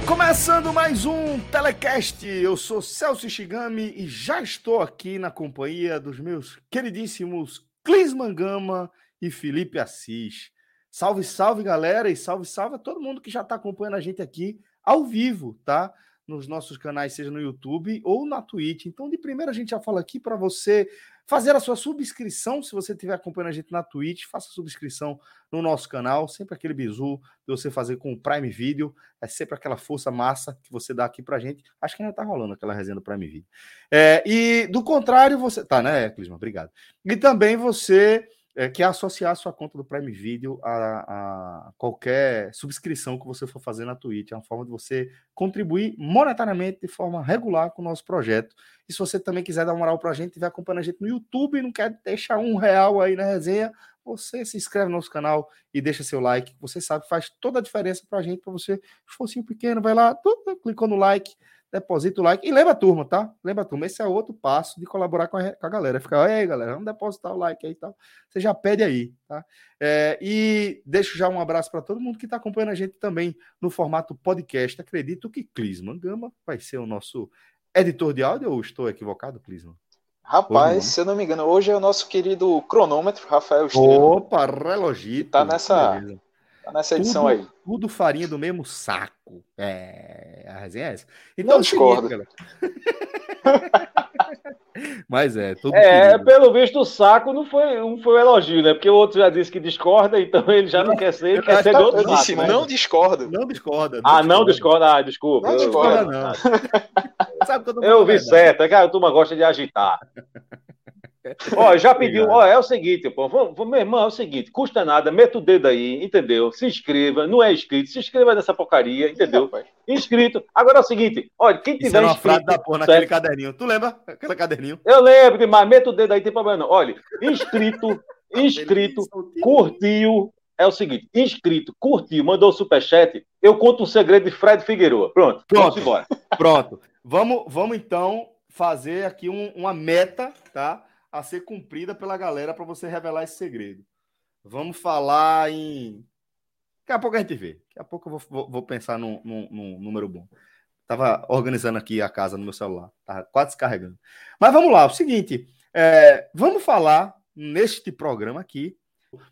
Começando mais um Telecast. Eu sou Celso Shigami e já estou aqui na companhia dos meus queridíssimos Clis Mangama e Felipe Assis. Salve, salve galera e salve, salve a todo mundo que já está acompanhando a gente aqui ao vivo, tá? Nos nossos canais, seja no YouTube ou na Twitch. Então, de primeira, a gente já fala aqui para você fazer a sua subscrição. Se você estiver acompanhando a gente na Twitch, faça subscrição no nosso canal. Sempre aquele bizu de você fazer com o Prime Video. É sempre aquela força massa que você dá aqui pra gente. Acho que ainda tá rolando aquela resenha do Prime Video. É, e do contrário, você. Tá, né, Clisma? Obrigado. E também você é, quer associar a sua conta do Prime Video a, a, qualquer subscrição que você for fazer na Twitch. É uma forma de você contribuir monetariamente de forma regular com o nosso projeto. E se você também quiser dar moral para a gente, estiver acompanhando a gente no YouTube e não quer deixar um real aí na resenha, você se inscreve no nosso canal e deixa seu like. Você sabe, faz toda a diferença para a gente, para você, esforcinho pequeno, vai lá, clicou no like, deposita o like. E lembra a turma, tá? Lembra a turma, esse é outro passo de colaborar com a, com a galera. Ficar, ei, galera, vamos depositar o like aí e tal. Você já pede aí, tá? É, e deixo já um abraço para todo mundo que está acompanhando a gente também no formato podcast. Acredito que Clisman Gama vai ser o nosso editor de áudio ou estou equivocado, Clisman? Rapaz, se eu não me engano, hoje é o nosso querido cronômetro, Rafael Estrela. Opa, relogito. Tá nessa, tá nessa edição tudo, aí. Tudo farinha do mesmo saco. É, a resenha é essa. Então, não discordo. Mas é, tudo É, querido. pelo visto o saco não foi, não foi um elogio, né? Porque o outro já disse que discorda, então ele já não quer ser, ele quer ser de outro eu saco. Disse, né? não discordo. Não discorda. Não ah, discorda. não discorda, ah, desculpa. Não discorda, não. eu, eu vi certo, é que a turma gosta de agitar. Ó, já pediu, ó, é o seguinte, pô, vamos, meu irmão, é o seguinte, custa nada, meta o dedo aí, entendeu? Se inscreva, não é inscrito, se inscreva nessa porcaria, entendeu? inscrito. Agora é o seguinte, olha, quem tiver Isso inscrito... da porra naquele caderninho, tu lembra? Aquele caderninho? Eu lembro, mas meta o dedo aí, tem problema não. Olha, inscrito, inscrito, curtiu, é o seguinte, inscrito, curtiu, mandou o superchat, eu conto um segredo de Fred Figueiredo. Pronto, pronto, vamos embora. Pronto, vamos, vamos então fazer aqui um, uma meta, tá? A ser cumprida pela galera para você revelar esse segredo. Vamos falar em. Daqui a pouco a gente vê. Daqui a pouco eu vou, vou pensar num, num, num, número bom. Tava organizando aqui a casa no meu celular. Tava quase descarregando. Mas vamos lá. O seguinte. É, vamos falar neste programa aqui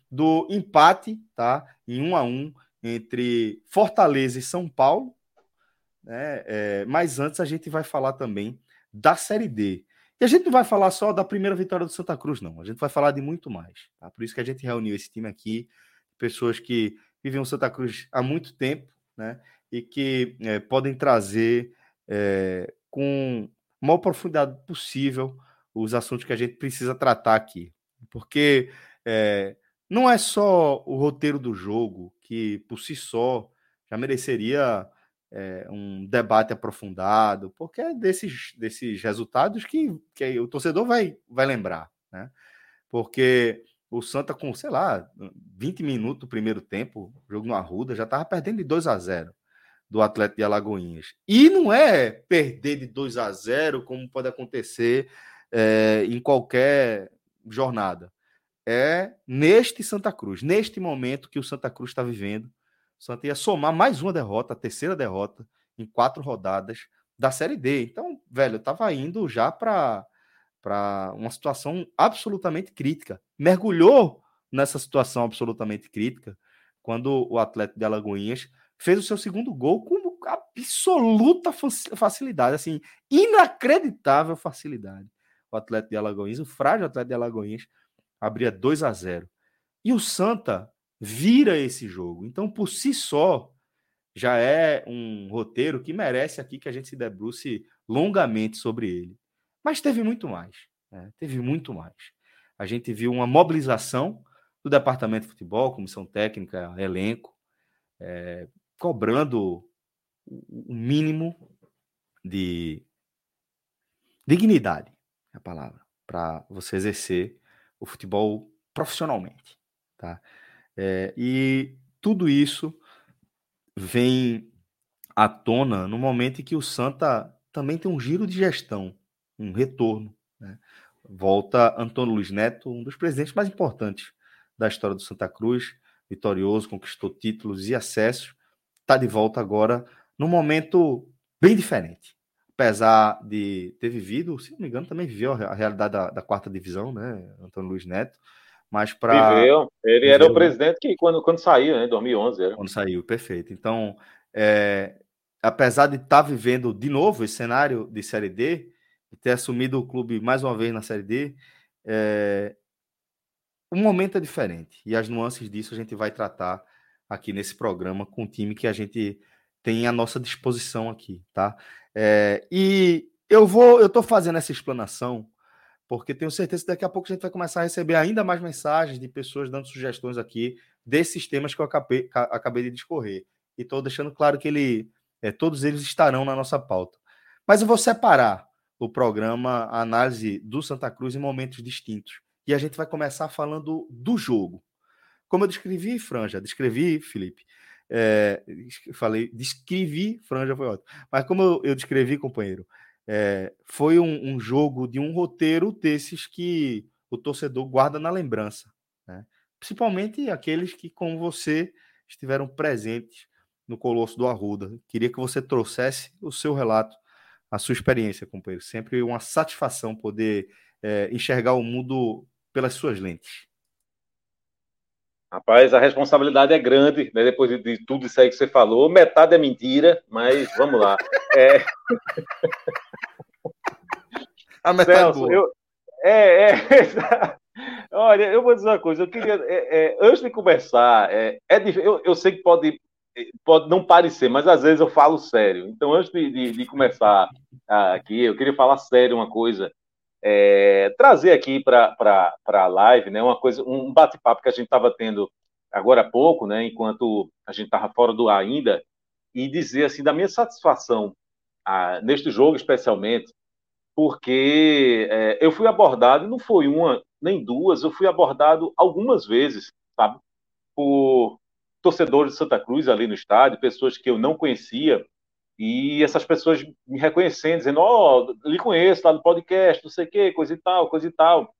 do empate, tá? Em um a um entre Fortaleza e São Paulo. Né? É, mas antes a gente vai falar também da Série D. E a gente não vai falar só da primeira vitória do Santa Cruz, não. A gente vai falar de muito mais. Tá? Por isso que a gente reuniu esse time aqui, pessoas que vivem o Santa Cruz há muito tempo, né? E que é, podem trazer é, com a maior profundidade possível os assuntos que a gente precisa tratar aqui. Porque é, não é só o roteiro do jogo que, por si só, já mereceria é, um debate aprofundado, porque é desses, desses resultados que, que o torcedor vai, vai lembrar, né? Porque o Santa, com, sei lá, 20 minutos do primeiro tempo, jogo no Arruda, já estava perdendo de 2 a 0 do Atlético de Alagoinhas. E não é perder de 2 a 0 como pode acontecer é, em qualquer jornada. É neste Santa Cruz, neste momento que o Santa Cruz está vivendo, Santa ia somar mais uma derrota, a terceira derrota, em quatro rodadas da Série D. Então, velho, eu tava indo já para uma situação absolutamente crítica. Mergulhou nessa situação absolutamente crítica quando o Atlético de Alagoinhas fez o seu segundo gol com absoluta facilidade, assim, inacreditável facilidade. O Atlético de Alagoinhas, o frágil Atlético de Alagoinhas, abria 2 a 0. E o Santa vira esse jogo. Então, por si só, já é um roteiro que merece aqui que a gente se debruce longamente sobre ele. Mas teve muito mais. Né? Teve muito mais. A gente viu uma mobilização do departamento de futebol, comissão técnica, elenco, é, cobrando o mínimo de dignidade, é a palavra, para você exercer o futebol profissionalmente, tá? É, e tudo isso vem à tona no momento em que o Santa também tem um giro de gestão, um retorno. Né? Volta Antônio Luiz Neto, um dos presidentes mais importantes da história do Santa Cruz, vitorioso, conquistou títulos e acessos, está de volta agora num momento bem diferente. Apesar de ter vivido, se não me engano, também viveu a realidade da, da quarta divisão, né, Antônio Luiz Neto, mas para... Viveu, ele viveu, era o presidente que quando, quando saiu, né, em 2011. Era. Quando saiu, perfeito. Então, é, apesar de estar tá vivendo de novo esse cenário de Série D, e ter assumido o clube mais uma vez na Série D, é, o momento é diferente. E as nuances disso a gente vai tratar aqui nesse programa com o time que a gente tem à nossa disposição aqui, tá? É, e eu vou, eu estou fazendo essa explanação porque tenho certeza que daqui a pouco a gente vai começar a receber ainda mais mensagens de pessoas dando sugestões aqui desses temas que eu acabei, acabei de discorrer. E estou deixando claro que ele, é, todos eles estarão na nossa pauta. Mas eu vou separar o programa, a análise do Santa Cruz em momentos distintos. E a gente vai começar falando do jogo. Como eu descrevi, Franja, descrevi, Felipe, é, falei, descrevi, Franja foi ótimo. Mas como eu, eu descrevi, companheiro, é, foi um, um, jogo de um roteiro desses que o torcedor guarda na lembrança. Né? Principalmente aqueles que, como você, estiveram presentes no Colosso do Arruda. Queria que você trouxesse o seu relato, a sua experiência, companheiro. Sempre uma satisfação poder é, enxergar o mundo pelas suas lentes. Rapaz, a responsabilidade é grande, né? Depois de, de, tudo isso aí que você falou, metade é mentira, mas vamos lá. É... A metade Celso, eu... é, é... Olha, eu vou dizer uma coisa. Eu queria, é, é, antes de começar, é, é eu, eu sei que pode, pode não parecer, mas às vezes eu falo sério. Então, antes de, de, de começar aqui, eu queria falar sério uma coisa é, trazer aqui para a live né, uma coisa, um bate-papo que a gente estava tendo agora há pouco, né, enquanto a gente estava fora do ar ainda, e dizer assim da minha satisfação ah, neste jogo especialmente, porque é, eu fui abordado, não foi uma nem duas, eu fui abordado algumas vezes, sabe, por torcedores de Santa Cruz ali no estádio, pessoas que eu não conhecia, e essas pessoas me reconhecendo, dizendo, ó, oh, lhe conheço lá no podcast, não sei o quê, coisa e tal, coisa e tal.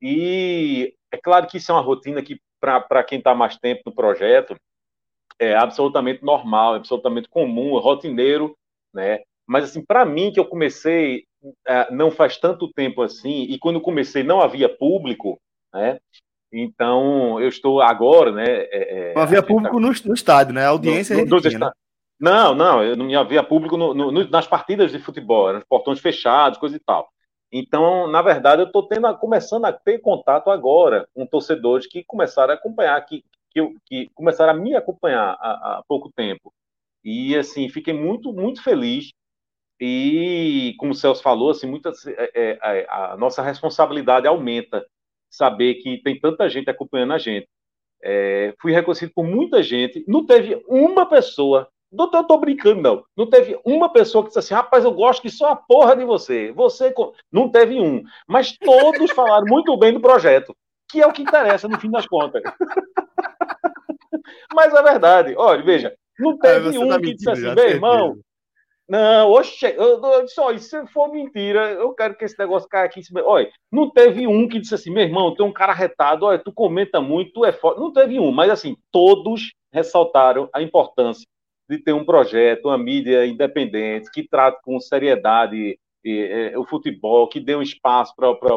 E é claro que isso é uma rotina que, para quem está mais tempo no projeto, é absolutamente normal, é absolutamente comum, é rotineiro, né? Mas, assim, para mim, que eu comecei não faz tanto tempo assim, e quando comecei não havia público, né? Então, eu estou agora, né? É, é não havia público tá... no, no, estádio, né? A audiência no, no, né? Não, não, eu não havia público nas partidas de futebol, nos portões fechados, coisa e tal. Então, na verdade, eu estou começando a ter contato agora com torcedores que começaram a acompanhar, que, que, que começaram a me acompanhar há, há, pouco tempo. E, assim, fiquei muito, muito feliz. E, como o Celso falou, assim, muitas, é, é, é, a nossa responsabilidade aumenta saber que tem tanta gente acompanhando a gente. É, fui reconhecido por muita gente. Não teve uma pessoa não tô, tô, brincando, não. Não teve uma pessoa que disse assim, rapaz, eu gosto que só a porra de você. Você. Não teve um. Mas todos falaram muito bem do projeto, que é o que interessa no fim das contas. Mas é verdade. Olha, veja, não teve um tá que disse assim, meu irmão. Não, oxe, eu, eu disse, olha, se for mentira, eu quero que esse negócio caia aqui. Olha, não teve um que disse assim, meu irmão, é um cara retado, olha, tu comenta muito, tu é forte. Não teve um, mas assim, todos ressaltaram a importância de ter um projeto, uma mídia independente, que trate com seriedade e, o futebol, que dê um espaço para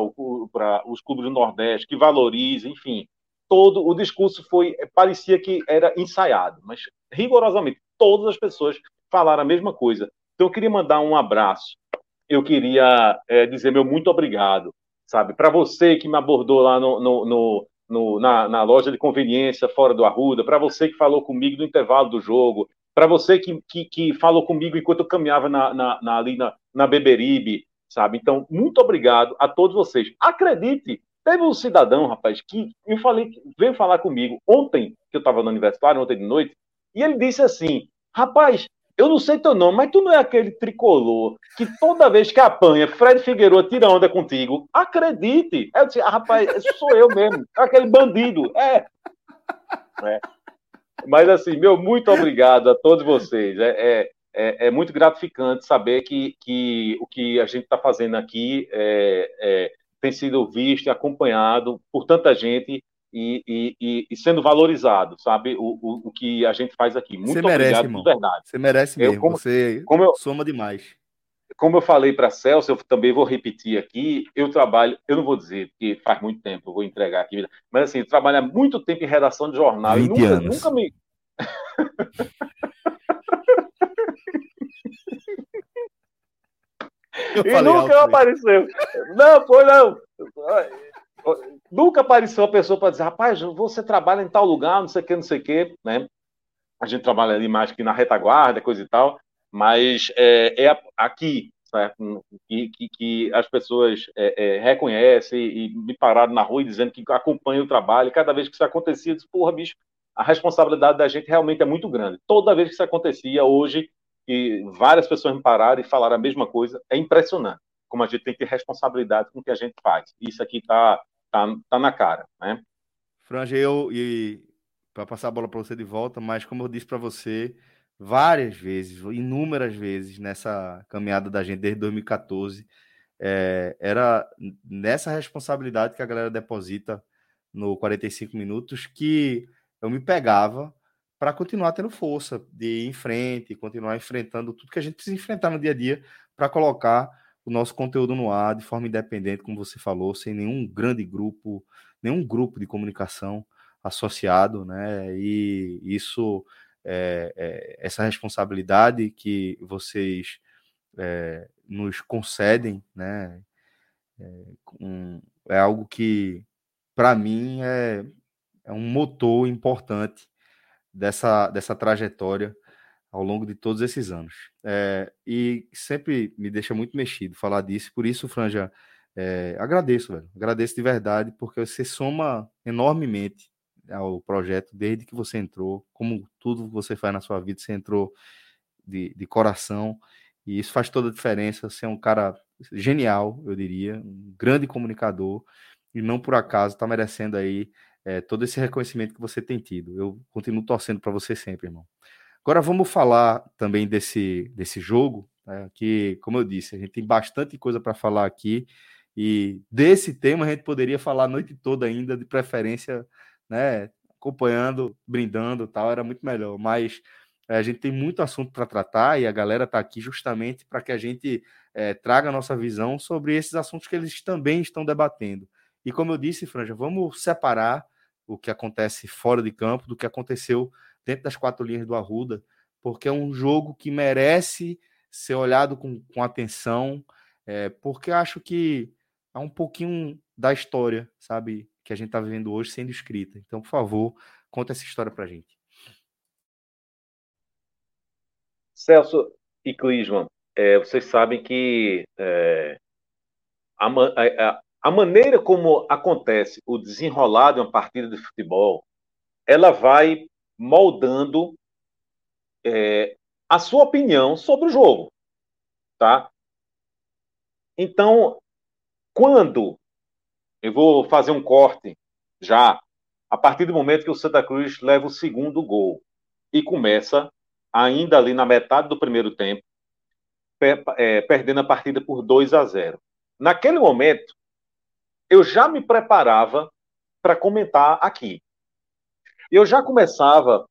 os clubes do Nordeste, que valorize, enfim. Todo o discurso foi parecia que era ensaiado, mas rigorosamente todas as pessoas falaram a mesma coisa. Então eu queria mandar um abraço. Eu queria é, dizer meu muito obrigado, sabe? Para você que me abordou lá no, no, no, no na, na, loja de conveniência fora do Arruda, para você que falou comigo no intervalo do jogo, para você que, que, que, falou comigo enquanto eu caminhava na, na, na, ali na, na Beberibe, sabe? Então, muito obrigado a todos vocês. Acredite, teve um cidadão, rapaz, que eu falei, veio falar comigo ontem, que eu estava no aniversário, ontem de noite, e ele disse assim: rapaz, eu não sei teu nome, mas tu não é aquele tricolor que toda vez que apanha, Fred Figueiredo tira onda contigo. Acredite. Eu disse, ah, rapaz, sou eu mesmo. Aquele bandido. É. é. Mas assim, meu, muito obrigado a todos vocês. É, é, é, é muito gratificante saber que, que o que a gente está fazendo aqui é, é, tem sido visto e acompanhado por tanta gente e, e, e, sendo valorizado, sabe? O, o, o, que a gente faz aqui. Muito Você merece, obrigado, de verdade. Você merece mesmo. Eu, como, Você como eu, soma demais. Como eu falei para Celso, eu também vou repetir aqui. Eu trabalho, eu não vou dizer que faz muito tempo, eu vou entregar aqui, mas assim, eu trabalho há muito tempo em redação de jornal. 20 nunca, anos. nunca me. e nunca apareceu. Não, foi não nunca apareceu uma pessoa para dizer, rapaz, você trabalha em tal lugar, não sei o que, não sei o que, né? A gente trabalha ali mais que na retaguarda, coisa e tal, mas é, é aqui, certo? Que, que, que as pessoas é, é, reconhecem e me pararam na rua dizendo que acompanham o trabalho, cada vez que isso acontecia, eu disse, porra, bicho, a responsabilidade da gente realmente é muito grande. Toda vez que isso acontecia, hoje, que várias pessoas me pararam e falaram a mesma coisa, é impressionante como a gente tem que ter responsabilidade com o que a gente faz. Isso aqui está tá, tá na cara, né? Franja, eu e para passar a bola para você de volta, mas como eu disse para você várias vezes, inúmeras vezes nessa caminhada da gente desde 2014, é, era nessa responsabilidade que a galera deposita no 45 minutos que eu me pegava para continuar tendo força de ir em frente, continuar enfrentando tudo que a gente precisa enfrentar no dia a dia para colocar o nosso conteúdo no ar de forma independente, como você falou, sem nenhum grande grupo, nenhum grupo de comunicação associado, né? E isso, é, é, essa responsabilidade que vocês é, nos concedem, né? É, um, é algo que, para mim, é, é um motor importante dessa, dessa trajetória ao longo de todos esses anos. É, e sempre me deixa muito mexido falar disso, por isso, Franja, é, agradeço, velho. Agradeço de verdade, porque você soma enormemente ao projeto desde que você entrou, como tudo que você faz na sua vida, você entrou de, de coração, e isso faz toda a diferença. Você é um cara genial, eu diria, um grande comunicador, e não por acaso está merecendo aí é, todo esse reconhecimento que você tem tido. Eu continuo torcendo para você sempre, irmão. Agora vamos falar também desse, desse jogo, né, que, como eu disse, a gente tem bastante coisa para falar aqui, e desse tema a gente poderia falar a noite toda ainda, de preferência, né, acompanhando, brindando tal, era muito melhor, mas é, a gente tem muito assunto para tratar e a galera está aqui justamente para que a gente é, traga a nossa visão sobre esses assuntos que eles também estão debatendo. E como eu disse, Franja, vamos separar o que acontece fora de campo do que aconteceu dentro das quatro linhas do Arruda, porque é um jogo que merece ser olhado com, com atenção, é, porque acho que há um pouquinho da história, sabe, que a gente está vivendo hoje sendo escrita. Então, por favor, conta essa história para gente. Celso e Clisman, é, vocês sabem que é, a, a, a, maneira como acontece o desenrolar de uma partida de futebol, ela vai moldando é, a sua opinião sobre o jogo, tá? Então, quando eu vou fazer um corte já a partir do momento que o Santa Cruz leva o segundo gol e começa ainda ali na metade do primeiro tempo per, é, perdendo a partida por 2 a 0. Naquele momento eu já me preparava para comentar aqui eu já começava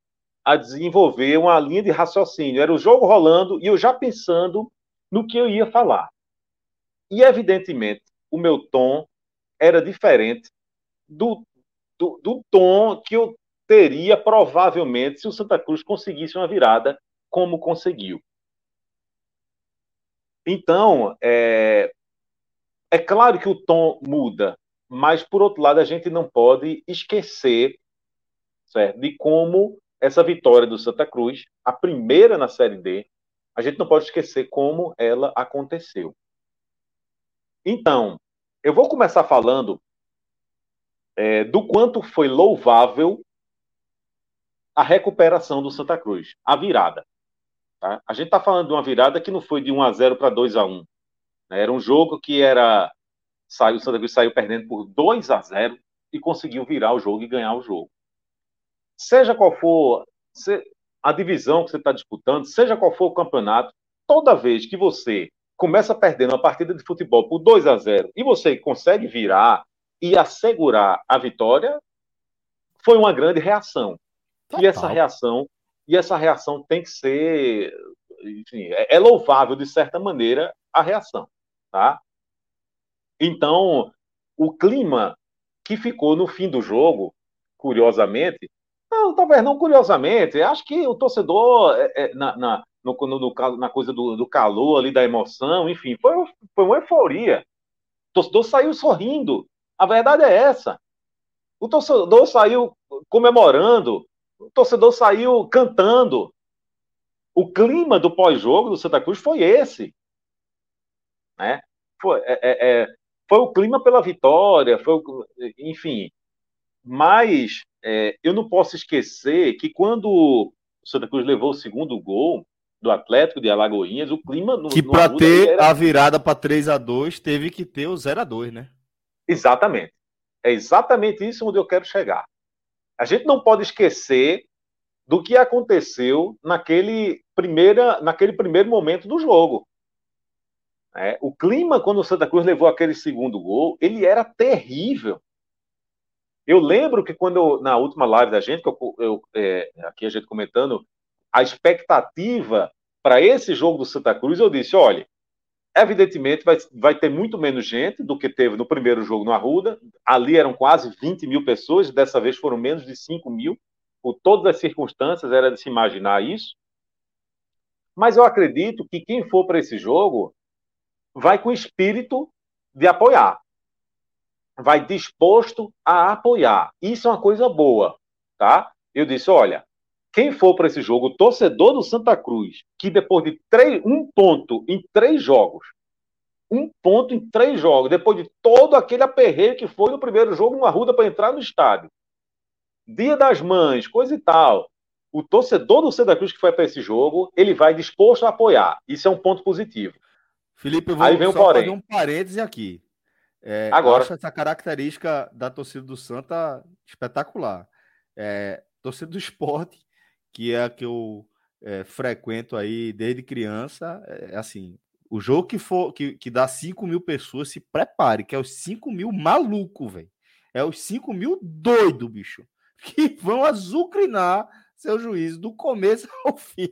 a desenvolver uma linha de raciocínio. Era o jogo rolando e eu já pensando no que eu ia falar. E, evidentemente, o meu tom era diferente do, do, do tom que eu teria provavelmente se o Santa Cruz conseguisse uma virada como conseguiu. Então, é, é claro que o tom muda, mas por outro lado a gente não pode esquecer certo, de como essa vitória do Santa Cruz, a primeira na Série D, a gente não pode esquecer como ela aconteceu. Então, eu vou começar falando é, do quanto foi louvável a recuperação do Santa Cruz, a virada. Tá? A gente está falando de uma virada que não foi de 1 a 0 para 2 a 1 né? Era um jogo que era. Saiu, o Santa Cruz saiu perdendo por 2 a 0 e conseguiu virar o jogo e ganhar o jogo. Seja qual for a divisão que você está disputando, seja qual for o campeonato, toda vez que você começa perdendo uma partida de futebol por 2 a 0 e você consegue virar e assegurar a vitória, foi uma grande reação. Total. E essa reação, e essa reação tem que ser, enfim, é, é louvável de certa maneira a reação, tá? Então, o clima que ficou no fim do jogo, curiosamente, não, talvez não curiosamente, acho que o torcedor, é, é, na, na, no, no, na coisa do, do, calor ali, da emoção, enfim, foi, foi uma euforia. O torcedor saiu sorrindo. A verdade é essa. O torcedor saiu comemorando, o torcedor saiu cantando. O clima do pós-jogo do Santa Cruz foi esse. Né? Foi, é, é, é foi o clima pela vitória, foi, enfim. Mas é, eu não posso esquecer que quando o Santa Cruz levou o segundo gol do Atlético de Alagoinhas, o clima no, que para ter era... a virada para 3 a 2 teve que ter o 0 a 2 né? Exatamente. É exatamente isso onde eu quero chegar. A gente não pode esquecer do que aconteceu naquele, primeira, naquele primeiro momento do jogo. É, o clima, quando o Santa Cruz levou aquele segundo gol, ele era terrível. Eu lembro que quando eu, na última live da gente, que eu, eu é, aqui a gente comentando, a expectativa para esse jogo do Santa Cruz, eu disse: olha, evidentemente vai, vai ter muito menos gente do que teve no primeiro jogo no Arruda. Ali eram quase 20 mil pessoas, dessa vez foram menos de 5 mil. Por todas as circunstâncias, era de se imaginar isso. Mas eu acredito que quem for para esse jogo vai com espírito de apoiar vai disposto a apoiar. Isso é uma coisa boa, tá? Eu disse, olha, quem for para esse jogo, o torcedor do Santa Cruz, que depois de três, um ponto em três jogos, um ponto em três jogos, depois de todo aquele aperreio que foi no primeiro jogo no Arruda para entrar no estádio, Dia das Mães, coisa e tal, o torcedor do Santa Cruz que foi para esse jogo, ele vai disposto a apoiar. Isso é um ponto positivo. Felipe, eu vou Aí vem só fazer um parêntese aqui. É, Agora. Eu acho essa característica da torcida do Santa espetacular. É, torcida do esporte, que é a que eu é, frequento aí desde criança, é assim, o jogo que for que, que dá 5 mil pessoas, se prepare, que é os 5 mil maluco, velho. É os 5 mil doido, bicho. Que vão azucrinar seu juízo do começo ao fim.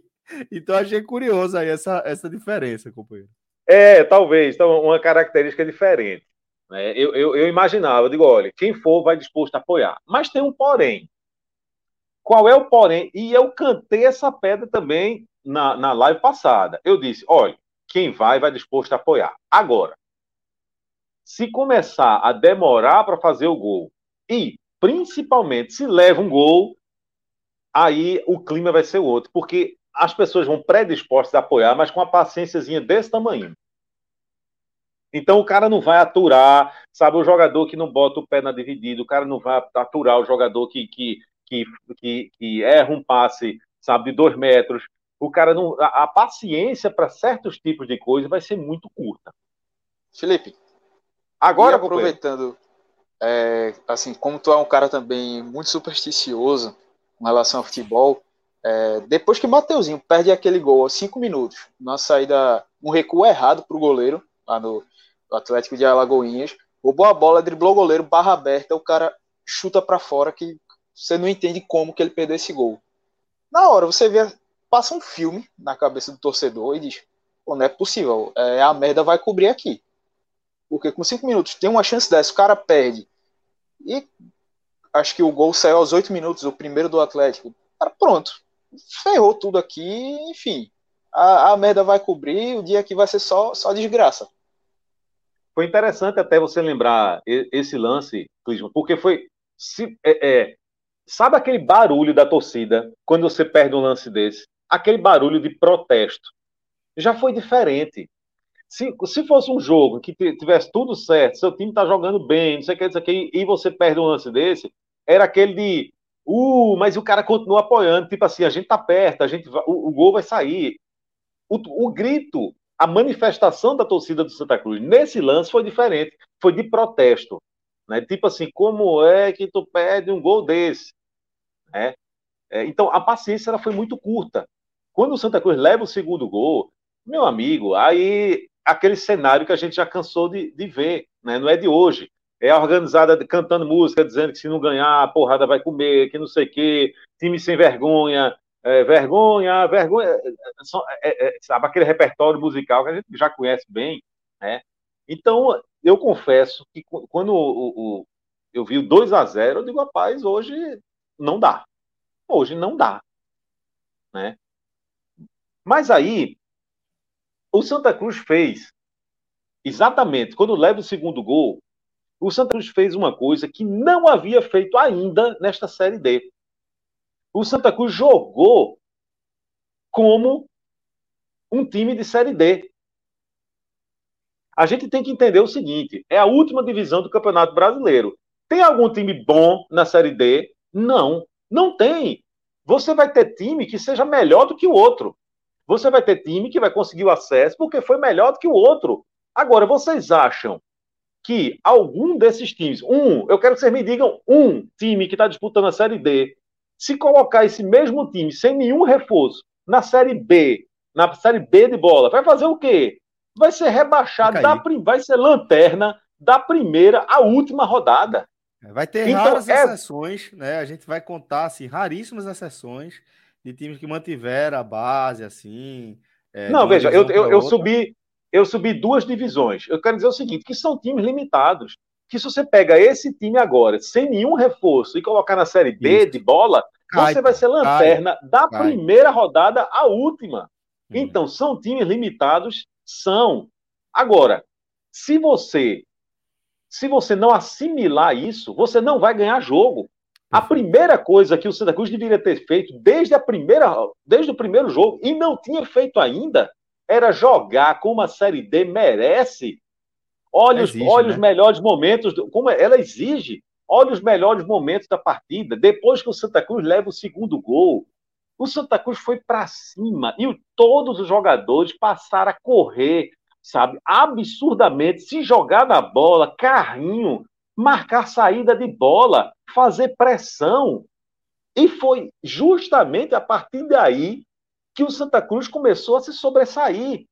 Então achei curioso aí essa, essa diferença, companheiro. É, talvez, então, uma característica diferente. Né? Eu, eu, eu imaginava, eu digo, olha, quem for vai disposto a apoiar. Mas tem um porém. Qual é o porém? E eu cantei essa pedra também na, na live passada. Eu disse, olha, quem vai, vai disposto a apoiar. Agora, se começar a demorar para fazer o gol e, principalmente, se leva um gol, aí o clima vai ser outro, porque as pessoas vão predispostas a apoiar, mas com uma paciênciazinha desse tamanho. Então o cara não vai aturar, sabe, o jogador que não bota o pé na dividida, o cara não vai aturar o jogador que, que, que, que, que erra um passe, sabe, de dois metros. O cara não. A, a paciência para certos tipos de coisa vai ser muito curta. Felipe, agora aproveitando, é, assim, como tu é um cara também muito supersticioso em relação ao futebol, é, depois que o Mateuzinho perde aquele gol aos cinco minutos, na saída, um recuo errado para o goleiro, lá no, do Atlético de Alagoinhas, roubou a bola, driblou o goleiro, barra aberta, o cara chuta para fora que você não entende como que ele perdeu esse gol. Na hora você vê, passa um filme na cabeça do torcedor e diz, Pô, não é possível, é, a merda vai cobrir aqui. Porque com cinco minutos tem uma chance dessa, o cara perde. E acho que o gol saiu aos oito minutos, o primeiro do Atlético. Cara, pronto. Ferrou tudo aqui, enfim. A, a merda vai cobrir, o dia aqui vai ser só, só desgraça. Foi interessante até você lembrar esse lance, Clisman, porque foi. Se, é, é, sabe aquele barulho da torcida quando você perde um lance desse? Aquele barulho de protesto. Já foi diferente. Se, se fosse um jogo que tivesse tudo certo, seu time tá jogando bem, não sei o que, não sei o que, e você perde um lance desse, era aquele de. Uh, mas o cara continua apoiando, tipo assim, a gente tá perto, a gente, o, o gol vai sair. O, o grito a manifestação da torcida do Santa Cruz nesse lance foi diferente, foi de protesto. Né? Tipo assim, como é que tu perde um gol desse? Né? É, então, a paciência ela foi muito curta. Quando o Santa Cruz leva o segundo gol, meu amigo, aí aquele cenário que a gente já cansou de, de ver, né? não é de hoje. É organizada cantando música, dizendo que se não ganhar, a porrada vai comer, que não sei o quê, time sem vergonha, é, vergonha, vergonha, é, é, sabe, aquele repertório musical que a gente já conhece bem, né? Então, eu confesso que quando o, o, eu vi o 2 a 0 eu digo, rapaz, hoje não dá. Hoje não dá. Né? Mas aí, o Santa Cruz fez, exatamente, quando leva o segundo gol, o Santa Cruz fez uma coisa que não havia feito ainda nesta Série D o Santa Cruz jogou como um time de Série D. A gente tem que entender o seguinte: é a última divisão do Campeonato Brasileiro. Tem algum time bom na Série D? Não, não tem. Você vai ter time que seja melhor do que o outro. Você vai ter time que vai conseguir o acesso porque foi melhor do que o outro. Agora, vocês acham que algum desses times, um, eu quero que vocês me digam um time que está disputando a Série D, se colocar esse mesmo time sem nenhum reforço na Série B, na Série B de bola, vai fazer o quê? Vai ser rebaixado, vai, da, vai ser lanterna da primeira à última rodada. É, vai ter então, raras é... exceções, né? A gente vai contar assim, raríssimas exceções de times que mantiveram a base, assim. É, Não, veja, eu, eu, eu subi, eu subi duas divisões. Eu quero dizer o seguinte: que são times limitados que se você pega esse time agora, sem nenhum reforço, e colocar na Série B Isso. de bola, cai, você vai ser lanterna cai, da cai. primeira rodada à última. Hum. Então, são times limitados? São. Agora, se você se você não assimilar isso, você não vai ganhar jogo. A primeira coisa que o Santa Cruz deveria ter feito desde a primeira, desde o primeiro jogo e não tinha feito ainda, era jogar como a Série D merece Olha, os, exige, olha né? os melhores momentos, como ela exige, olha os melhores momentos da partida. Depois que o Santa Cruz leva o segundo gol, o Santa Cruz foi para cima e todos os jogadores passaram a correr, sabe, absurdamente, se jogar na bola, carrinho, marcar saída de bola, fazer pressão. E foi justamente a partir daí que o Santa Cruz começou a se sobressair.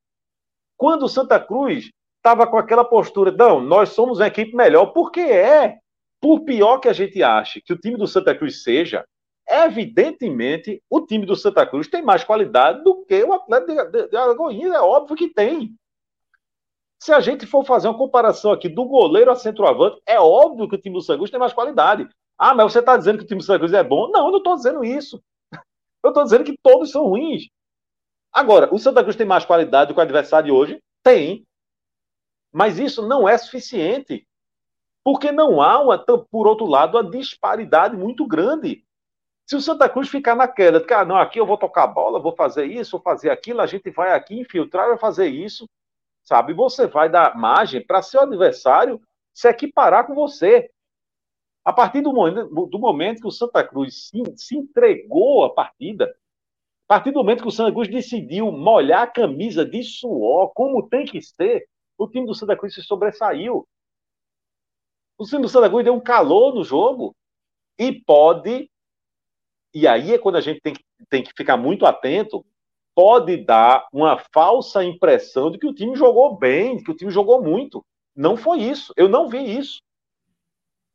Quando o Santa Cruz estava com aquela postura, não, nós somos uma equipe melhor, porque é. Por pior que a gente ache que o time do Santa Cruz seja, evidentemente o time do Santa Cruz tem mais qualidade do que o Atlético de, de, é óbvio que tem. Se a gente for fazer uma comparação aqui do goleiro a centroavante, é óbvio que o time do Santa Cruz tem mais qualidade. Ah, mas você está dizendo que o time do Santa Cruz é bom? Não, eu não estou dizendo isso. Eu estou dizendo que todos são ruins. Agora, o Santa Cruz tem mais qualidade do que o adversário de hoje? Tem. Mas isso não é suficiente, porque não há, uma, por outro lado, uma disparidade muito grande. Se o Santa Cruz ficar naquela, que, ah, não, aqui eu vou tocar a bola, vou fazer isso, vou fazer aquilo, a gente vai aqui infiltrar, vai fazer isso, sabe? Você vai dar margem para seu adversário se equiparar com você. A partir do momento, do momento que o Santa Cruz se, se entregou à partida, a partir do momento que o Santa Cruz decidiu molhar a camisa de suor, como tem que ser, o time do Santa Cruz se sobressaiu. O time do Santa Cruz deu um calor no jogo e pode, e aí é quando a gente tem, tem que ficar muito atento, pode dar uma falsa impressão de que o time jogou bem, que o time jogou muito. Não foi isso. Eu não vi isso.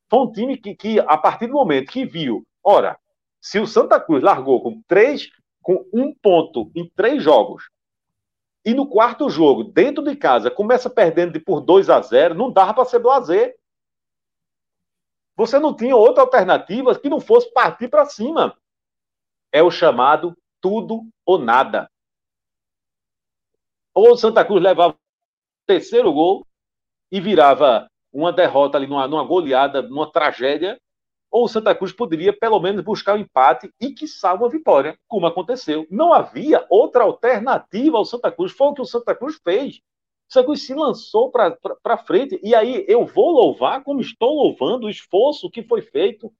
Foi um time que, que a partir do momento que viu, ora, se o Santa Cruz largou com três, com um ponto em três jogos, e no quarto jogo, dentro de casa, começa perdendo de por 2 a 0, não dava para ser blazer. Você não tinha outra alternativa que não fosse partir para cima. É o chamado tudo ou nada. Ou Santa Cruz levava o terceiro gol, e virava uma derrota ali, numa, numa goleada, numa tragédia, ou o Santa Cruz poderia pelo menos buscar o um empate e quiçá uma vitória, como aconteceu. Não havia outra alternativa ao Santa Cruz, foi o que o Santa Cruz fez. O Santa Cruz se lançou para frente, e aí eu vou louvar, como estou louvando, o esforço que foi feito.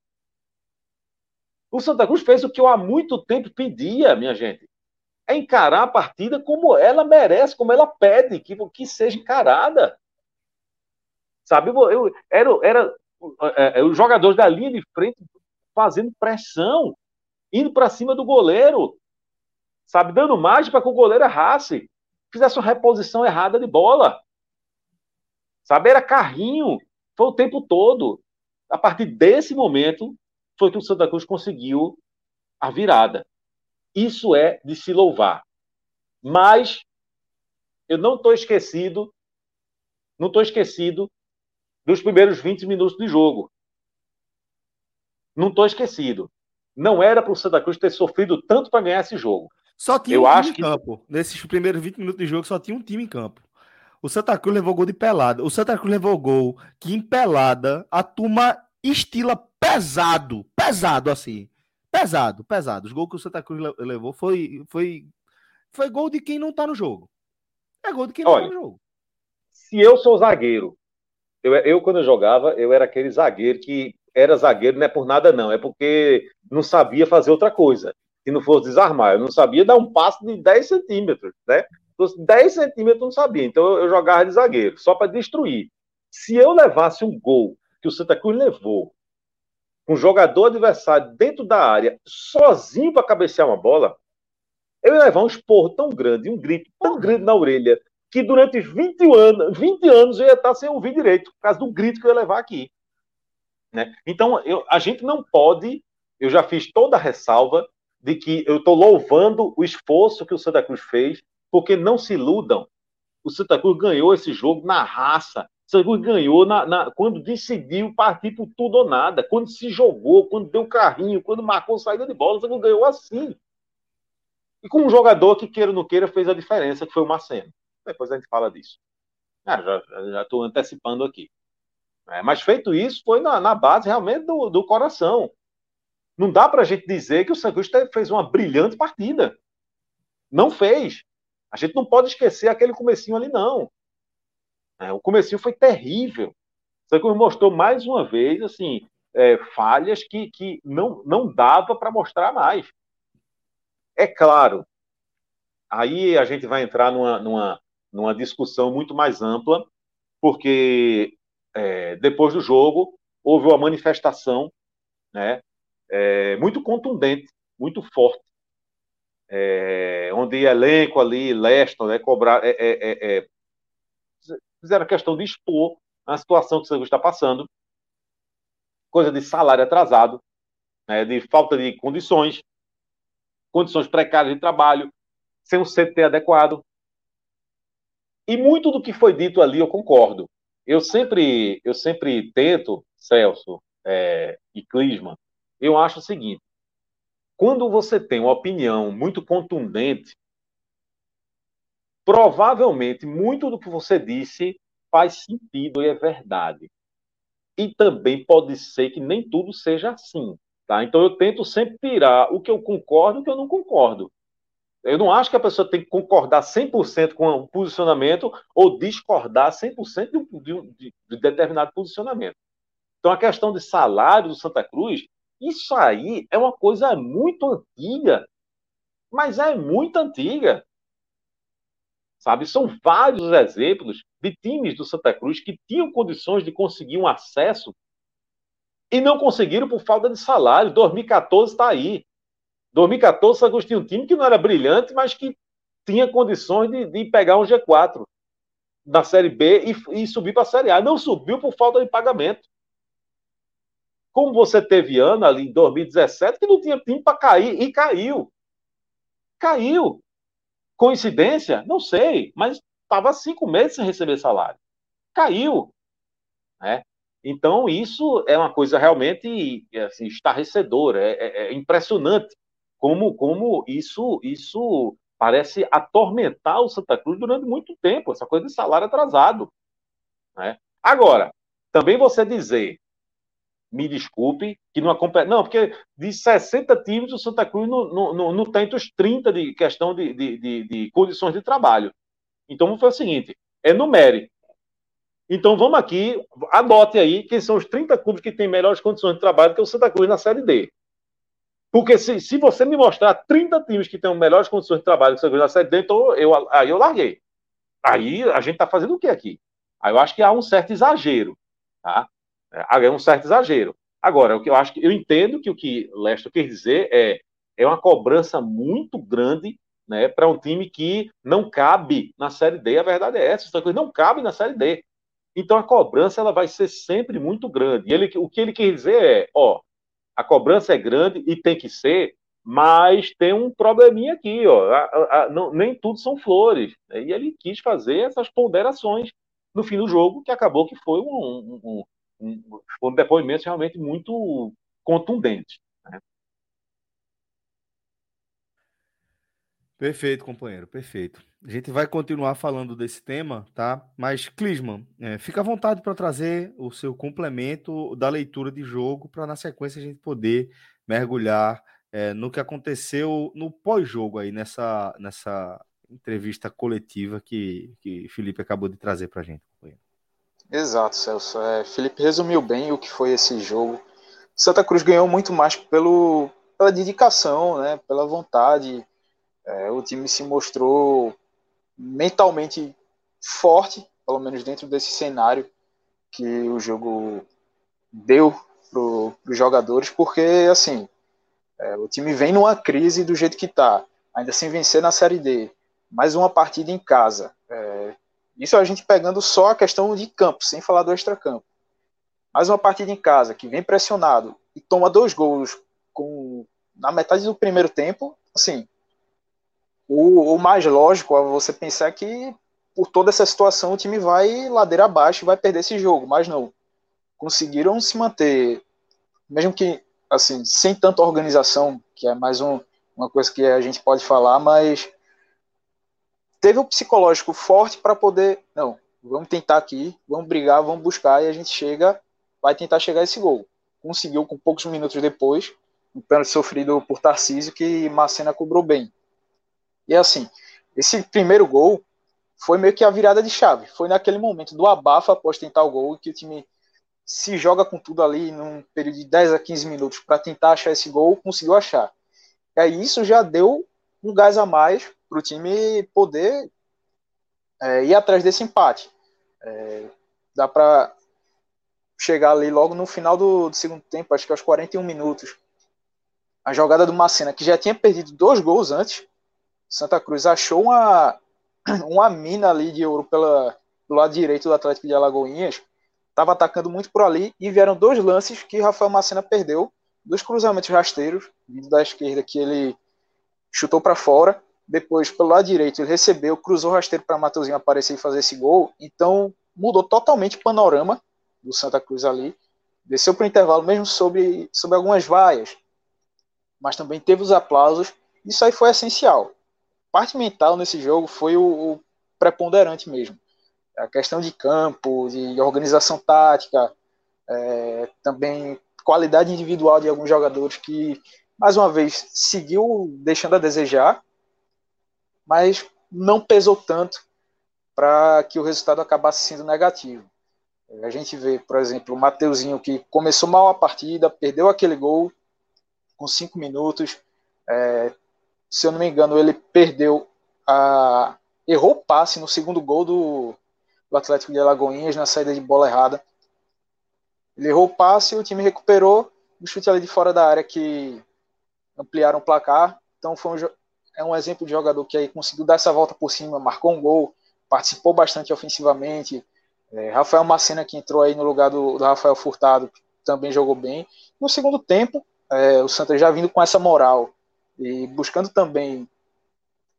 O Santa Cruz fez o que eu há muito tempo pedia, minha gente. É encarar a partida como ela merece, como ela pede que, que seja encarada. Sabe, eu era, era é, é, os jogadores da linha de frente fazendo pressão, indo para cima do goleiro, sabe, dando margem para que o goleiro errasse, fizesse uma reposição errada de bola. Sabe, era carrinho, foi o tempo todo. A partir desse momento, foi que o Santa Cruz conseguiu a virada. Isso é de se louvar. Mas eu não estou esquecido, não estou esquecido dos primeiros 20 minutos de jogo. Não estou esquecido. Não era para o Santa Cruz ter sofrido tanto para ganhar esse jogo. Só tinha Eu um acho time em campo. Nesses primeiros 20 minutos de jogo, só tinha um time em campo. O Santa Cruz levou gol de pelada. O Santa Cruz levou gol que em pelada a turma estila pesado. Pesado, assim. Pesado, pesado. Os gols que o Santa Cruz levou foi, foi, foi gol de quem não tá no jogo. É gol de quem não Olha, tá no jogo. Se eu sou zagueiro eu, eu, quando eu jogava, eu era aquele zagueiro que era zagueiro não é por nada, não. É porque não sabia fazer outra coisa. Se não fosse desarmar, eu não sabia dar um passo de 10 centímetros, né? 10 centímetros eu não sabia. Então eu, jogava de zagueiro, só para destruir. Se eu levasse um gol que o Santa Cruz levou, um jogador adversário dentro da área, sozinho para cabecear uma bola, eu ia levar um esporro tão grande, um grito tão grande na orelha, que durante 20 anos, 20 anos eu ia estar sem ouvir direito, por causa do grito que eu ia levar aqui. Né? Então, eu, a gente não pode, eu já fiz toda a ressalva de que eu estou louvando o esforço que o Santa Cruz fez, porque não se iludam. O Santa Cruz ganhou esse jogo na raça. O Santa Cruz ganhou na, na, quando decidiu partir por tudo ou nada, quando se jogou, quando deu carrinho, quando marcou saída de bola. O Santa Cruz ganhou assim. E com um jogador que, queira ou não queira, fez a diferença, que foi o Marcelo. Depois a gente fala disso. Ah, já estou antecipando aqui. É, mas feito isso, foi na, na base realmente do, do, coração. Não dá para a gente dizer que o Santos fez uma brilhante partida. Não fez. A gente não pode esquecer aquele comecinho ali, não. É, o comecinho foi terrível. O Santos mostrou mais uma vez assim é, falhas que, que não, não dava para mostrar mais. É claro, aí a gente vai entrar numa, numa, numa discussão muito mais ampla, porque é, depois do jogo houve uma manifestação né, é, muito contundente, muito forte, é, onde elenco ali, Leston, né, cobrar, é, é, é, fizeram questão de expor a situação que o Santos está passando, coisa de salário atrasado, né, de falta de condições, condições precárias de trabalho, sem um CT adequado, e muito do que foi dito ali eu concordo. Eu sempre, eu sempre tento, Celso é, e Clisman, eu acho o seguinte: quando você tem uma opinião muito contundente, provavelmente muito do que você disse faz sentido e é verdade. E também pode ser que nem tudo seja assim. Tá? Então eu tento sempre tirar o que eu concordo e o que eu não concordo. Eu não acho que a pessoa tem que concordar 100% com o posicionamento ou discordar 100% de um, de, um, de determinado posicionamento. Então, a questão de salário do Santa Cruz, isso aí é uma coisa muito antiga. Mas é muito antiga. Sabe? São vários exemplos de times do Santa Cruz que tinham condições de conseguir um acesso e não conseguiram por falta de salário. 2014 está aí. 2014, o Santos tinha um time que não era brilhante, mas que tinha condições de, de pegar um G4 da Série B e, e subir para a Série A. Não subiu por falta de pagamento. Como você teve ano ali em 2017 que não tinha time para cair e caiu. Caiu. Coincidência? Não sei, mas estava cinco meses sem receber salário. Caiu. Né? Então, isso é uma coisa realmente assim, estarrecedora, é, é, é impressionante como, como isso, isso parece atormentar o Santa Cruz durante muito tempo, essa coisa de salário atrasado. Né? Agora, também você dizer, me desculpe, que não acompanha. Não, porque de 60 times, o Santa Cruz não, não, não, não tem os 30 de questão de, de, de, de condições de trabalho. Então, vamos fazer o seguinte: é numérico. Então, vamos aqui, anote aí quem são os 30 clubes que têm melhores condições de trabalho que o Santa Cruz na Série D. Porque se, se você me mostrar 30 times que têm melhores condições de trabalho que o na Série D, então eu, aí eu larguei. Aí a gente está fazendo o que aqui? Aí eu acho que há um certo exagero. Tá? É um certo exagero. Agora, o que eu acho que eu entendo que o que Lester quer dizer é é uma cobrança muito grande né, para um time que não cabe na Série D. A verdade é essa, não cabe na Série D. Então a cobrança ela vai ser sempre muito grande. E ele, o que ele quer dizer é, ó, a cobrança é grande e tem que ser, mas tem um probleminha aqui, ó, a, a, não, nem tudo são flores. E ele quis fazer essas ponderações no fim do jogo, que acabou que foi um, um, um, um depoimento realmente muito contundente. Né? Perfeito, companheiro, perfeito. A gente vai continuar falando desse tema, tá? Mas, Clisman, é, fica à vontade para trazer o seu complemento da leitura de jogo para, na sequência, a gente poder mergulhar é, no que aconteceu no pós-jogo aí, nessa, nessa entrevista coletiva que, que Felipe acabou de trazer para a gente. Exato, Celso. É, Felipe resumiu bem o que foi esse jogo. Santa Cruz ganhou muito mais pelo, pela dedicação, né, pela vontade. É, o time se mostrou mentalmente forte, pelo menos dentro desse cenário que o jogo deu para os jogadores, porque assim é, o time vem numa crise do jeito que está, ainda sem vencer na Série D, mais uma partida em casa. É, isso a gente pegando só a questão de campo, sem falar do extracampo. Mais uma partida em casa, que vem pressionado e toma dois gols com, na metade do primeiro tempo, assim, o, o mais lógico é você pensar que por toda essa situação o time vai ladeira abaixo e vai perder esse jogo, mas não. Conseguiram se manter, mesmo que assim, sem tanta organização, que é mais um, uma coisa que a gente pode falar, mas teve o um psicológico forte para poder, não, vamos tentar aqui, vamos brigar, vamos buscar e a gente chega, vai tentar chegar esse gol. Conseguiu com poucos minutos depois, um pênalti sofrido por Tarcísio que Macena cobrou bem. E assim, esse primeiro gol foi meio que a virada de chave. Foi naquele momento do abafa após tentar o gol que o time se joga com tudo ali num período de 10 a 15 minutos para tentar achar esse gol, conseguiu achar. E aí isso já deu um gás a mais para o time poder é, ir atrás desse empate. É, dá para chegar ali logo no final do, do, segundo tempo, acho que aos 41 minutos. A jogada do Macena, que já tinha perdido dois gols antes, Santa Cruz achou uma, uma mina ali de ouro pela, do lado direito do Atlético de Alagoinhas, estava atacando muito por ali e vieram dois lances que Rafael Macena perdeu, dois cruzamentos rasteiros, vindo da esquerda que ele chutou para fora, depois pelo lado direito ele recebeu, cruzou rasteiro para Mateuzinho aparecer e fazer esse gol, então mudou totalmente o panorama do Santa Cruz ali, desceu para o intervalo mesmo sobre, sobre algumas vaias, mas também teve os aplausos, isso aí foi essencial. Parte mental nesse jogo foi o, o preponderante mesmo a questão de campo, de organização tática, é, também qualidade individual de alguns jogadores que, mais uma vez, seguiu deixando a desejar, mas não pesou tanto para que o resultado acabasse sendo negativo. A gente vê, por exemplo, o Mateuzinho que começou mal a partida, perdeu aquele gol com cinco minutos. É, se eu não me engano, ele perdeu a. errou o passe no segundo gol do, do Atlético de Alagoinhas na saída de bola errada. Ele errou o passe, o time recuperou, o chute ali de fora da área que ampliaram o placar. Então foi um, é um exemplo de jogador que aí conseguiu dar essa volta por cima, marcou um gol, participou bastante ofensivamente. É, Rafael Macena que entrou aí no lugar do, do Rafael Furtado também jogou bem. No segundo tempo, é, o Santos já vindo com essa moral e buscando também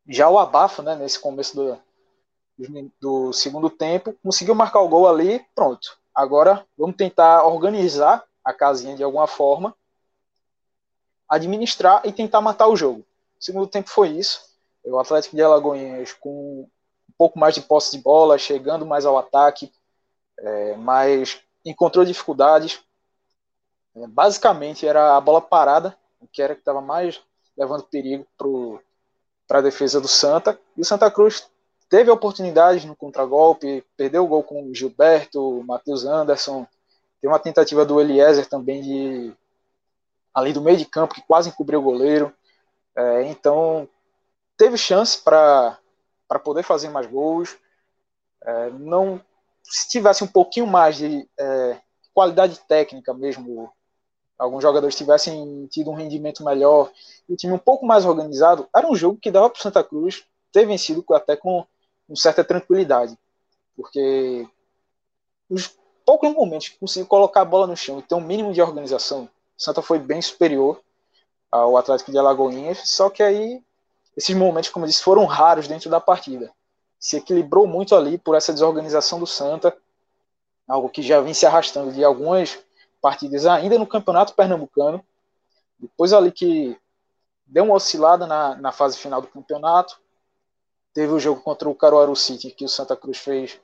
já o abafa, né, nesse começo do, do segundo tempo, conseguiu marcar o gol ali, pronto. Agora vamos tentar organizar a casinha de alguma forma, administrar e tentar matar o jogo. O segundo tempo foi isso. O Atlético de Alagoinhas com um pouco mais de posse de bola, chegando mais ao ataque, é, mas encontrou dificuldades. É, basicamente era a bola parada, que era que estava mais levando perigo para a defesa do Santa. E o Santa Cruz teve oportunidades no contragolpe, perdeu o gol com o Gilberto, o Matheus Anderson. Tem uma tentativa do Eliezer também de ali do meio de campo que quase encobriu o goleiro. É, então teve chance para poder fazer mais gols. É, não se tivesse um pouquinho mais de é, qualidade técnica mesmo, alguns jogadores tivessem tido um rendimento melhor e o time um pouco mais organizado, era um jogo que dava para Santa Cruz ter vencido até com, com certa tranquilidade, porque os poucos momentos que conseguiu colocar a bola no chão e ter um mínimo de organização, Santa foi bem superior ao Atlético de Alagoinhas, só que aí esses momentos, como eu disse, foram raros dentro da partida. Se equilibrou muito ali por essa desorganização do Santa, algo que já vem se arrastando de algumas partidas ainda no Campeonato Pernambucano. Depois ali que deu uma oscilada na, na fase final do campeonato. Teve o jogo contra o Caruaru City, que o Santa Cruz fez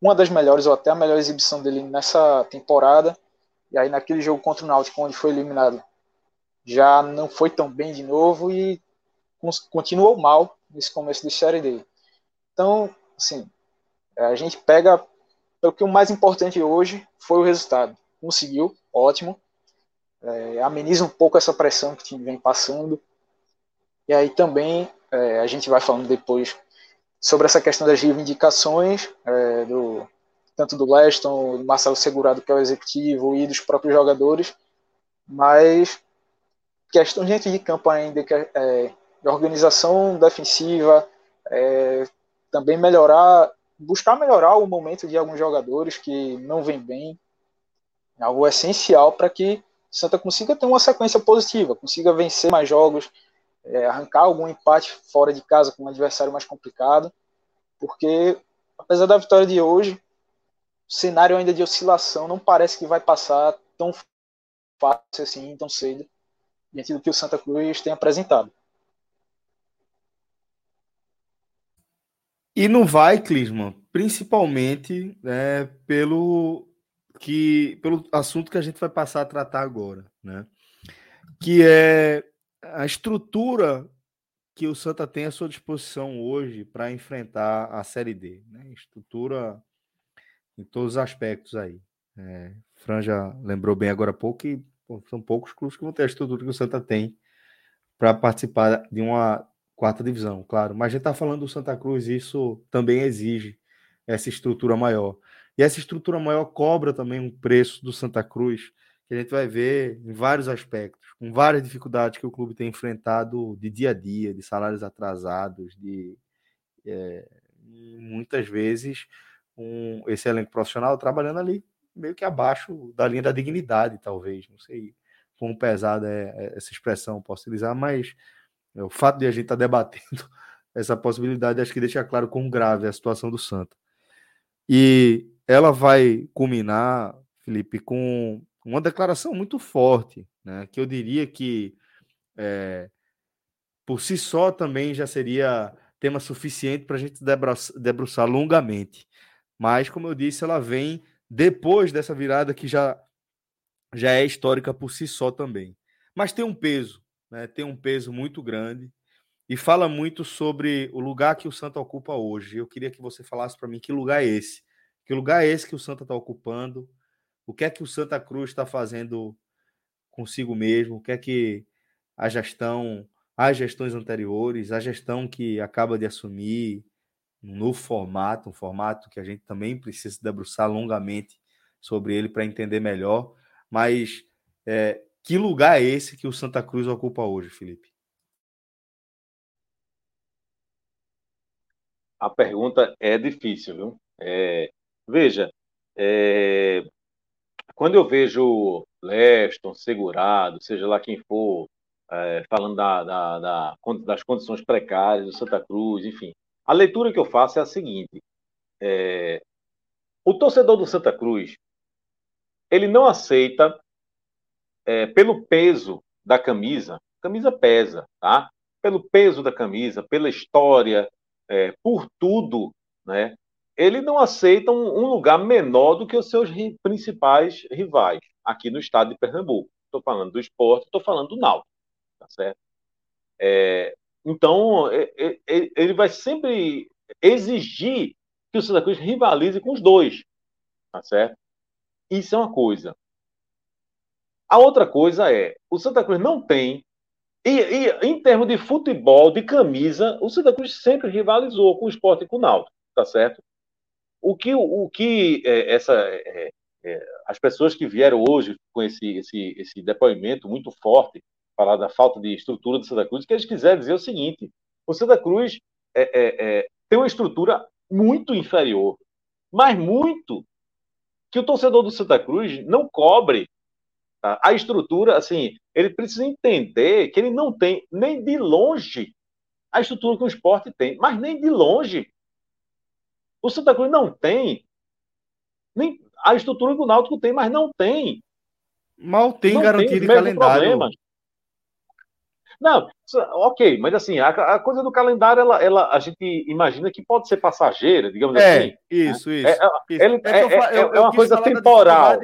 uma das melhores, ou até a melhor exibição dele nessa temporada. E aí naquele jogo contra o Náutico, onde foi eliminado, já não foi tão bem de novo e continuou mal nesse começo de Série D. Então, assim, a gente pega o que o mais importante hoje foi o resultado. Conseguiu, ótimo. É, ameniza um pouco essa pressão que o time vem passando. E aí também é, a gente vai falando depois sobre essa questão das reivindicações, é, do, tanto do Leston, do Marcelo Segurado, que é o executivo, e dos próprios jogadores, mas questão dentro de campo ainda, que é, é, de organização defensiva, é, também melhorar, buscar melhorar o momento de alguns jogadores que não vêm bem, algo essencial para que Santa consiga ter uma sequência positiva, consiga vencer mais jogos, é, arrancar algum empate fora de casa com um adversário mais complicado, porque apesar da vitória de hoje, o cenário ainda de oscilação não parece que vai passar tão fácil assim, tão cedo, diante do que o Santa Cruz tem apresentado. E não vai, Clisman, principalmente né, pelo que pelo assunto que a gente vai passar a tratar agora, né? Que é a estrutura que o Santa tem à sua disposição hoje para enfrentar a Série D, né? Estrutura em todos os aspectos aí. É, Franja lembrou bem agora há pouco que são poucos clubes que vão ter a estrutura que o Santa tem para participar de uma quarta divisão, claro. Mas a gente está falando do Santa Cruz, isso também exige essa estrutura maior. E essa estrutura maior cobra também um preço do Santa Cruz, que a gente vai ver em vários aspectos, com várias dificuldades que o clube tem enfrentado de dia a dia, de salários atrasados, de é, muitas vezes um, esse elenco profissional trabalhando ali meio que abaixo da linha da dignidade, talvez, não sei quão pesada é, é essa expressão posso utilizar, mas é, o fato de a gente estar tá debatendo essa possibilidade acho que deixa claro quão grave é a situação do Santa. E ela vai culminar, Felipe, com uma declaração muito forte, né? que eu diria que é, por si só também já seria tema suficiente para a gente debruçar, longamente. Mas, como eu disse, ela vem depois dessa virada que já, já é histórica por si só também. Mas tem um peso, né? tem um peso muito grande e fala muito sobre o lugar que o Santa ocupa hoje. Eu queria que você falasse para mim que lugar é esse. Que lugar é esse que o Santa está ocupando? O que é que o Santa Cruz está fazendo consigo mesmo? O que é que a gestão, as gestões anteriores, a gestão que acaba de assumir um novo formato, um formato que a gente também precisa debruçar longamente sobre ele para entender melhor. Mas é, que lugar é esse que o Santa Cruz ocupa hoje, Felipe? A pergunta é difícil, viu? É, veja, é, quando eu vejo Leston, Segurado, seja lá quem for, é, falando da, da, da, das condições precárias do Santa Cruz, enfim, a leitura que eu faço é a seguinte: é, o torcedor do Santa Cruz ele não aceita é, pelo peso da camisa, camisa pesa, tá? Pelo peso da camisa, pela história, é, por tudo, né? Ele não aceita um, um, lugar menor do que os seus ri, principais rivais aqui no estado de Pernambuco. Estou falando do esporte, estou falando do Náutico, tá certo? É, então, é, é, ele vai sempre exigir que o Santa Cruz rivalize com os dois, tá certo? Isso é uma coisa. A outra coisa é, o Santa Cruz não tem e, e, em termos de futebol, de camisa, o Santa Cruz sempre rivalizou com o esporte e com o Náutico, tá certo? O que, o que é, essa, é, é, as pessoas que vieram hoje com esse, esse, esse depoimento muito forte, falar da falta de estrutura do Santa Cruz, que eles quiserem dizer o seguinte: o Santa Cruz é, é, é, tem uma estrutura muito inferior, mas muito que o torcedor do Santa Cruz não cobre? A estrutura, assim, ele precisa entender que ele não tem nem de longe a estrutura que o esporte tem, mas nem de longe. O Santa Cruz não tem nem a estrutura que o Náutico tem, mas não tem. Mal tem não garantia tem de calendário. Problemas. Não, ok, mas assim, a, a, coisa do calendário, ela, ela, a gente imagina que pode ser passageira, digamos é, assim. Isso, né? isso. É, isso. Ele, é, é, é, é uma coisa temporal.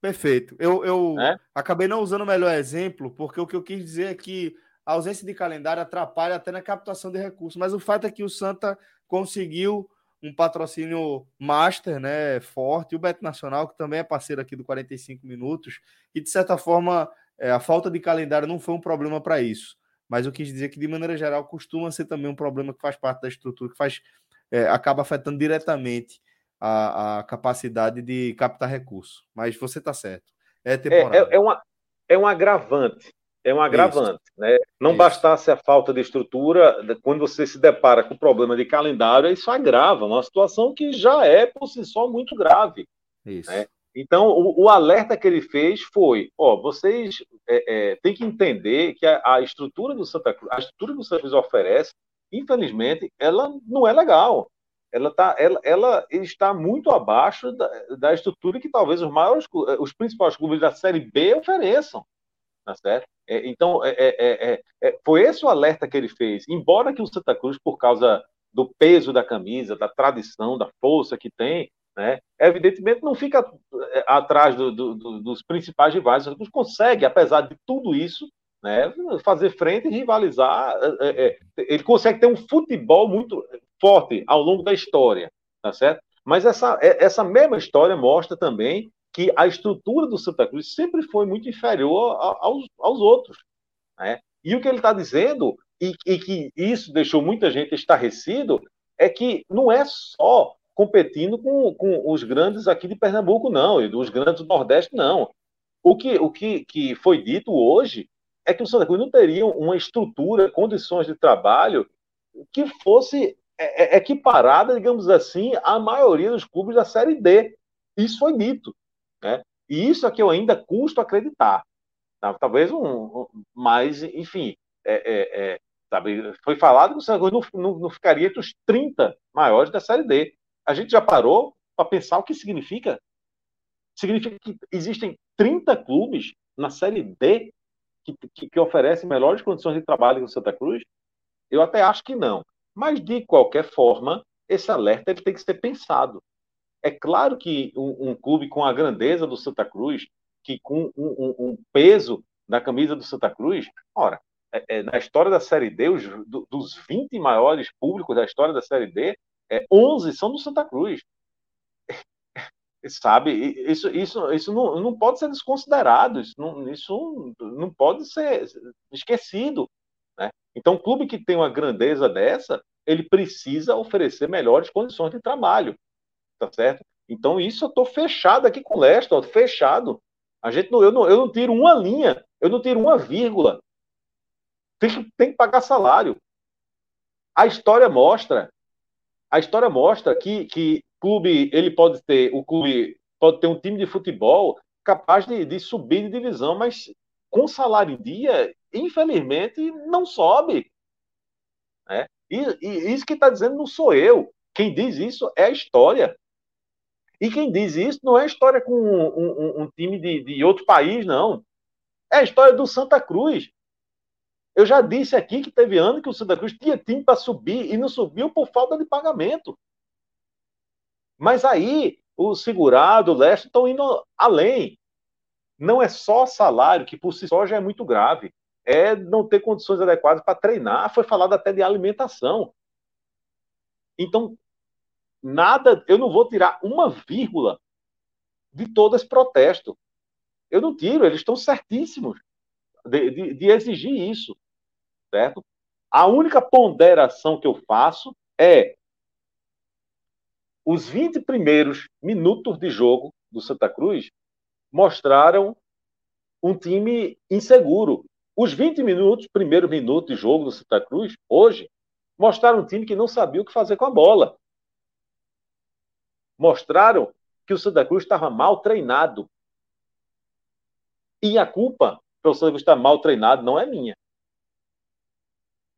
Perfeito. Eu, eu é? acabei não usando o melhor exemplo, porque o que eu quis dizer é que a ausência de calendário atrapalha até na captação de recursos. Mas o fato é que o Santa conseguiu um patrocínio master, né, forte, e o Beto Nacional, que também é parceiro aqui do 45 Minutos, e de certa forma é, a falta de calendário não foi um problema para isso. Mas eu quis dizer que, de maneira geral, costuma ser também um problema que faz parte da estrutura, que faz, é, acaba afetando diretamente a, a capacidade de captar recurso. Mas você está certo. É temporário. É, é, é, uma, é um agravante. É um agravante. Né? Não isso. bastasse a falta de estrutura, quando você se depara com o problema de calendário, isso agrava uma situação que já é, por si só, muito grave. Isso. Né? Então, o, o, alerta que ele fez foi: ó, vocês é, é, têm que entender que a, a, estrutura do Santa Cruz, a estrutura que o Santa Cruz oferece, infelizmente, ela não é legal ela, tá, ela, ela está muito abaixo da, da estrutura que talvez os maiores, os principais clubes da Série B ofereçam. Tá certo? É, então, é é, é, é, foi esse o alerta que ele fez. Embora que o Santa Cruz, por causa do peso da camisa, da tradição, da força que tem, né, evidentemente não fica é, atrás do, do, do, dos principais rivais. O Santa Cruz consegue, apesar de tudo isso, né, fazer frente e rivalizar. ele consegue ter um futebol muito forte ao longo da história, tá certo? Mas essa, é, essa mesma história mostra também que a estrutura do Santa Cruz sempre foi muito inferior aos, aos outros. Né? E o que ele está dizendo, e, e, que isso deixou muita gente estarrecido, é que não é só competindo com, com os grandes aqui de Pernambuco, não, e dos grandes do Nordeste, não. O que, o que, que foi dito hoje é que o Santa Cruz não teria uma estrutura, condições de trabalho que fosse é, é, equiparada, digamos assim, à maioria dos clubes da Série D. Isso foi dito. Né? E isso é que eu ainda custo acreditar. Tá? Talvez um, um. Mas, enfim, é, é, é, sabe, foi falado que o Santa Cruz não, não, não ficaria entre os 30 maiores da Série D. A gente já parou para pensar o que significa? Significa que existem 30 clubes na Série D que, que, que oferecem melhores condições de trabalho que o Santa Cruz? Eu até acho que não. Mas, de qualquer forma, esse alerta ele tem que ser pensado. É claro que um, um clube com a grandeza do Santa Cruz, que com um, um, um peso na camisa do Santa Cruz, ora, é, é, na história da Série D, os, do, dos 20 maiores públicos da história da Série D, é, 11 são do Santa Cruz. Sabe, isso, isso, isso não, não pode ser desconsiderado, isso não, isso não pode ser esquecido. Então, um clube que tem uma grandeza dessa, ele precisa oferecer melhores condições de trabalho, tá certo? Então, isso eu estou fechado aqui com o Lester, fechado. A gente não, eu, não, eu não tiro uma linha, eu não tiro uma vírgula. Tem que, tem que pagar salário. A história mostra, a história mostra que, que clube, ele pode ter, o clube pode ter um time de futebol capaz de, de subir de divisão, mas com salário em dia, infelizmente, não sobe. Né? E, e isso que está dizendo não sou eu. Quem diz isso é a história. E quem diz isso não é história com um, um, um time de, de outro país, não. É a história do Santa Cruz. Eu já disse aqui que teve ano que o Santa Cruz tinha time para subir e não subiu por falta de pagamento. Mas aí, os segurados, o Leste, estão indo além. Não é só salário, que por si só já é muito grave. É não ter condições adequadas para treinar. Foi falado até de alimentação. Então, nada, eu não vou tirar uma vírgula de todo esse protesto. Eu não tiro, eles estão certíssimos de, de, de exigir isso, certo? A única ponderação que eu faço é os 20 primeiros minutos de jogo do Santa Cruz mostraram um time inseguro. Os 20 minutos, primeiros minutos de jogo do Santa Cruz, hoje, mostraram um time que não sabia o que fazer com a bola. Mostraram que o Santa Cruz estava mal treinado. E a culpa pelo Santa Cruz estar mal treinado não é minha.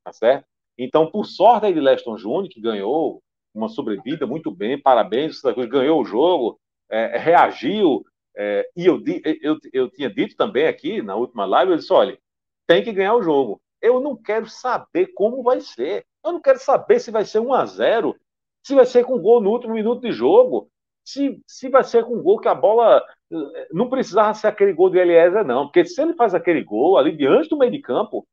Tá certo? Então, por sorte aí de Leston Júnior, que ganhou uma sobrevida muito bem, parabéns, o Santa Cruz ganhou o jogo, é, reagiu, é, e eu, eu, eu tinha dito também aqui na última live, eu disse, olha, tem que ganhar o jogo. Eu não quero saber como vai ser. Eu não quero saber se vai ser 1 a 0 se vai ser com gol no último minuto de jogo, se, se vai ser com gol que a bola não precisava ser aquele gol do Eliezer, não, porque se ele faz aquele gol ali diante do meio de campo,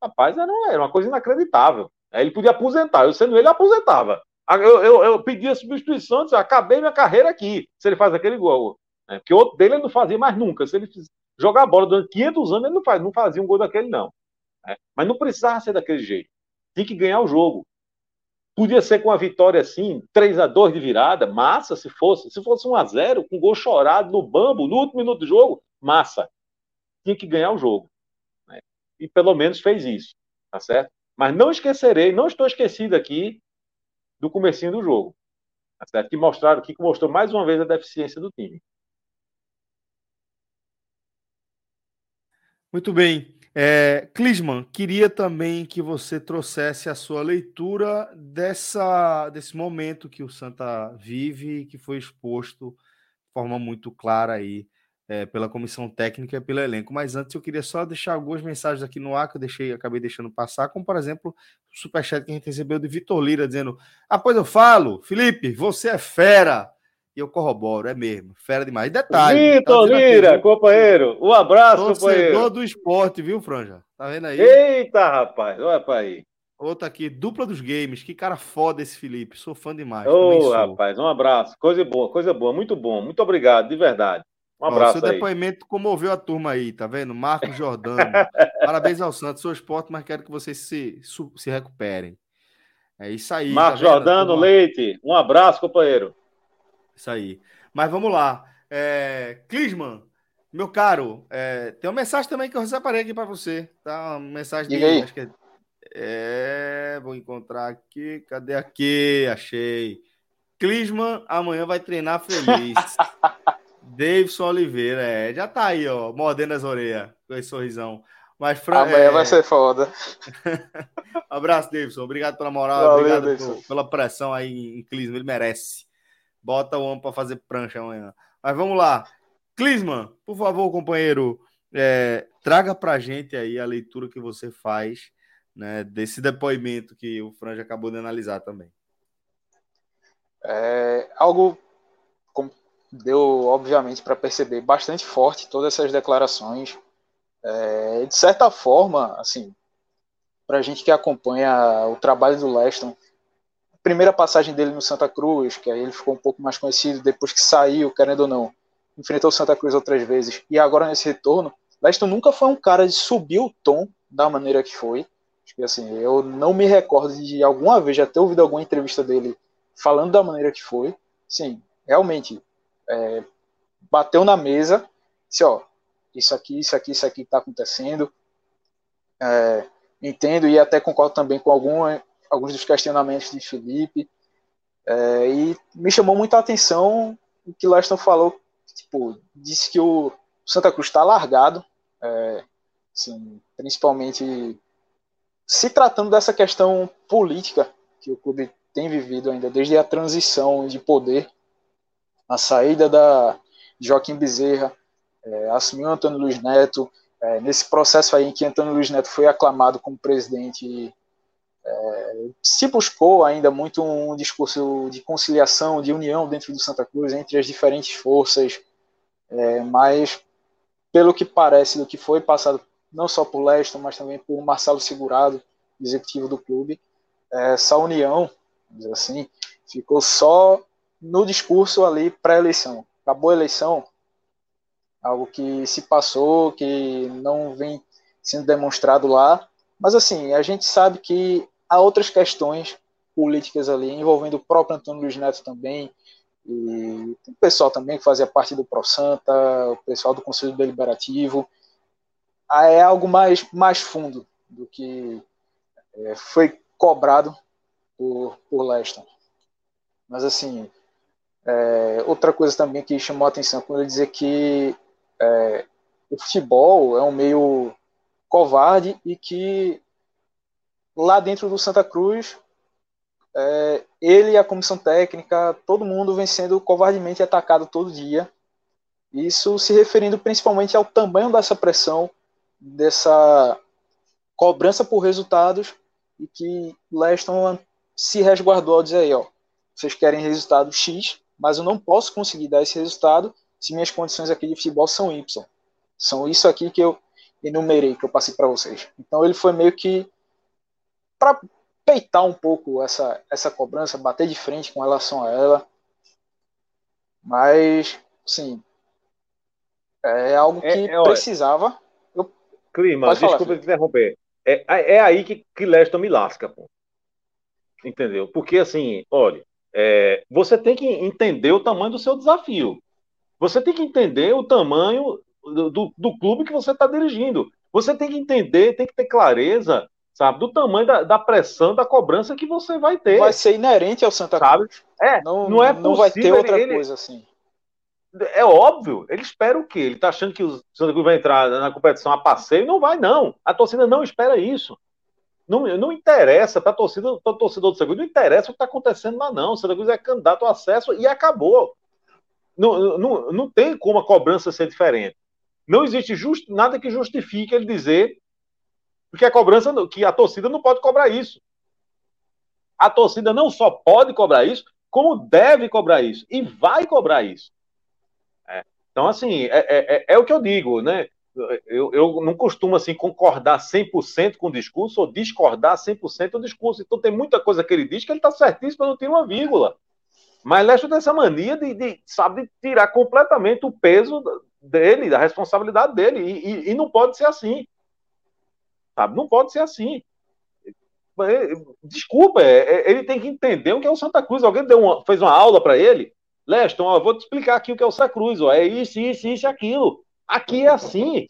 rapaz, era, era uma coisa inacreditável. Ele podia aposentar, eu sendo ele, aposentava. Eu, eu, eu pedi a substituição, disse, acabei minha carreira aqui, se ele faz aquele gol. É, porque outro dele ele não fazia mais nunca. Se ele jogar a bola durante 500 anos, ele não, faz, não fazia um gol daquele, não. É, mas não precisava ser daquele jeito. Tinha que ganhar o jogo. Podia ser com a vitória assim, 3 a 2 de virada, massa se fosse. Se fosse 1 a 0 com gol chorado no bambo, no último minuto do jogo, massa. Tinha que ganhar o jogo. Né? E pelo menos fez isso, tá certo? Mas não esquecerei, não estou esquecido aqui do comecinho do jogo. Tá certo? Que mostraram que mostrou mais uma vez a deficiência do time. Muito bem. É, Clisman, queria também que você trouxesse a sua leitura dessa, desse momento que o Santa vive e que foi exposto de forma muito clara aí é, pela comissão técnica e pelo elenco. Mas antes eu queria só deixar algumas mensagens aqui no ar que eu deixei, acabei deixando passar, como por exemplo o superchat que a gente recebeu de Vitor Lira dizendo: Ah, pois eu falo, Felipe, você é fera. E eu corroboro, é mesmo. Fera demais. E detalhe. Vitor tá Lira, aqui, companheiro. Um abraço, companheiro. do esporte, viu, Franja? Tá vendo aí? Eita, rapaz. Olha pra aí. Outro aqui, dupla dos games. Que cara foda esse Felipe. Sou fã demais. Ô, oh, rapaz, um abraço. Coisa boa, coisa boa. Muito bom. Muito obrigado, de verdade. Um abraço. Ó, seu aí. depoimento comoveu a turma aí, tá vendo? Marcos Jordano. Parabéns ao Santos. Sou esporte, mas quero que vocês se, se recuperem. É isso aí. Marcos tá Jordano Leite. Um abraço, companheiro. Isso aí. Mas vamos lá. É, Clisman, meu caro, é, tem uma mensagem também que eu separei aqui para você. Tá? Uma mensagem de. Acho que é, é, vou encontrar aqui. Cadê aqui? Achei. Clisman amanhã vai treinar feliz. Davidson Oliveira, é, já tá aí, ó, mordendo as orelhas com esse sorrisão. Mas, Fran, Amanhã é... vai ser foda. abraço, Davidson. Obrigado pela moral, Valeu, obrigado por, pela pressão aí em Clisman, ele merece. Bota o homem para fazer prancha amanhã. Mas vamos lá. Clisman, por favor, companheiro, é, traga para gente aí a leitura que você faz né, desse depoimento que o Franja acabou de analisar também. É algo deu, obviamente, para perceber bastante forte todas essas declarações. É, de certa forma, assim, para a gente que acompanha o trabalho do Leston, primeira passagem dele no Santa Cruz, que aí ele ficou um pouco mais conhecido depois que saiu, querendo ou não, enfrentou o Santa Cruz outras vezes, e agora nesse retorno, Leston nunca foi um cara de subir o tom da maneira que foi. Acho que assim, eu não me recordo de alguma vez já ter ouvido alguma entrevista dele falando da maneira que foi. Sim, realmente, é, bateu na mesa, disse, ó, isso aqui, isso aqui, isso aqui está acontecendo. É, entendo e até concordo também com alguma, alguns dos questionamentos de Felipe. É, e me chamou muito a atenção o que Leston falou. Tipo, disse que o Santa Cruz está largado, é, assim, principalmente se tratando dessa questão política que o clube tem vivido ainda desde a transição de poder, a saída da Joaquim Bezerra, é, assumiu Antônio Luiz Neto, é, nesse processo aí em que Antônio Luiz Neto foi aclamado como presidente É, se buscou ainda muito um discurso de conciliação, de união dentro do Santa Cruz entre as diferentes forças, é, mas pelo que parece do que foi passado não só por Leston, mas também por Marcelo Segurado, executivo do clube, essa união, assim, ficou só no discurso ali pré-eleição. Acabou a eleição, algo que se passou, que não vem sendo demonstrado lá, mas assim, a gente sabe que há outras questões políticas ali, envolvendo o próprio Antônio Luiz Neto também, e o pessoal também que fazia parte do Pro Santa, o pessoal do Conselho Deliberativo, ah, é algo mais, mais fundo do que é, foi cobrado por, por Leston. Mas assim, é, outra coisa também que chamou a atenção quando ele dizer que é, o futebol é um meio covarde e que lá dentro do Santa Cruz é, ele e a comissão técnica, todo mundo vem sendo covardemente atacado todo dia. Isso se referindo principalmente ao tamanho dessa pressão dessa cobrança por resultados e que Leston se resguardou ao dizer aí, ó, vocês querem resultado X, mas eu não posso conseguir dar esse resultado se minhas condições aqui de futebol são Y. São isso aqui que eu enumerei, que eu passei para vocês. Então ele foi meio que para peitar um pouco essa, essa cobrança, bater de frente com relação a ela. Mas, sim, é algo é, que é, precisava Clima, Pode desculpa falar, te interromper. É, é aí que, que Leston me lasca, pô. Entendeu? Porque, assim, olha, é, você tem que entender o tamanho do seu desafio. Você tem que entender o tamanho do, do, clube que você está dirigindo. Você tem que entender, tem que ter clareza, sabe, do tamanho da, da, pressão, da cobrança que você vai ter. Vai ser inerente ao Santa Cruz. É, não, não é possível, Não vai ter outra ele, coisa assim é óbvio, ele espera o quê? Ele está achando que o Santa Cruz vai entrar na competição a passeio? Não vai, não. A torcida não espera isso. Não, não interessa para a torcida, para o torcedor do Santa Cruz, não interessa o que está acontecendo lá, não. O Santa Cruz é candidato ao acesso e acabou. Não, não, não tem como a cobrança ser diferente. Não existe just, nada que justifique ele dizer que a cobrança, que a torcida não pode cobrar isso. A torcida não só pode cobrar isso, como deve cobrar isso e vai cobrar isso. Então, assim, é, é, é, é o que eu digo, né? Eu, eu não costumo assim concordar 100% com o discurso ou discordar 100% do discurso. Então tem muita coisa que ele diz que ele está certíssimo, não tem uma vírgula. Mas Leste tem essa mania de, de, sabe, tirar completamente o peso dele, da responsabilidade dele. E, e, e, não pode ser assim. Sabe? Não pode ser assim. Desculpa, é, é, ele tem que entender o que é o Santa Cruz. Alguém deu uma, fez uma aula para ele Leston, ó, vou te explicar aqui o que é o Santa Cruz, ó, é isso, isso, isso, aquilo. Aqui é assim.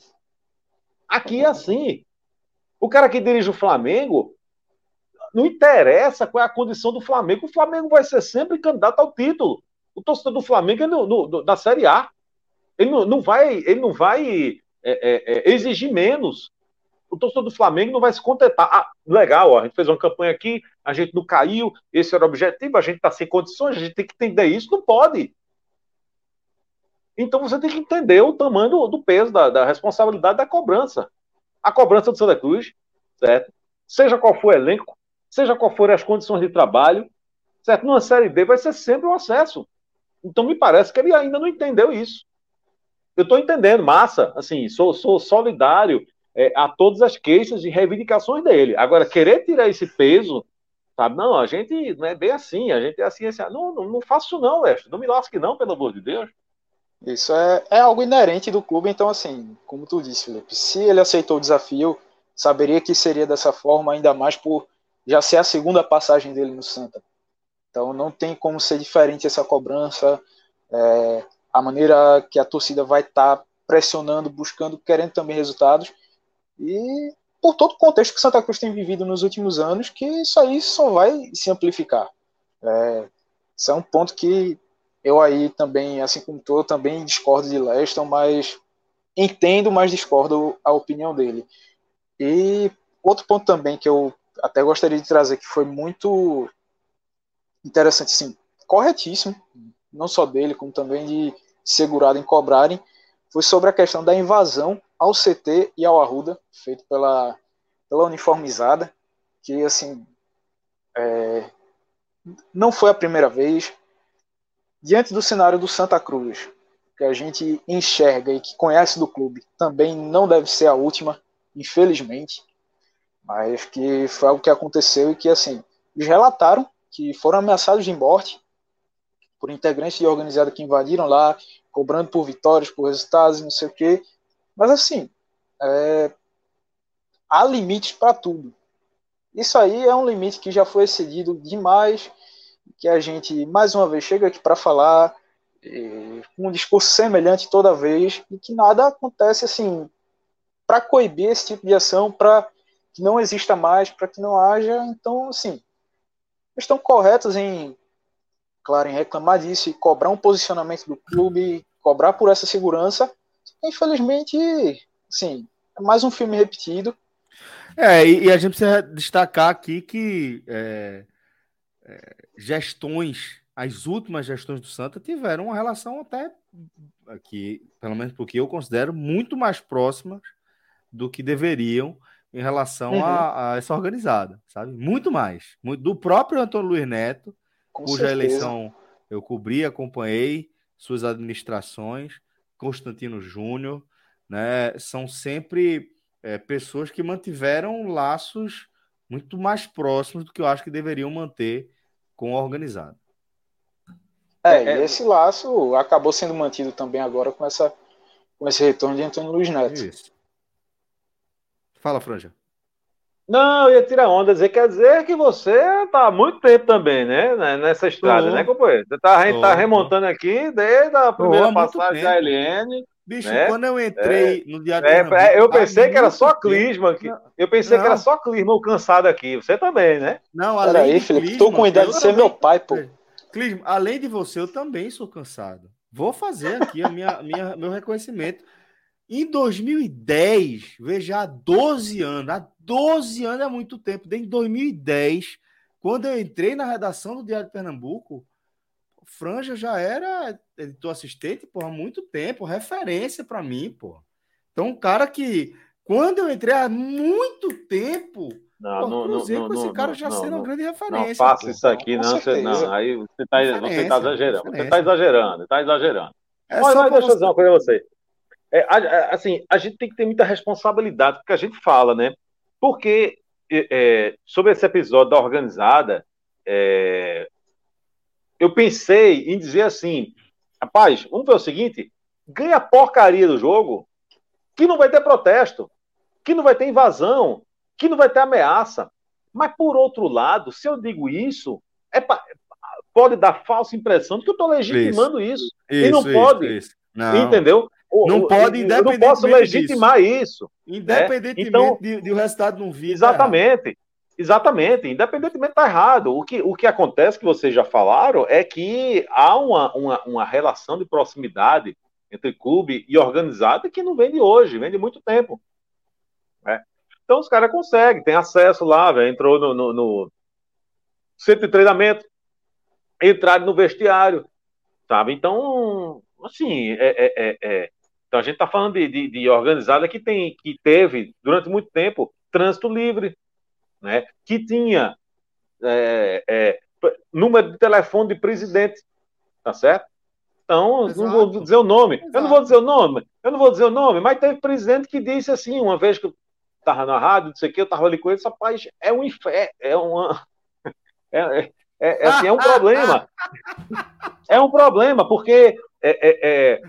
Aqui é assim. O cara que dirige o Flamengo, não interessa qual é a condição do Flamengo, o Flamengo vai ser sempre candidato ao título. O torcedor do Flamengo é no, no, na Série A. Ele não, não vai, ele não vai é, é, é exigir menos o torcedor do Flamengo não vai se contentar. Ah, legal, ó, a gente fez uma campanha aqui, a gente não caiu, esse era o objetivo, a gente está sem condições, a gente tem que entender isso, não pode. Então você tem que entender o tamanho do, do peso, da, da, responsabilidade da cobrança. A cobrança do Santa Cruz, certo? Seja qual for o elenco, seja qual forem as condições de trabalho, certo? Numa Série B vai ser sempre um acesso. Então me parece que ele ainda não entendeu isso. Eu estou entendendo, massa, assim, sou, sou solidário, é, a todas as queixas e reivindicações dele. Agora, querer tirar esse peso, sabe? Não, a gente não é bem assim, a gente é assim, assim. Não, não, não faço não, Leste. Não me lasque não, pelo amor de Deus. Isso é, é algo inerente do clube, então assim, como tu disse, Felipe, se ele aceitou o desafio, saberia que seria dessa forma, ainda mais por já ser a segunda passagem dele no Santa. Então não tem como ser diferente essa cobrança, é, a maneira que a torcida vai estar tá pressionando, buscando, querendo também resultados. E por todo o contexto que Santa Cruz tem vivido nos últimos anos, que isso aí só vai se amplificar. É, isso é um ponto que eu aí também, assim como tu, também discordo de Leston, mas entendo, mas discordo a opinião dele. E outro ponto também que eu até gostaria de trazer, que foi muito interessante, sim, corretíssimo, não só dele, como também de segurado em cobrarem, foi sobre a questão da invasão ao CT e ao Arruda, feito pela, pela uniformizada, que assim é, não foi a primeira vez. Diante do cenário do Santa Cruz, que a gente enxerga e que conhece do clube, também não deve ser a última, infelizmente. Mas que foi algo que aconteceu e que, assim, eles relataram que foram ameaçados de morte por integrantes de organizada que invadiram lá, cobrando por vitórias, por resultados, não sei o quê. Mas, assim, é, há limites para tudo. Isso aí é um limite que já foi excedido demais, que a gente, mais uma vez, chega aqui para falar com um discurso semelhante toda vez e que nada acontece assim para coibir esse tipo de ação, para que não exista mais, para que não haja. Então, assim, estão corretos em, claro, em reclamar disso e cobrar um posicionamento do clube, cobrar por essa segurança. Infelizmente, sim, é mais um filme repetido. É, e, e a gente precisa destacar aqui que é, é, gestões, as últimas gestões do Santa tiveram uma relação até aqui, pelo menos porque eu considero muito mais próximas do que deveriam em relação uhum. a, a, essa organizada, sabe? Muito mais. Muito, do próprio Antônio Luiz Neto, Com cuja certeza. eleição eu cobri, acompanhei suas administrações, Constantino Júnior, né? São sempre é, pessoas que mantiveram laços muito mais próximos do que eu acho que deveriam manter com a organizada. É, é, e esse laço acabou sendo mantido também agora com, essa, com esse retorno de Antônio Luiz Neto. Isso. Fala, Franja. Não, eu ia tirar onda, dizer, quer dizer que você tá há muito tempo também, né? né nessa estrada, tô. né, companheiro? Você tá, a gente tá remontando tô. aqui desde a primeira tô, passagem da LN. Bicho, né? quando eu entrei é, no Diário é, é, Eu pensei que era só Clisma aqui. Eu pensei não. que era só Clisma o cansado aqui. Você também, né? Não, além Peraí, Felipe, Clisma, tô com idade de ser meu pai, pô. Clisma, além de você, eu também sou cansado. Vou fazer aqui a minha, minha, meu reconhecimento. Em 2010, veja, há 12 anos, há 12 anos é muito tempo, desde 2010, quando eu entrei na redação do Diário de Pernambuco, Franja já era editor assistente por há muito tempo, referência para mim, pô. Então, um cara que, quando eu entrei há muito tempo, não, pô, não, não, com esse cara já sendo uma grande referência. Não faça pô. isso aqui, não, você, não. Aí você está tá exagerando. Você está exagerando, está exagerando. É mas, mas deixa eu dizer uma coisa a você. É, assim, a gente tem que ter muita responsabilidade, porque a gente fala, né? Porque é, sobre esse episódio da organizada, é, eu pensei em dizer assim, rapaz, vamos ver o seguinte, ganha a porcaria do jogo, que não vai ter protesto, que não vai ter invasão, que não vai ter ameaça. Mas, por outro lado, se eu digo isso, é pra, pode dar falsa impressão de que eu estou legitimando isso. isso. e não isso, pode. Isso, não. Entendeu? Não pode, independente. Eu não posso legitimar disso. isso. Independentemente então, de, de, o resultado não vir. Exatamente. Exatamente, independentemente está errado. O que, o que acontece, que vocês já falaram, é que há uma, uma, uma relação de proximidade entre clube e organizada que não vem de hoje, vem de muito tempo. Né? Então os caras conseguem, tem acesso lá, véio, entrou no, no, no, centro de treinamento, entraram no vestiário, sabe? Então, assim, é, é, é, é. Então a gente está falando de, de, de organizada que, tem, que teve, durante muito tempo, trânsito livre, né, que tinha é, é, número de telefone de presidente, tá certo? Então, Exato. não vou dizer o nome. Exato. Eu não vou dizer o nome. Eu não vou dizer o nome, mas teve presidente que disse assim, uma vez que eu estava na rádio, não sei o que, eu estava ali com ele, rapaz, é um inferno, é uma. É, é, é, assim, é um problema. É um problema, porque é, é, é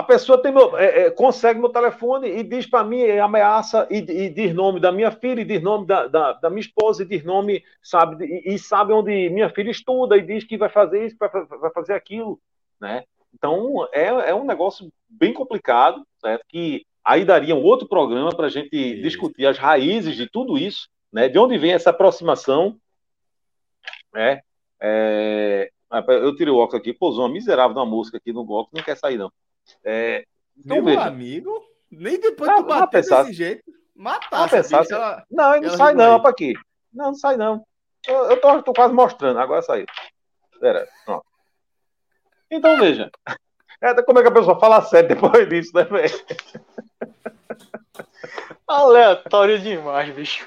a pessoa tem meu, é, é, consegue meu telefone e diz para mim, ameaça, e, e, diz nome da minha filha, e diz nome da, da, da minha esposa, e diz nome, sabe, e, e, sabe onde minha filha estuda, e diz que vai fazer isso, vai, vai fazer aquilo, né? Então, é, é um negócio bem complicado, certo? Que aí daria um outro programa para a gente isso. discutir as raízes de tudo isso, né? De onde vem essa aproximação, né? É, eu tirei o óculos aqui, pô, uma miserável da música aqui no óculos, não quer sair, não. É, então, Meu veja. amigo, nem depois tu bater pensar, desse jeito, matasse. Pensar, bicho, ela, não, ele não sai não, para aqui. Não, não sai não. Eu, eu tô, tô, quase mostrando, agora saiu. Pera. Então, veja. É, como é que a pessoa fala sério depois disso, né, velho? Aleatório demais, bicho.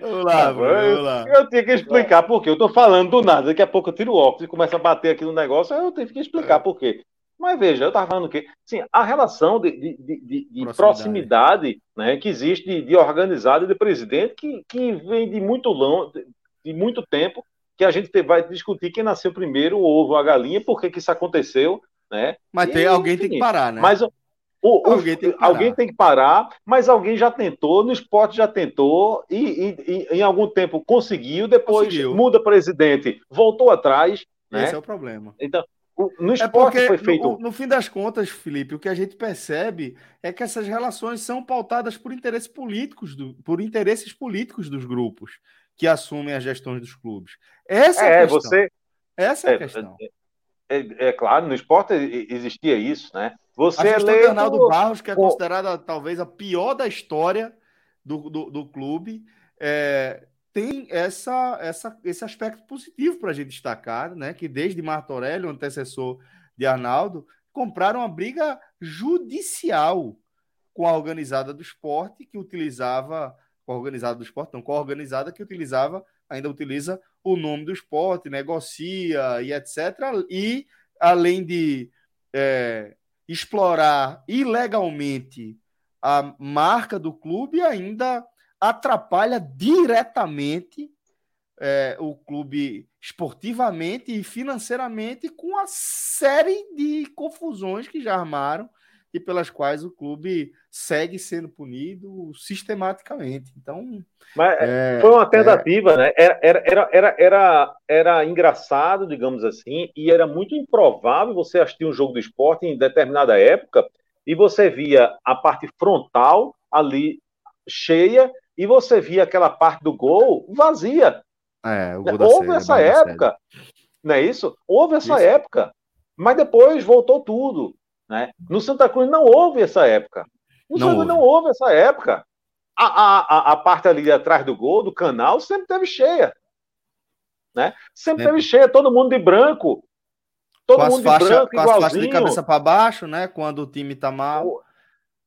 Vamos lá, Bruno, vamos lá. Eu tinha que explicar por quê. Eu tô falando do nada, daqui a pouco eu tiro o óculos e começa a bater aqui no negócio, eu tenho que explicar é. por quê. Mas veja, eu estava falando que sim, a relação de, de, de, de proximidade. proximidade, né, que existe de, de organizado e de presidente, que, que vem de muito longo, de muito tempo, que a gente vai discutir quem nasceu primeiro, o ovo a galinha, por que, que isso aconteceu, né? Mas tem, alguém tem que parar, né? Mas o, o, alguém, tem alguém, tem que parar, mas alguém já tentou, no esporte já tentou, e, e, e em algum tempo conseguiu, depois conseguiu. muda presidente, voltou atrás. Né? Esse é o problema. Então, no é esporte é foi feito. No, no, fim das contas, Felipe, o que a gente percebe é que essas relações são pautadas por interesses políticos, do, por interesses políticos dos grupos que assumem as gestões dos clubes. Essa é, é a questão. Você... Essa é, a é, questão. É, é, é, claro, no esporte existia isso, né? Você a gestão eleito... do Barros, que é considerada talvez a pior da história do, do, do clube, é, tem essa, essa, esse aspecto positivo para a gente destacar, né? Que desde Marco Aurélio, antecessor de Arnaldo, compraram uma briga judicial com a organizada do esporte, que utilizava, com a organizada do esporte, não, com a organizada que utilizava, ainda utiliza o nome do esporte, negocia e etc. E além de é, explorar ilegalmente a marca do clube, ainda atrapalha diretamente é, o clube esportivamente e financeiramente com a série de confusões que já armaram e pelas quais o clube segue sendo punido sistematicamente. Então, mas é, foi uma tentativa, é... né? Era, era, era, era, era engraçado, digamos assim, e era muito improvável você assistir um jogo do esporte em determinada época e você via a parte frontal ali cheia e você via aquela parte do gol vazia. É, né? Houve série, essa época, não é isso? Houve essa isso. época, mas depois voltou tudo. Né? No Santa Cruz não houve essa época. No não Santa Cruz não houve essa época. A, a, a, parte ali atrás do gol, do canal, sempre teve cheia. Né? Sempre, sempre. teve cheia, todo mundo de branco. Todo com mundo de faixa, branco, com igualzinho. as faixas de cabeça para baixo, né? Quando o time tá mal.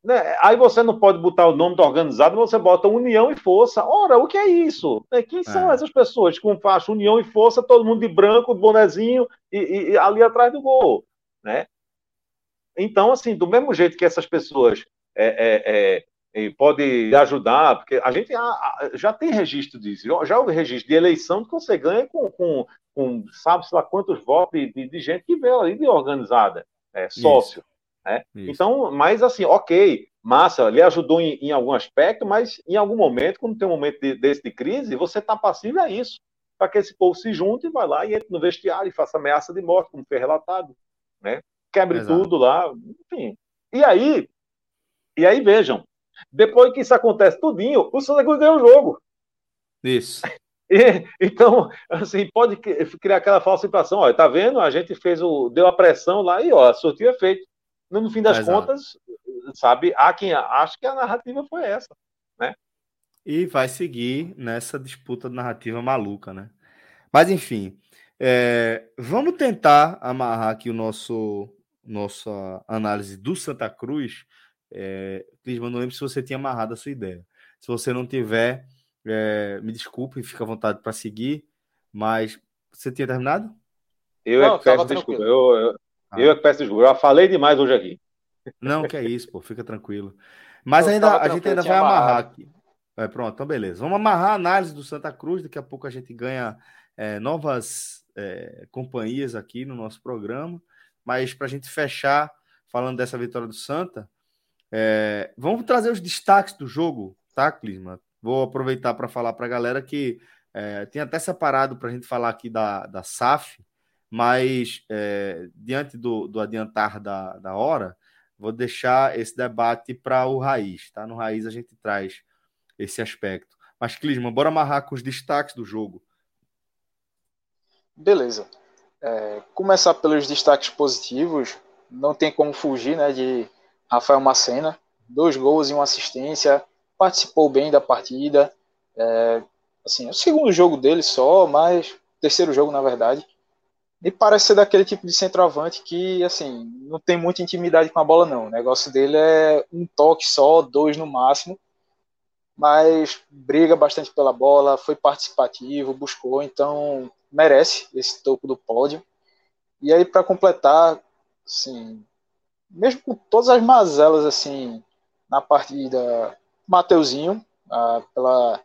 Né? Aí você não pode botar o nome do organizado, você bota União e Força. Ora, o que é isso? Né? Quem são é. essas pessoas com faixa União e Força, todo mundo de branco, bonezinho e, e, e, ali atrás do gol? Né? Então, assim, do mesmo jeito que essas pessoas é, é, é pode ajudar, porque a gente já, já tem registro disso, já houve registro de eleição que você ganha com, com, com sabe-se lá quantos votos de, de, gente que veio ali de organizada, é, sócio. Isso. Né? Então, mas assim, ok, massa, ele ajudou em, em, algum aspecto, mas em algum momento, quando tem um momento de, desse de crise, você está passivo a isso, para que esse povo se junte e vá lá e entre no vestiário e faça ameaça de morte, como foi relatado, né? Quebre Exato. tudo lá, enfim. E aí, e aí vejam, depois que isso acontece tudinho, o Santa Cruz ganha o jogo. Isso. E, então, assim, pode criar aquela falsa impressão, olha, tá vendo? A gente fez o, deu a pressão lá e ó, sortiu efeito no fim das Exato. contas, sabe, há quem acha que a narrativa foi essa, né? E vai seguir nessa disputa narrativa maluca, né? Mas enfim, é, vamos tentar amarrar aqui o nosso nossa análise do Santa Cruz. É, Clisman, não lembro se você tinha amarrado a sua ideia. Se você não tiver, é, me desculpe, fica à vontade para seguir. Mas você tinha terminado? Eu não, é que peço desculpa. Eu, eu, ah. Eu é que peço desculpa. Eu falei demais hoje aqui. Não, que é isso, pô. Fica tranquilo. Mas ainda, a gente ainda vai amarrar aqui. É, pronto, então beleza. Vamos amarrar a análise do Santa Cruz. Daqui a pouco a gente ganha é, novas é, companhias aqui no nosso programa. Mas para a gente fechar, falando dessa vitória do Santa, é, vamos trazer os destaques do jogo, tá, Clisma? Vou aproveitar para falar para a galera que é, tem até separado para a gente falar aqui da, da SAF, mas é, diante do, do adiantar da, da hora, vou deixar esse debate para o Raiz, tá? No Raiz a gente traz esse aspecto. Mas, Clisman, bora amarrar com os destaques do jogo. Beleza. É, começar pelos destaques positivos, não tem como fugir né, de Rafael Macena, dois gols e uma assistência, participou bem da partida. É, assim, é o segundo jogo dele só, mas terceiro jogo na verdade. E parece ser daquele tipo de centroavante que, assim, não tem muita intimidade com a bola, não. O negócio dele é um toque só, dois no máximo. mas briga bastante pela bola, foi participativo, buscou, então merece esse topo do pódio. E aí, para completar, assim, mesmo com todas as mazelas assim na partida, Mateuzinho, ah, pela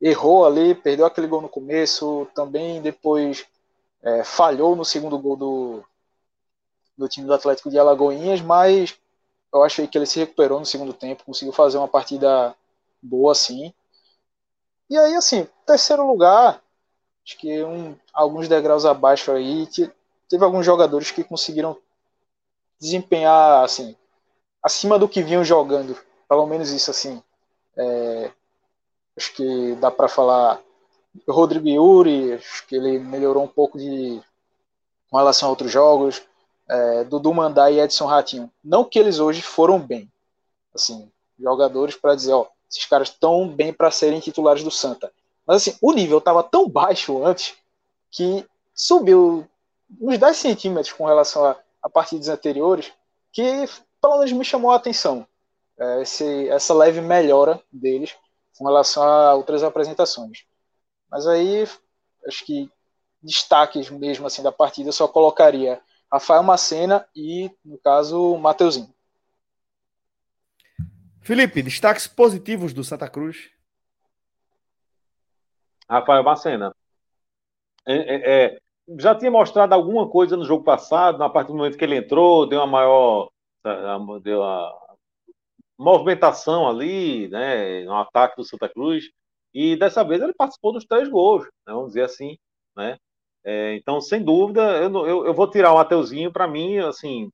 errou ali, perdeu aquele gol no começo, também depois é, falhou no segundo gol do, do time do Atlético de Alagoinhas, mas eu achei que ele se recuperou no segundo tempo, conseguiu fazer uma partida boa assim. E aí, assim, terceiro lugar, acho que um, alguns degraus abaixo aí, teve alguns jogadores que conseguiram desempenhar assim acima do que vinham jogando, pelo menos isso assim. É, acho que dá para falar Rodrigo Yuri, acho que ele melhorou um pouco de com relação a outros jogos. É, Dudu Mandai e Edson Ratinho. Não que eles hoje foram bem, assim, jogadores para dizer, ó, esses caras estão bem para serem titulares do Santa. Mas assim, o nível estava tão baixo antes que subiu uns 10 centímetros com relação a, a partidas anteriores, que pelo menos me chamou a atenção. É, esse, essa leve melhora deles com relação a outras apresentações. Mas aí, acho que destaques mesmo assim da partida, só colocaria Rafael Macena e, no caso, Mateuzinho. Felipe, destaques positivos do Santa Cruz. Rafael Macena. É, é, é, já tinha mostrado alguma coisa no jogo passado, na partir do momento que ele entrou, deu uma maior. Deu uma movimentação ali, né, no ataque do Santa Cruz. E dessa vez ele participou dos três gols, né, vamos dizer assim, né? É, então, sem dúvida, eu, eu, eu vou tirar o Mateuzinho para mim, assim,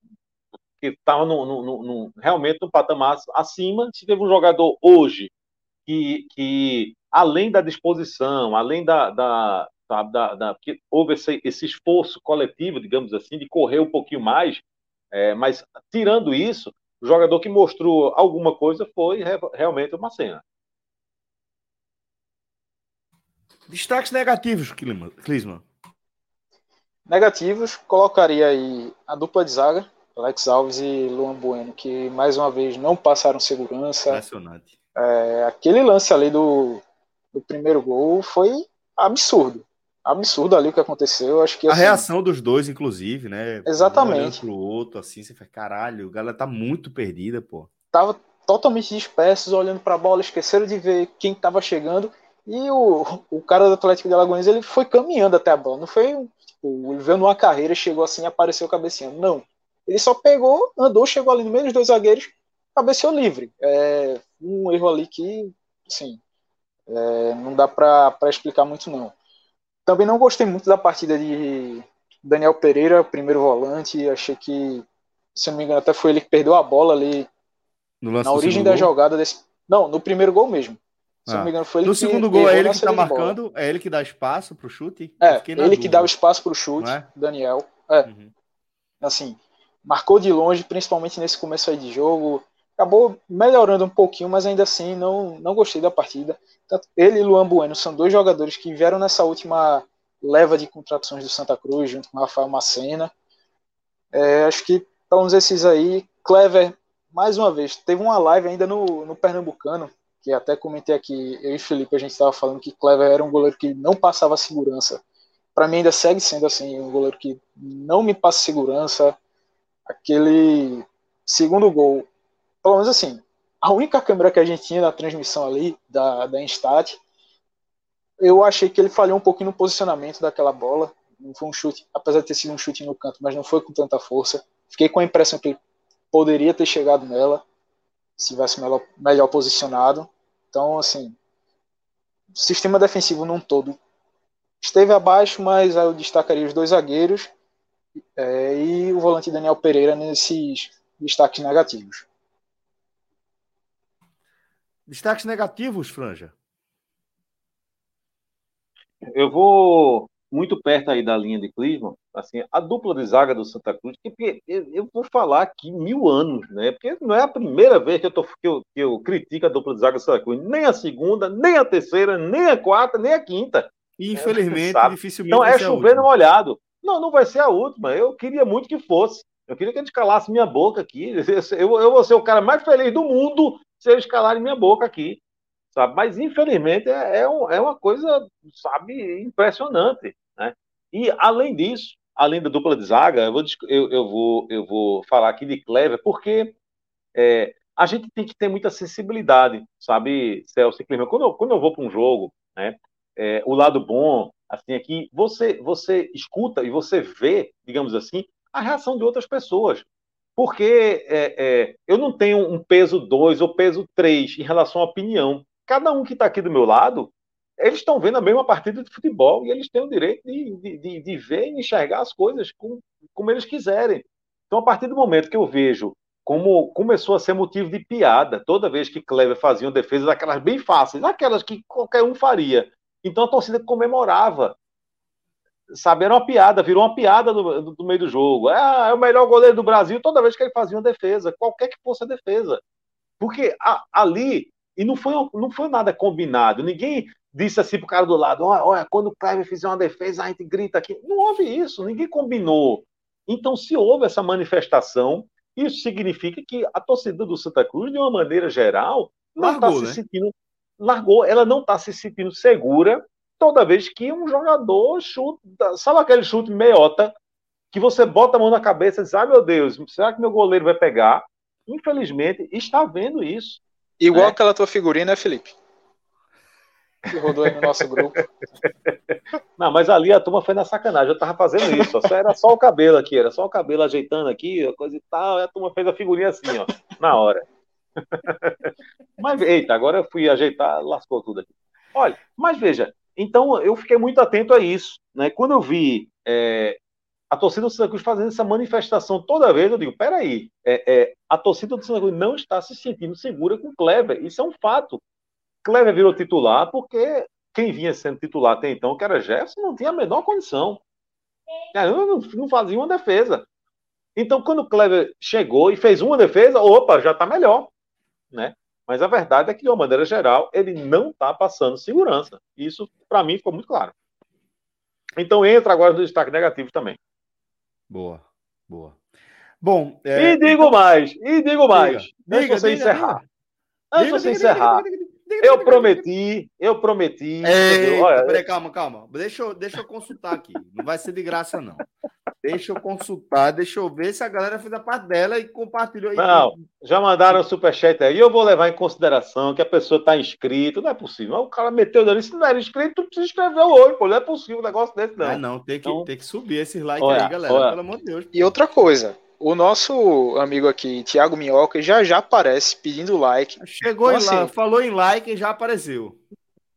que estava realmente no patamar acima. Se teve um jogador hoje que, que além da disposição, além da, da, da, da que houve esse, esse, esforço coletivo, digamos assim, de correr um pouquinho mais, é, mas tirando isso, o jogador que mostrou alguma coisa foi realmente o Macena. Destaques negativos, Clisman. Negativos, colocaria aí a dupla de zaga, Alex Alves e Luan Bueno, que mais uma vez não passaram segurança. Impressionante. É, aquele lance ali do, do primeiro gol foi absurdo. Absurdo ali o que aconteceu. Acho que, assim, a reação dos dois, inclusive, né? Exatamente. Um pro outro, assim, você fala, caralho, o galera tá muito perdida, pô. Tava totalmente dispersos, olhando para a bola, esqueceram de ver quem tava chegando. E o, o cara do Atlético de Alagoas, ele foi caminhando até a bola. Não foi, tipo, ele veio numa carreira, chegou assim e apareceu cabeceando. Não. Ele só pegou, andou, chegou ali no meio dos dois zagueiros, cabeceou livre. É um erro ali que, assim, é, não dá para explicar muito não. Também não gostei muito da partida de Daniel Pereira, primeiro volante. Achei que, se não me engano, até foi ele que perdeu a bola ali na origem da jogada desse. Não, no primeiro gol mesmo. Se ah. não me engano, foi ele no que segundo gol é ele que está marcando, é ele que dá espaço para o chute. É, ele dúvida. que dá o espaço para o chute, é? Daniel. É. Uhum. Assim, marcou de longe, principalmente nesse começo aí de jogo. Acabou melhorando um pouquinho, mas ainda assim não, não gostei da partida. Ele e Luan Bueno são dois jogadores que vieram nessa última leva de contratações do Santa Cruz, junto com o Rafael Macena. É, acho que, pelo menos esses aí, Clever, mais uma vez, teve uma live ainda no, no Pernambucano, que até comentei aqui, eu e Felipe, a gente estava falando que Clever era um goleiro que não passava segurança. Para mim ainda segue sendo assim, um goleiro que não me passa segurança, aquele segundo gol, pelo menos assim, a única câmera que a gente tinha na transmissão ali, da, da Instat, eu achei que ele falhou um pouquinho no posicionamento daquela bola. Não foi um chute, apesar de ter sido um chute no canto, mas não foi com tanta força. Fiquei com a impressão que ele poderia ter chegado nela se tivesse melhor, melhor posicionado. Então, assim, o sistema defensivo num todo esteve abaixo, mas eu destacaria os dois zagueiros é, e o volante Daniel Pereira nesses destaques negativos. Destaques negativos, Franja? Eu vou muito perto aí da linha de Cleveland, assim, a dupla de zaga do Santa Cruz, que eu vou falar aqui mil anos, né? Porque não é a primeira vez que eu, tô, que eu, que eu critico a dupla de zaga do Santa Cruz, nem a segunda, nem a terceira, nem a quarta, nem a quinta. infelizmente, é, dificilmente. Então é chover no molhado. Não, não vai ser a última. Eu queria muito que fosse. Eu queria que eles calasse minha boca aqui. Eu, eu vou ser o cara mais feliz do mundo se eles calarem minha boca aqui. sabe? Mas, infelizmente, é, é, um, é uma coisa, sabe, impressionante, né? E, além disso, além da dupla de zaga, eu vou, eu, eu vou, eu vou falar aqui de Clever, porque é, a gente tem que ter muita sensibilidade, sabe, Celso e Clever? Quando eu, quando eu vou para um jogo, né, é, o lado bom, assim, aqui, é você, você escuta e você vê, digamos assim, a reação de outras pessoas. Porque é, é, eu não tenho um peso 2 ou peso 3 em relação à opinião. Cada um que está aqui do meu lado, eles estão vendo a mesma partida de futebol e eles têm o direito de, de, de ver e enxergar as coisas como, como eles quiserem. Então, a partir do momento que eu vejo como começou a ser motivo de piada toda vez que Clever fazia uma defesa daquelas bem fáceis, aquelas que qualquer um faria. Então a torcida comemorava sabe, era uma piada, virou uma piada do, do, meio do jogo. Ah, é o melhor goleiro do Brasil toda vez que ele fazia uma defesa, qualquer que fosse a defesa. Porque a, ali, e não foi, não foi nada combinado, ninguém disse assim pro cara do lado, olha, olha quando o Kleber fizer uma defesa, a gente grita aqui. Não houve isso, ninguém combinou. Então, se houve essa manifestação, isso significa que a torcida do Santa Cruz, de uma maneira geral, não está se né? sentindo. Largou, ela não está se sentindo segura toda vez que um jogador chuta, sabe aquele chute meiota, que você bota a mão na cabeça e diz, ai ah, meu Deus, será que meu goleiro vai pegar? Infelizmente, está vendo isso. Igual né? aquela tua figurina, né, Felipe? Que rodou aí no nosso grupo. Não, mas ali a turma foi na sacanagem, eu tava fazendo isso, ó, era só o cabelo aqui, era só o cabelo ajeitando aqui, coisa e tal, e a turma fez a figurinha assim, ó, na hora. Mas, eita, agora eu fui ajeitar, lascou tudo aqui. Olha, mas veja, então, eu fiquei muito atento a isso. Né? Quando eu vi é, a torcida do Santa Cruz fazendo essa manifestação toda vez, eu digo: peraí, é, é, a torcida do Santa Cruz não está se sentindo segura com Kleber. Isso é um fato. Kleber virou titular porque quem vinha sendo titular até então, que era Gerson, não tinha a menor condição. Não, não fazia uma defesa. Então, quando o Kleber chegou e fez uma defesa, opa, já está melhor. Né? Mas a verdade é que, de uma maneira geral, ele não está passando segurança. Isso, para mim, ficou muito claro. Então, entra agora no destaque negativo também. Boa, boa. Bom, é... e digo mais, e digo mais. Diga, Antes de você encerrar. Antes de você encerrar. Eu prometi, eu prometi. Olha, peraí, calma, calma. Deixa eu, deixa eu consultar aqui. Não vai ser de graça, não. Deixa eu consultar, deixa eu ver se a galera fez a parte dela e compartilhou aí. Não, já mandaram o superchat aí. Eu vou levar em consideração que a pessoa está inscrita. Não é possível. O cara meteu ali. Se não era inscrito, tu se inscreveu hoje, pô. Não é possível um negócio desse, não. É, não, tem que, então... tem que subir esses likes olha, aí, galera. Olha. Pelo amor de Deus. E outra coisa. O nosso amigo aqui, Thiago Minhoca, já já aparece pedindo like. Chegou então, assim, lá, falou em like e já apareceu.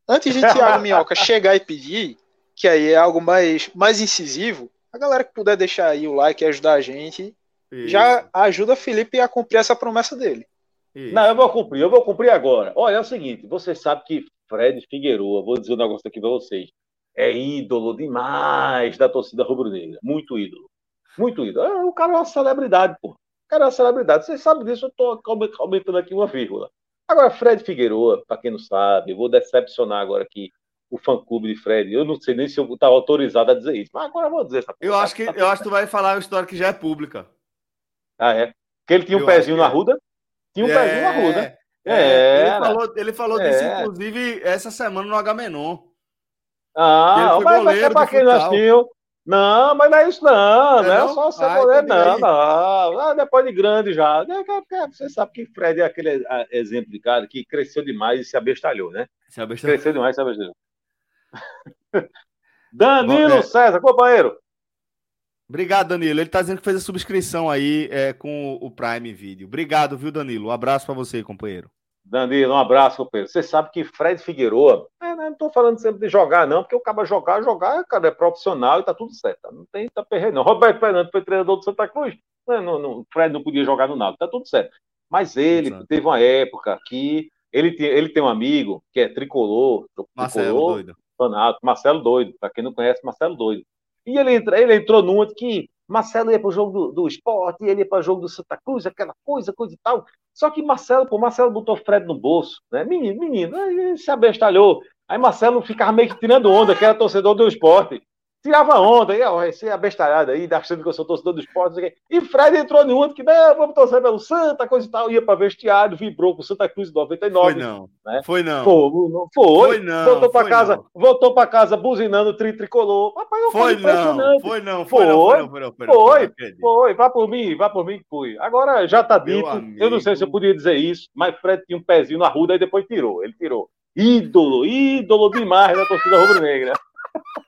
Antes de Thiago Minhoca chegar e pedir, que aí é algo mais, mais incisivo, a galera que puder deixar aí o like e ajudar a gente, Isso. já ajuda Felipe a cumprir essa promessa dele. Isso. Não, eu vou cumprir, eu vou cumprir agora. Olha, é o seguinte, você sabe que Fred Figueroa, vou dizer um negócio aqui para vocês, é ídolo demais da torcida rubro-negra, muito ídolo. Muito ídolo. É, o cara é uma celebridade, pô. O cara é uma celebridade. Vocês sabem disso, eu tô aumentando aqui uma vírgula. Agora, Fred Figueroa, para quem não sabe, eu vou decepcionar agora aqui o fã-clube de Fred. Eu não sei nem se eu estava autorizado a dizer isso, mas agora eu vou dizer essa Eu acho que, eu acho que tu vai falar uma história que já é pública. Ah, é? Que ele tinha um eu pezinho na é. ruda? Tinha um é, pezinho na ruda. É, é ele falou, ele falou disso, é. inclusive, essa semana no H-Menon. Ah, mas, mas é para quem não assistiu. Não, mas não é isso não, não, é só ser goleiro, não, não. Ah, depois de grande já. Você sabe que Fred é aquele ah, exemplo de cara que cresceu demais e se abestalhou, né? Se abestalhou. Cresceu demais e se abestalhou. Danilo é... César, companheiro. Obrigado, Danilo. Ele está dizendo que fez a subscrição aí é, com o Prime Video. Obrigado, viu, Danilo? Um abraço para você, companheiro. Danilo, um abraço, companheiro. Você sabe que Fred Figueroa, é, não estou falando sempre de jogar, não, porque o cara jogar, jogar, cara, é profissional e tá tudo certo. Não tem tá perreiro, não. Roberto Fernandes foi treinador do Santa Cruz. Não, não, não, Fred não podia jogar no Náutico, tá tudo certo. Mas ele Exato. teve uma época que ele, ele tem um amigo que é tricolor, Marcelo tricolor, doido. Marcelo Doido, para quem não conhece, Marcelo Doido. E ele, entra, ele entrou numa que Marcelo ia para o jogo do, do esporte, ele ia para o jogo do Santa Cruz, aquela coisa, coisa e tal. Só que Marcelo, pô, Marcelo botou Fred no bolso, né? Menino, menino, se abestalhou. Aí Marcelo ficava meio que tirando onda, que era torcedor do esporte. Tirava onda, ia esse abestalhado aí, achando que eu sou torcedor do esporte, e Fred entrou em um que, não, vamos torcer pelo Santa, coisa e tal, ia para vestiário, vibrou com Santa Cruz 99. Foi não, né? foi não. Foi, não, foi, foi não. Voltou para casa, não. voltou para casa buzinando tri tricolor. Rapaz, eu foi não, foi não, foi não, foi não, foi não, foi, foi, foi, foi, vá por mim, vá por mim que fui. Agora já tá dito, eu não sei se eu podia dizer isso, mas Fred tinha um pezinho na ruda e depois tirou, ele tirou. Ídolo, ídolo demais da torcida rubro-negra.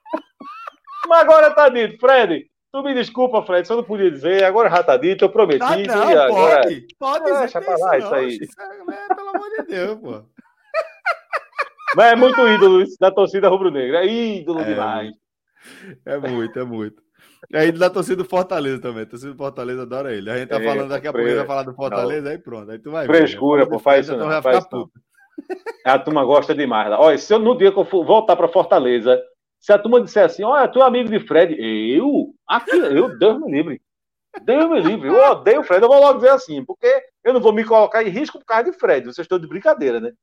Mas agora tá dito, Fred. Tu me desculpa, Fred, só não podia dizer, agora já tá dito, eu prometi. Ah, não, e agora... pode, pode dizer. Deixa pra lá isso, aí. Isso é, pelo amor de Deus, pô. Mas é muito ídolo da torcida rubro-negra, é ídolo é, demais. É muito, é muito. É ídolo da torcida do Fortaleza também. A torcida do Fortaleza adora ele. A gente tá é, falando daqui a pouco, vai falar do Fortaleza, não. aí pronto. Aí tu vai ver. Frescura, pô, faz isso não. Vai ficar puto. A turma gosta demais. Olha, se eu no dia que eu for voltar para Fortaleza, se a turma disser assim, olha, tu é amigo de Fred, eu? Aqui, eu, Deus me livre. Deus me livre, eu odeio o Fred, eu vou logo dizer assim, porque eu não vou me colocar em risco por causa de Fred, vocês estão de brincadeira, né?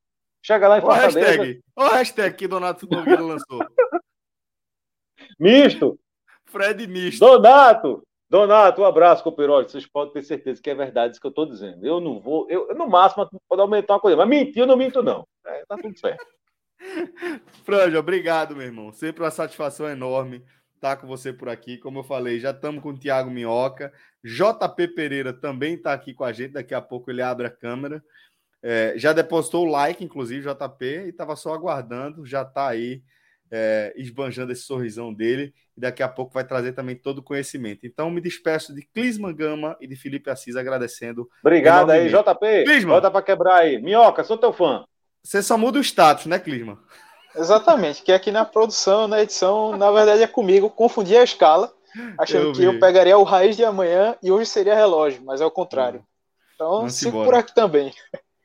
Chega lá em Fortaleza... O hashtag, o hashtag que Donato Nogueira lançou. Misto. Fred misto. Donato, Donato, um abraço, Copeirote. Vocês podem ter certeza que é verdade isso que eu estou dizendo. Eu não vou, eu, no máximo, pode aumentar uma coisa, mas mentir eu não minto, não. É, tá tudo certo. Franja, obrigado, meu irmão. Sempre uma satisfação enorme estar com você por aqui. Como eu falei, já estamos com o Thiago Minhoca. JP Pereira também está aqui com a gente. Daqui a pouco ele abre a câmera. É, já depositou o like, inclusive, JP, e estava só aguardando. Já está aí é, esbanjando esse sorrisão dele. E daqui a pouco vai trazer também todo o conhecimento. Então, me despeço de Clisman Gama e de Felipe Assis, agradecendo. Obrigado aí, JP. Clisman. Bota para quebrar aí. Minhoca, sou teu fã. Você só muda o status, né, Clisma? Exatamente, que aqui na produção, na edição, na verdade é comigo, confundi a escala, achando eu que eu pegaria o raiz de amanhã e hoje seria relógio, mas é o contrário. Então, sigo por aqui também.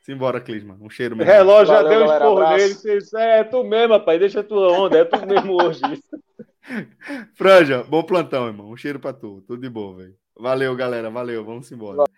Simbora, Clisma. Um cheiro mesmo. Relógio já deu um esporro nele. É, é tu mesmo, rapaz. Deixa a tua onda. É tu mesmo hoje. Franja, bom plantão, irmão. Um cheiro pra tu. Tudo de bom, velho. Valeu, galera. Valeu. Vamos embora.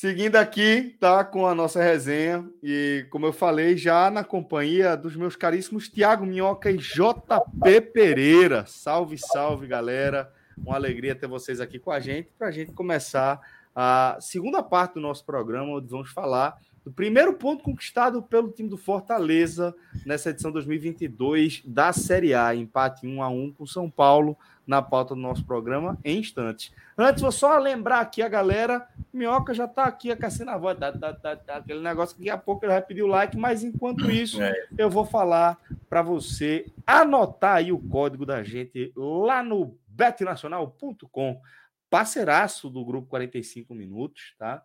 Seguindo aqui, tá com a nossa resenha e, como eu falei, já na companhia dos meus caríssimos Tiago Minhoca e JP Pereira. Salve, salve, galera. Uma alegria ter vocês aqui com a gente para a gente começar a segunda parte do nosso programa, onde vamos falar do primeiro ponto conquistado pelo time do Fortaleza nessa edição 2022 da Série A, empate 1 a 1 com São Paulo na pauta do nosso programa em instantes. Antes, vou só lembrar aqui a galera, Minhoca já está aqui a voz, dá, dá, dá, dá, aquele negócio que daqui a pouco ele vai pedir o like, mas enquanto isso, é. eu vou falar para você anotar aí o código da gente lá no betnacional.com, parceiraço do grupo 45 minutos, tá?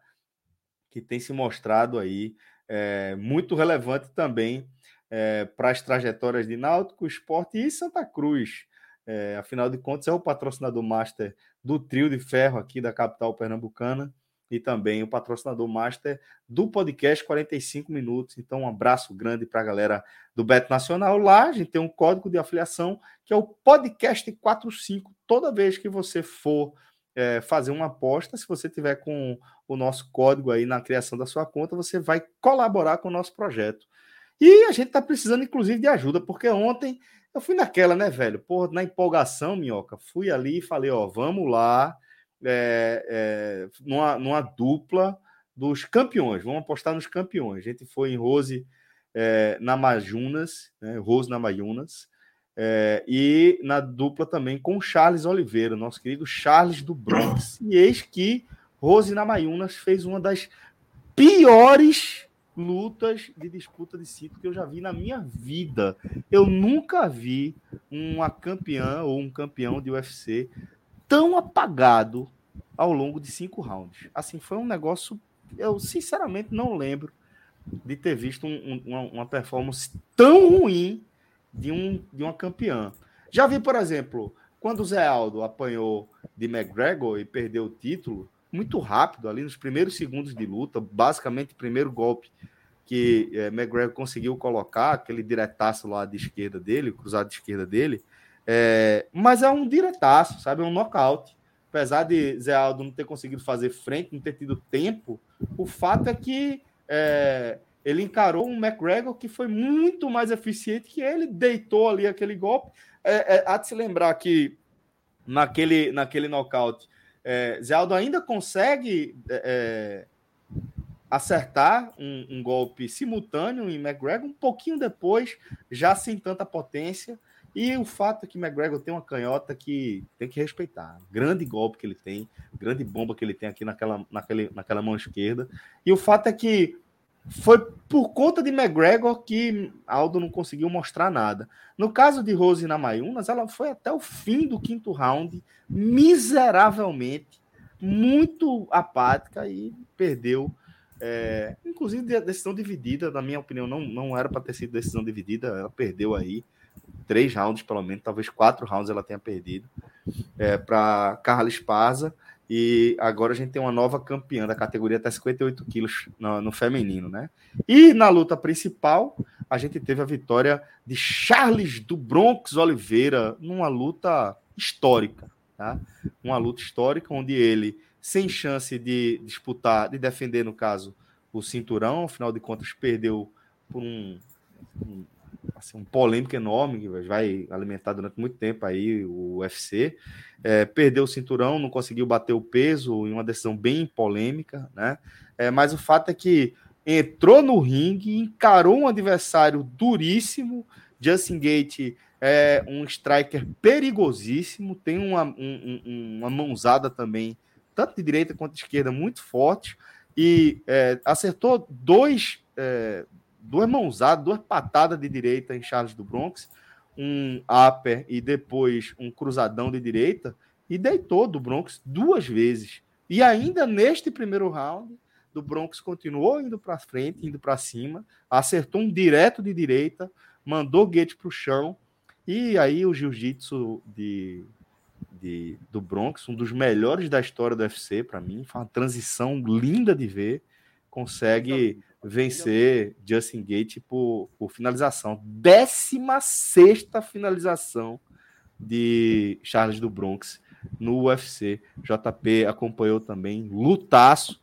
Que tem se mostrado aí é, muito relevante também é, para as trajetórias de Náutico, Esporte e Santa Cruz. É, afinal de contas, é o patrocinador master do trio de ferro aqui da capital pernambucana e também o patrocinador master do podcast 45 minutos. Então, um abraço grande para a galera do Beto Nacional. Lá a gente tem um código de afiliação que é o podcast 45. Toda vez que você for é, fazer uma aposta, se você tiver com o nosso código aí na criação da sua conta, você vai colaborar com o nosso projeto. E a gente está precisando, inclusive, de ajuda, porque ontem eu fui naquela, né, velho? Pô, na empolgação, minhoca, fui ali e falei, ó, vamos lá, é, é, numa, numa dupla dos campeões, vamos apostar nos campeões. A gente foi em Rose é, na Majunas, né, Rose na Majunas, é, e na dupla também com Charles Oliveira, nosso querido Charles do Bronx. E eis que Rose na Majunas fez uma das piores lutas de disputa de cinto que eu já vi na minha vida. Eu nunca vi uma campeã ou um campeão de UFC tão apagado ao longo de cinco rounds. Assim, foi um negócio. Eu sinceramente não lembro de ter visto um, um, uma, performance tão ruim de, um, de uma campeã. Já vi, por exemplo, quando o Zé Aldo apanhou de McGregor e perdeu o título, muito rápido, ali nos primeiros segundos de luta, basicamente primeiro golpe que é, McGregor conseguiu colocar, aquele diretaço lá de esquerda dele, cruzado de esquerda dele, é, mas é um diretaço, sabe? É um nocaute. Apesar de Zé Aldo não ter conseguido fazer frente, não ter tido tempo, o fato é que é, ele encarou um McGregor que foi muito mais eficiente que ele, deitou ali aquele golpe. É, é, há de se lembrar que naquele, naquele nocaute, é, Zé Aldo ainda consegue é, é, acertar um, um, golpe simultâneo em McGregor, um pouquinho depois, já sem tanta potência. E o fato é que McGregor tem uma canhota que tem que respeitar. Grande golpe que ele tem, grande bomba que ele tem aqui naquela, naquele, naquela mão esquerda. E o fato é que foi por conta de McGregor que Aldo não conseguiu mostrar nada. No caso de Rose Namayunas, ela foi até o fim do quinto round, miseravelmente, muito apática e perdeu. É, inclusive, decisão dividida, na minha opinião, não, não era para ter sido decisão dividida, ela perdeu aí três rounds, pelo menos, talvez quatro rounds ela tenha perdido é, para Carla Esparza. E agora a gente tem uma nova campeã da categoria até 58 quilos no, no, feminino, né? E na luta principal, a gente teve a vitória de Charles do Bronx Oliveira numa luta histórica, tá? Uma luta histórica onde ele, sem chance de disputar, de defender, no caso, o cinturão, afinal de contas, perdeu por um, um assim, um polêmico enorme que vai alimentar durante muito tempo aí o UFC. É, perdeu o cinturão, não conseguiu bater o peso em uma decisão bem polêmica, né? É, mas o fato é que entrou no ringue, encarou um adversário duríssimo. Justin Gate é um striker perigosíssimo, tem uma, um, uma mãozada também, tanto de direita quanto de esquerda, muito forte. E é, acertou dois, é, duas mãozadas, duas patadas de direita em Charles do Bronx, um upper e depois um cruzadão de direita, e deitou do Bronx duas vezes. E ainda neste primeiro round, do Bronx continuou indo para frente, indo para cima, acertou um direto de direita, mandou Gate para o chão, e aí o jiu-jitsu de, de, do Bronx, um dos melhores da história do UFC para mim, foi uma transição linda de ver, consegue vencer Justin Gate por, por finalização. 16 finalização de Charles do Bronx no UFC. JP acompanhou também, lutaço.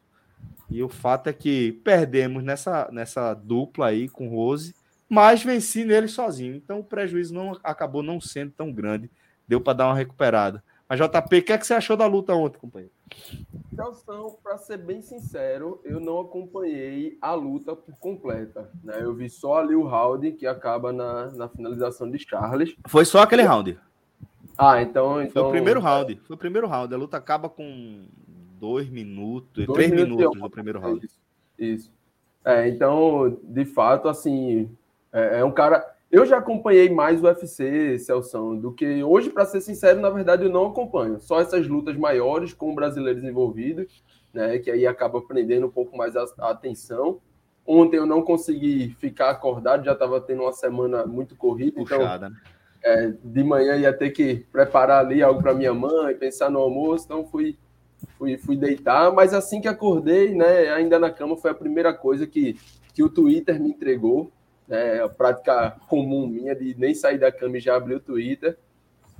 E o fato é que perdemos nessa, nessa dupla aí com Rose, mas venci nele sozinho. Então o prejuízo não acabou não sendo tão grande. Deu para dar uma recuperada. Mas JP, o que, é que você achou da luta ontem, companheiro? Celção, para ser bem sincero, eu não acompanhei a luta por completa. Né? Eu vi só ali o round que acaba na, na finalização de Charles. Foi só aquele round. Ah, então, então. Foi o então primeiro round. Foi o primeiro round. A luta acaba com dois minutos, dois três minutos, minutos no primeiro round. Isso. Isso. É, então, de fato, assim, é, é um cara. Eu já acompanhei mais o UFC, Celção, do que hoje, para ser sincero, na verdade eu não acompanho. Só essas lutas maiores com brasileiros envolvidos, né, que aí acaba prendendo um pouco mais a, a atenção. Ontem eu não consegui ficar acordado, já estava tendo uma semana muito corrida, então, Puxada. então é, de manhã ia ter que preparar ali algo para minha mãe, pensar no almoço, então fui, fui, fui deitar. Mas assim que acordei, né, ainda na cama, foi a primeira coisa que, que o Twitter me entregou né, a prática comum minha de nem sair da cama e já abrir o Twitter.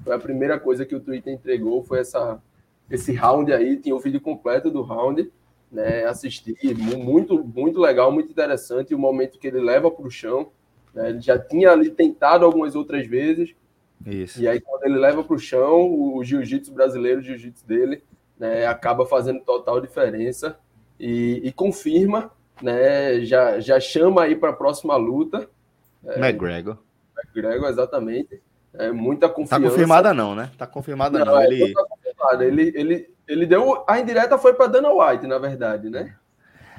Foi a primeira coisa que o Twitter entregou, foi essa, esse round aí, tinha o vídeo completo do round, né, assisti, muito, muito legal, muito interessante, o momento que ele leva para o chão, né, ele já tinha ali tentado algumas outras vezes, Isso. e aí quando ele leva para o chão, o jiu-jitsu brasileiro, o jiu-jitsu dele, né, acaba fazendo total diferença, e, e confirma né? Já, já chama aí para a próxima luta. É, McGregor. McGregor, exatamente. É, muita tá confiança. Tá confirmada não, né? Tá confirmada não. não. É, ele... Tá ele, ele, ele deu... A indireta foi para Dana White, na verdade, né?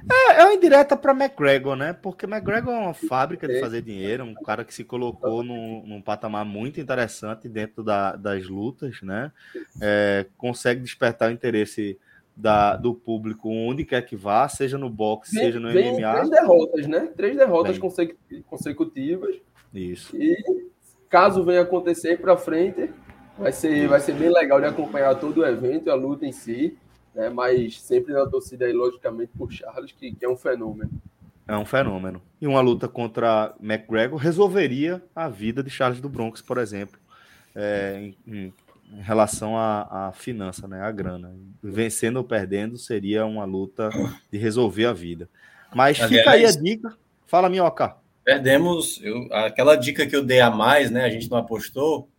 É, é uma indireta para McGregor, né? Porque McGregor é uma fábrica de fazer dinheiro, um cara que se colocou num, num patamar muito interessante dentro da, das lutas, né? É, consegue despertar o interesse da, do público onde quer que vá, seja no boxe, seja no vem MMA. Três derrotas, né? Três derrotas consecutivas. Isso. E caso venha acontecer para frente, vai ser, vai ser bem legal de acompanhar todo o evento, a luta em si, né? Mas sempre na torcida aí, logicamente, por Charles, que, que é um fenômeno. É um fenômeno. E uma luta contra McGregor resolveria a vida de Charles do Bronx, por exemplo. É, em, em relação à, à finança, né, à grana. Vencendo ou perdendo seria uma luta de resolver a vida. Mas Aliás, fica aí a dica. Fala, Minhoca. Perdemos eu, aquela dica que eu dei a mais, né? A gente não apostou.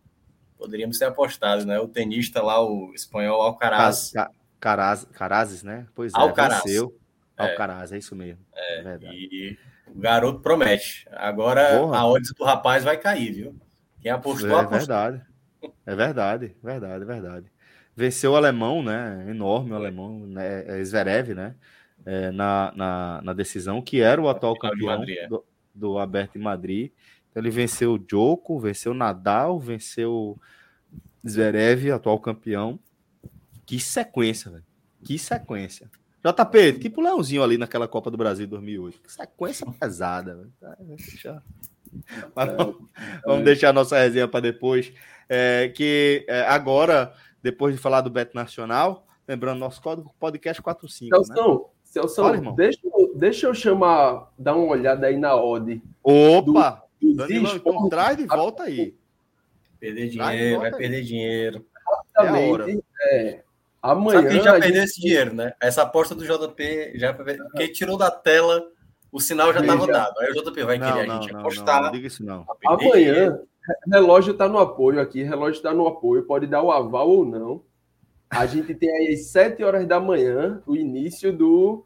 Poderíamos ter apostado, né? O tenista lá, o espanhol Alcaraz. Caraz, Carazes, né? Pois é, Alcaraz. venceu. É. Alcaraz, é isso mesmo. É, é verdade. E o garoto promete. Agora Porra. a odds do rapaz vai cair, viu? Quem apostou, é, apostou. verdade. É verdade, verdade, verdade. Venceu o alemão, né? Enorme o alemão, né? É Zverev, né? É, na, na, na, decisão, que era o atual campeão Madrid, é. do, do Aberto em Madrid. Então, ele venceu o Djoko, venceu o Nadal, venceu Zverev, atual campeão. Que sequência, velho. Que sequência. JP, tipo o Leãozinho ali naquela Copa do Brasil 2008. Que sequência pesada. Velho. Tá, deixa... Mas vamos, vamos deixar a nossa resenha para depois. É, que é, agora, depois de falar do Beto Nacional, lembrando nosso código podcast 45. Celso, né? Celso, Olha, deixa, deixa eu chamar, dar uma olhada aí na odd. Opa! Do, Danilão, então traz de volta aí. Perder dinheiro, vai perder dinheiro. Exatamente. É, amanhã. Só que a gente já perdeu gente... esse dinheiro, né? Essa aposta do JP já porque tirou da tela, o sinal já estava dado. Aí o JP vai querer não, a gente não, apostar. Não, não diga isso não. Amanhã, relógio está no apoio aqui, relógio está no apoio, pode dar o aval ou não. A gente tem aí às 7 horas da manhã o início do,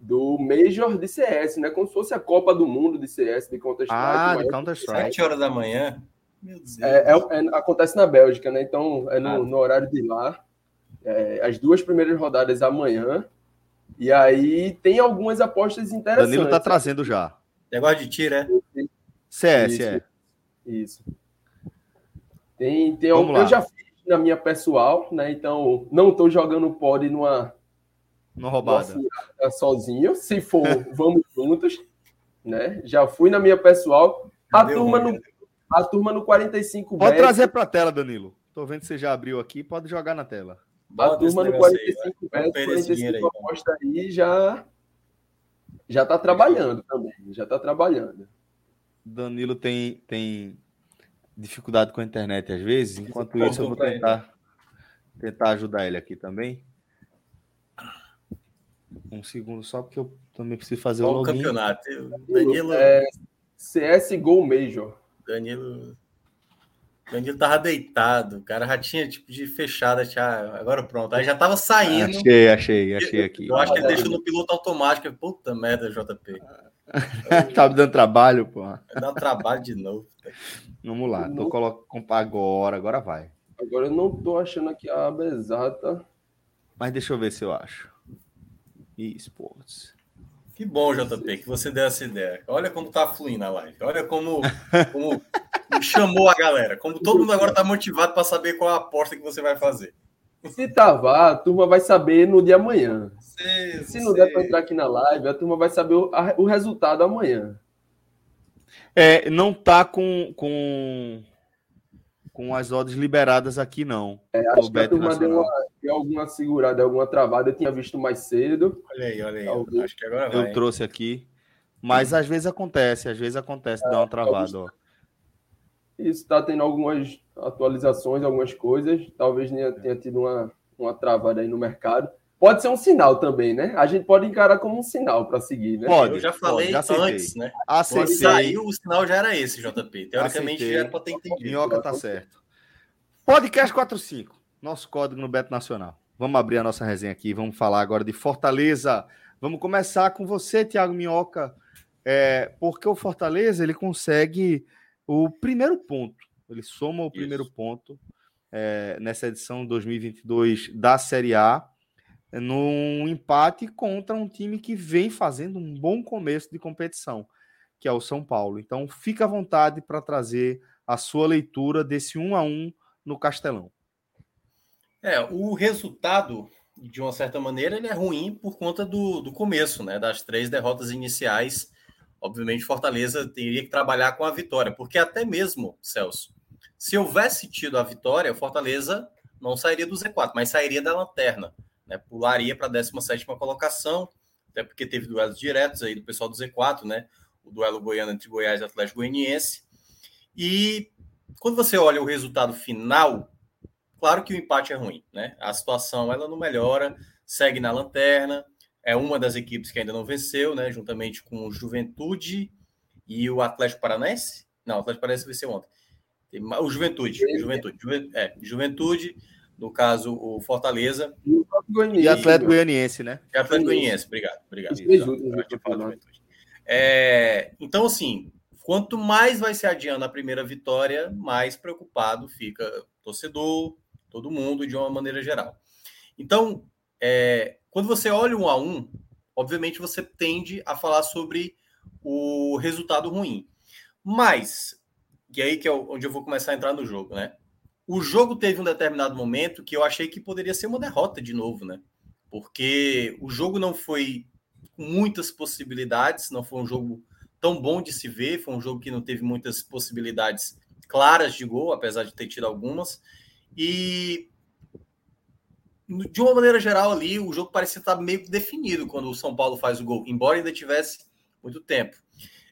do Major de CS, né? Como se fosse a Copa do Mundo de CS, de Counter-Strike. Ah, de Counter-Strike. 7 horas da manhã? É, é, é, acontece na Bélgica, né? Então é no, ah. no horário de lá. É, as duas primeiras rodadas amanhã. E aí tem algumas apostas interessantes. Danilo tá trazendo já. Negócio de tiro, é? CS, isso, é. Isso. Tem, tem Vamos eu lá. já fiz na minha pessoal, né? Então não estou jogando pod numa numa roubada sozinho. Se for, vamos juntos, né? Já fui na minha pessoal. A turma no a turma no 45 Pode trazer para a tela, Danilo. Tô vendo que você já abriu aqui, pode jogar na tela. A turma no 45 aí, 45 aposta aí já já tá trabalhando também, já tá trabalhando. Danilo tem tem dificuldade com a internet às vezes. Enquanto isso, eu vou tentar, tentar ajudar ele aqui também. Um segundo só, porque eu também preciso fazer Qual o login. campeonato? Danilo... É CSGO Major. Danilo... Danilo tava deitado, o cara já tinha tipo de fechada, tinha... agora pronto, aí já tava saindo. Achei, achei, achei aqui. Eu acho que ele deixou no piloto automático. Puta merda, JP. tá me dando trabalho, pô. Dá trabalho de novo. Vamos lá, tô colocando agora, agora vai. Agora eu não tô achando aqui a aba exata. Mas deixa eu ver se eu acho. Esportes. Que bom, JP, que você deu essa ideia. Olha como tá fluindo a live. Olha como, como chamou a galera. Como todo mundo agora tá motivado para saber qual a aposta que você vai fazer. Se tava, a turma vai saber no dia amanhã. Sei, Se não sei. der para entrar aqui na live, a turma vai saber o, a, o resultado amanhã. É, não tá com, com, com as odds liberadas aqui, não. É, acho que a turma deu, uma, deu, alguma segurada, alguma travada. Eu tinha visto mais cedo. Olha aí, olha aí. Talvez. Acho que agora vai. Eu trouxe aqui. Mas às vezes acontece, às vezes acontece, é, dá uma travada. Ó. Isso está tendo algumas atualizações, algumas coisas. Talvez tenha, tenha tido uma, uma travada aí no mercado. Pode ser um sinal também, né? A gente pode encarar como um sinal para seguir, né? Pode. Eu já falei pode, já antes, né? Aceitei. Quando saiu, o sinal já era esse, JP. Teoricamente aceitei. já era para ter entendido. Minhoca tá certo. Podcast 45, nosso código no Beto Nacional. Vamos abrir a nossa resenha aqui, vamos falar agora de Fortaleza. Vamos começar com você, Thiago Minhoca, é, porque o Fortaleza ele consegue o primeiro ponto. Ele soma o primeiro Isso. ponto é, nessa edição 2022 da Série A num empate contra um time que vem fazendo um bom começo de competição, que é o São Paulo. Então, fica à vontade para trazer a sua leitura desse 1 a 1 no Castelão. É, o resultado, de uma certa maneira, ele é ruim por conta do, do começo, né? Das três derrotas iniciais. Obviamente, Fortaleza teria que trabalhar com a vitória, porque até mesmo, Celso, se houvesse tido a vitória, Fortaleza não sairia do Z4, mas sairia da lanterna né, pularia para a 17 colocação, até porque teve duelos diretos aí do pessoal do Z4, né? O duelo goiano entre Goiás e Atlético Goianiense. E quando você olha o resultado final, claro que o empate é ruim, né? A situação ela não melhora, segue na lanterna. é uma das equipes que ainda não venceu, né? Juntamente com o Juventude e o Atlético Paranaense. Não, o Atlético Paranaense venceu ontem. O Juventude, Juventude, Juventude, é, Juventude, no caso o Fortaleza. E o Atlético Goianiense, né? E Atlético Goianiense, obrigado, obrigado. É, então, assim, quanto mais vai se adiando a primeira vitória, mais preocupado fica torcedor, todo mundo, de uma maneira geral. Então, é, quando você olha um a um, obviamente você tende a falar sobre o resultado ruim. Mas, e aí que é onde eu vou começar a entrar no jogo, né? O jogo teve um determinado momento que eu achei que poderia ser uma derrota de novo, né? Porque o jogo não foi com muitas possibilidades, não foi um jogo tão bom de se ver, foi um jogo que não teve muitas possibilidades claras de gol, apesar de ter tido algumas. E de uma maneira geral ali, o jogo parecia estar meio definido quando o São Paulo faz o gol, embora ainda tivesse muito tempo.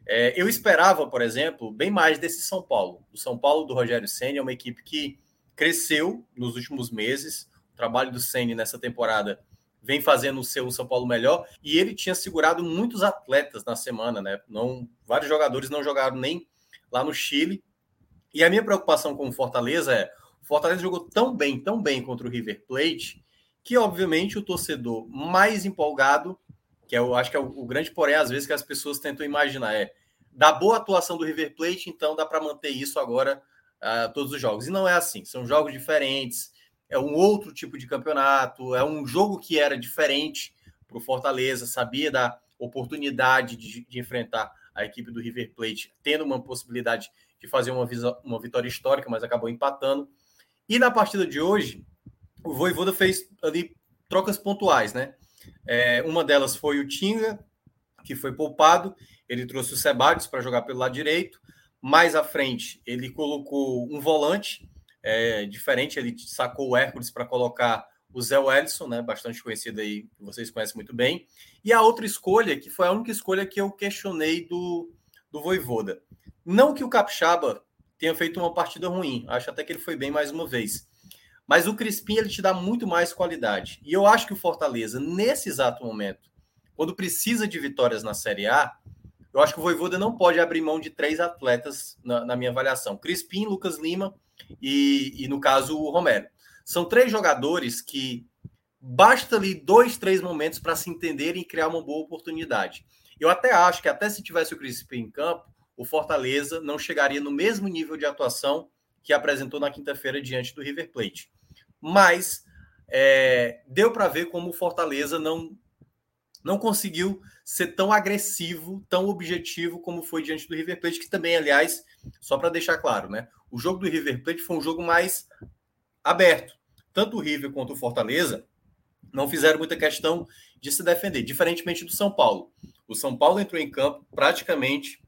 É, eu esperava, por exemplo, bem mais desse São Paulo. O São Paulo do Rogério Senna é uma equipe que cresceu nos últimos meses. O trabalho do Senna nessa temporada vem fazendo o seu São Paulo melhor e ele tinha segurado muitos atletas na semana, né? Não, vários jogadores não jogaram nem lá no Chile. E a minha preocupação com o Fortaleza é: o Fortaleza jogou tão bem, tão bem contra o River Plate, que obviamente o torcedor mais empolgado que eu acho que é o, o, grande porém, às vezes, que as pessoas tentam imaginar é da boa atuação do River Plate, então dá para manter isso agora uh, todos os jogos. E não é assim, são jogos diferentes, é um outro tipo de campeonato, é um jogo que era diferente para o Fortaleza, sabia da oportunidade de, de, enfrentar a equipe do River Plate, tendo uma possibilidade de fazer uma, uma vitória histórica, mas acabou empatando. E na partida de hoje, o Voivoda fez ali trocas pontuais, né? É, uma delas foi o Tinga, que foi poupado. Ele trouxe o Sebadios para jogar pelo lado direito. Mais à frente, ele colocou um volante é, diferente. Ele sacou o Hércules para colocar o Zé Wellison, né, bastante conhecido aí, vocês conhecem muito bem. E a outra escolha, que foi a única escolha que eu questionei do, do Voivoda. Não que o Capixaba tenha feito uma partida ruim, acho até que ele foi bem mais uma vez. Mas o Crispim ele te dá muito mais qualidade. E eu acho que o Fortaleza, nesse exato momento, quando precisa de vitórias na Série A, eu acho que o Voivoda não pode abrir mão de três atletas na, na minha avaliação: Crispim, Lucas Lima e, e, no caso, o Romero. São três jogadores que basta ali dois, três momentos para se entenderem e criar uma boa oportunidade. Eu até acho que, até se tivesse o Crispim em campo, o Fortaleza não chegaria no mesmo nível de atuação que apresentou na quinta-feira diante do River Plate mas é, deu para ver como o Fortaleza não não conseguiu ser tão agressivo, tão objetivo como foi diante do River Plate, que também, aliás, só para deixar claro, né? O jogo do River Plate foi um jogo mais aberto. Tanto o River quanto o Fortaleza não fizeram muita questão de se defender, diferentemente do São Paulo. O São Paulo entrou em campo praticamente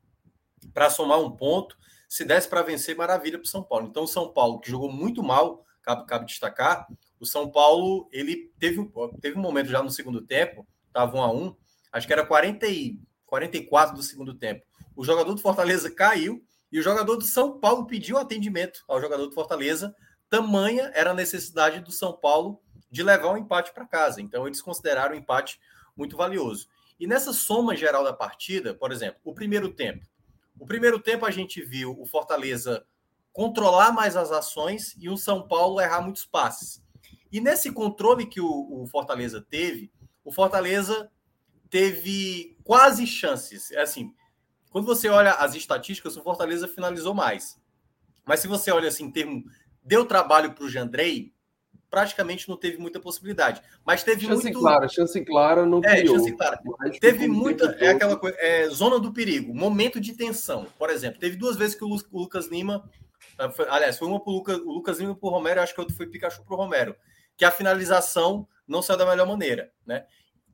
para somar um ponto. Se desse para vencer, maravilha para o São Paulo. Então, o São Paulo, que jogou muito mal, cabe, cabe destacar, o São Paulo, ele teve, teve um momento já no segundo tempo, estava 1 a 1 acho que era 40 e, 44 do segundo tempo. O jogador do Fortaleza caiu e o jogador do São Paulo pediu atendimento ao jogador do Fortaleza. Tamanha era a necessidade do São Paulo de levar o um empate para casa. Então, eles consideraram o empate muito valioso. E nessa soma geral da partida, por exemplo, o primeiro tempo. O primeiro tempo a gente viu o Fortaleza controlar mais as ações e o São Paulo errar muitos passes. E nesse controle que o, o Fortaleza teve, o Fortaleza teve quase chances. É assim, quando você olha as estatísticas, o Fortaleza finalizou mais. Mas se você olha assim, em termo deu trabalho para o Jandrei, praticamente não teve muita possibilidade. Mas teve chance muito. Clara, chance clara não é, criou. Chance clara. Teve muita. É aquela coisa. É, zona do perigo, momento de tensão. Por exemplo, teve duas vezes que o Lucas Lima ah, aliás, foi uma para o Lucas, o Lucas Lima para o Romero, acho que outro foi Pikachu para o Romero. Que a finalização não saiu da melhor maneira, né?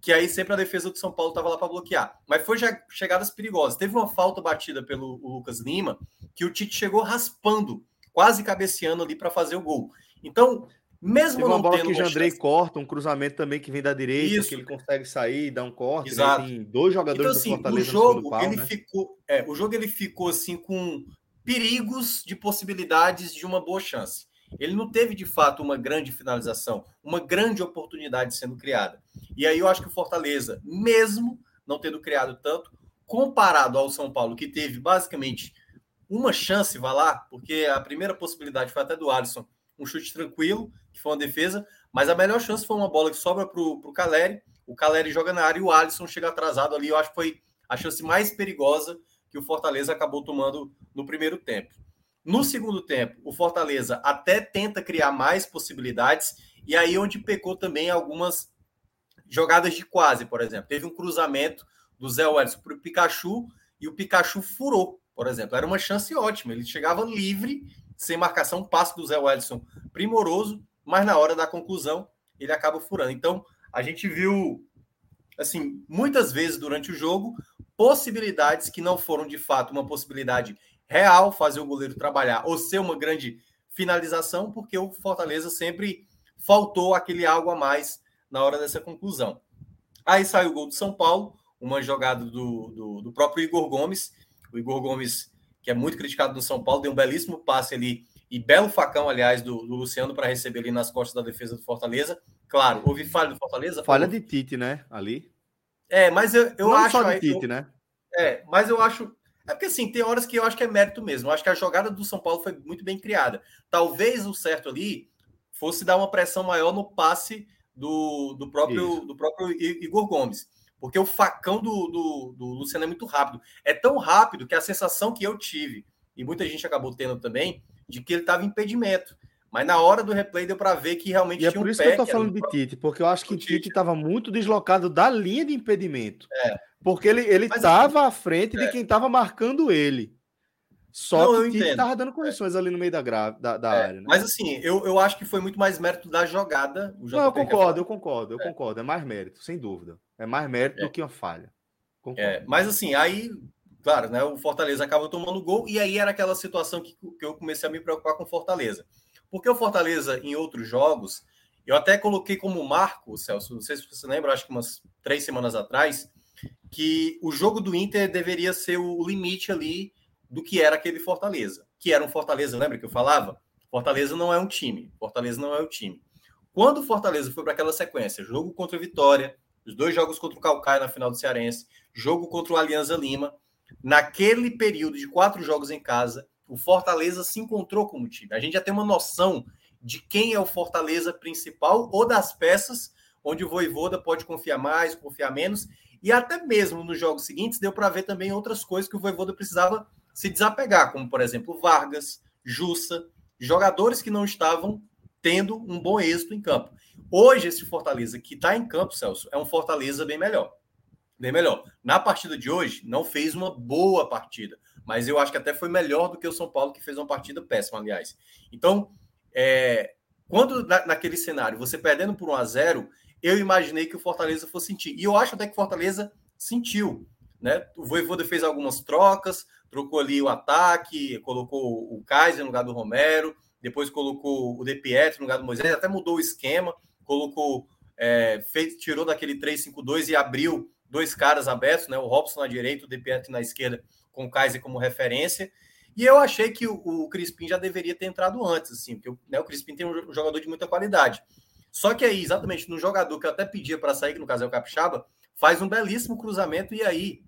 Que aí sempre a defesa do São Paulo estava lá para bloquear. Mas foi já chegadas perigosas. Teve uma falta batida pelo Lucas Lima, que o Tite chegou raspando, quase cabeceando ali para fazer o gol. Então, mesmo Teve uma bola que o Jandrei chance... corta, um cruzamento também que vem da direita, Isso. que ele consegue sair, dar um corte. Né? Exato. Tem dois jogadores então, assim, do Fortaleza o jogo, pau, ele né? ficou, é, o jogo ele ficou assim com perigos de possibilidades de uma boa chance. Ele não teve de fato uma grande finalização, uma grande oportunidade sendo criada. E aí eu acho que o Fortaleza, mesmo não tendo criado tanto, comparado ao São Paulo, que teve basicamente uma chance, vai lá, porque a primeira possibilidade foi até do Alisson, um chute tranquilo, que foi uma defesa, mas a melhor chance foi uma bola que sobra para o Caleri, o Caleri joga na área e o Alisson chega atrasado ali, eu acho que foi a chance mais perigosa que o Fortaleza acabou tomando no primeiro tempo. No segundo tempo, o Fortaleza até tenta criar mais possibilidades, e aí onde pecou também algumas jogadas de quase, por exemplo. Teve um cruzamento do Zé Wellison para o Pikachu e o Pikachu furou, por exemplo. Era uma chance ótima. Ele chegava livre, sem marcação, passe do Zé Wellison primoroso, mas na hora da conclusão ele acaba furando. Então, a gente viu, assim, muitas vezes durante o jogo, possibilidades que não foram de fato uma possibilidade real, fazer o goleiro trabalhar ou ser uma grande finalização, porque o Fortaleza sempre faltou aquele algo a mais na hora dessa conclusão. Aí sai o gol do São Paulo, uma jogada do, do, do, próprio Igor Gomes. O Igor Gomes, que é muito criticado no São Paulo, deu um belíssimo passe ali e belo facão, aliás, do, do Luciano para receber ali nas costas da defesa do Fortaleza. Claro, houve falha do Fortaleza. Falha de Tite, né? Ali. É, mas eu, eu Não acho. Só de Tite, eu, né? É, mas eu acho. É porque assim, tem horas que eu acho que é mérito mesmo. Eu acho que a jogada do São Paulo foi muito bem criada. Talvez o certo ali fosse dar uma pressão maior no passe do, do, próprio, do próprio Igor Gomes. Porque o facão do, do, do Luciano é muito rápido. É tão rápido que a sensação que eu tive, e muita gente acabou tendo também, de que ele estava em impedimento. Mas na hora do replay deu para ver que realmente e é tinha um por isso pé, que eu tô falando de Tite, porque eu acho que Tite estava muito deslocado da linha de impedimento. É. Porque ele ele estava à frente é. de quem estava marcando ele. Só não, que o estava dando condições é. ali no meio da, gra... da, da é. área. Né? Mas assim, eu, eu acho que foi muito mais mérito da jogada. não, eu concordo, eu concordo, eu é. concordo. É mais mérito, sem dúvida. É mais mérito do que uma falha. É, mas assim, aí, claro, né? O Fortaleza acaba tomando gol, e aí era aquela situação que, que eu comecei a me preocupar com o Fortaleza. Porque o Fortaleza, em outros jogos, eu até coloquei como marco, Celso, não sei se você lembra, acho que umas três semanas atrás, que o jogo do Inter deveria ser o limite ali do que era aquele Fortaleza. Que era um Fortaleza, lembra que eu falava? Fortaleza não é um time. Fortaleza não é o time. Quando o Fortaleza foi para aquela sequência, jogo contra a Vitória, os dois jogos contra o Calcaia na final do Cearense, jogo contra o Alianza Lima, naquele período de quatro jogos em casa, o Fortaleza se encontrou como time. A gente já tem uma noção de quem é o Fortaleza principal ou das peças onde o Voivoda pode confiar mais, confiar menos, e até mesmo nos jogos seguintes deu para ver também outras coisas que o Voivoda precisava se desapegar, como por exemplo Vargas, Jussa, jogadores que não estavam tendo um bom êxito em campo. Hoje, esse Fortaleza que está em campo, Celso, é um Fortaleza bem melhor. Bem melhor. Na partida de hoje, não fez uma boa partida, mas eu acho que até foi melhor do que o São Paulo, que fez uma partida péssima, aliás. Então, é, quando na, naquele cenário, você perdendo por 1 a 0 eu imaginei que o Fortaleza fosse sentir. E eu acho até que o Fortaleza sentiu. Né? O Voivoda fez algumas trocas, trocou ali o ataque, colocou o Kaiser no lugar do Romero, depois colocou o De Pietro no lugar do Moisés, até mudou o esquema, colocou, é, fez, tirou daquele 3-5-2 e abriu dois caras abertos, né? O Robson na direita, o De Pietro na esquerda, com o Kaiser como referência. E eu achei que o, o Crispim já deveria ter entrado antes, assim, porque né, o Crispim tem um jogador de muita qualidade. Só que aí, exatamente no jogador que eu até pedia para sair, que no caso é o Capixaba, faz um belíssimo cruzamento e aí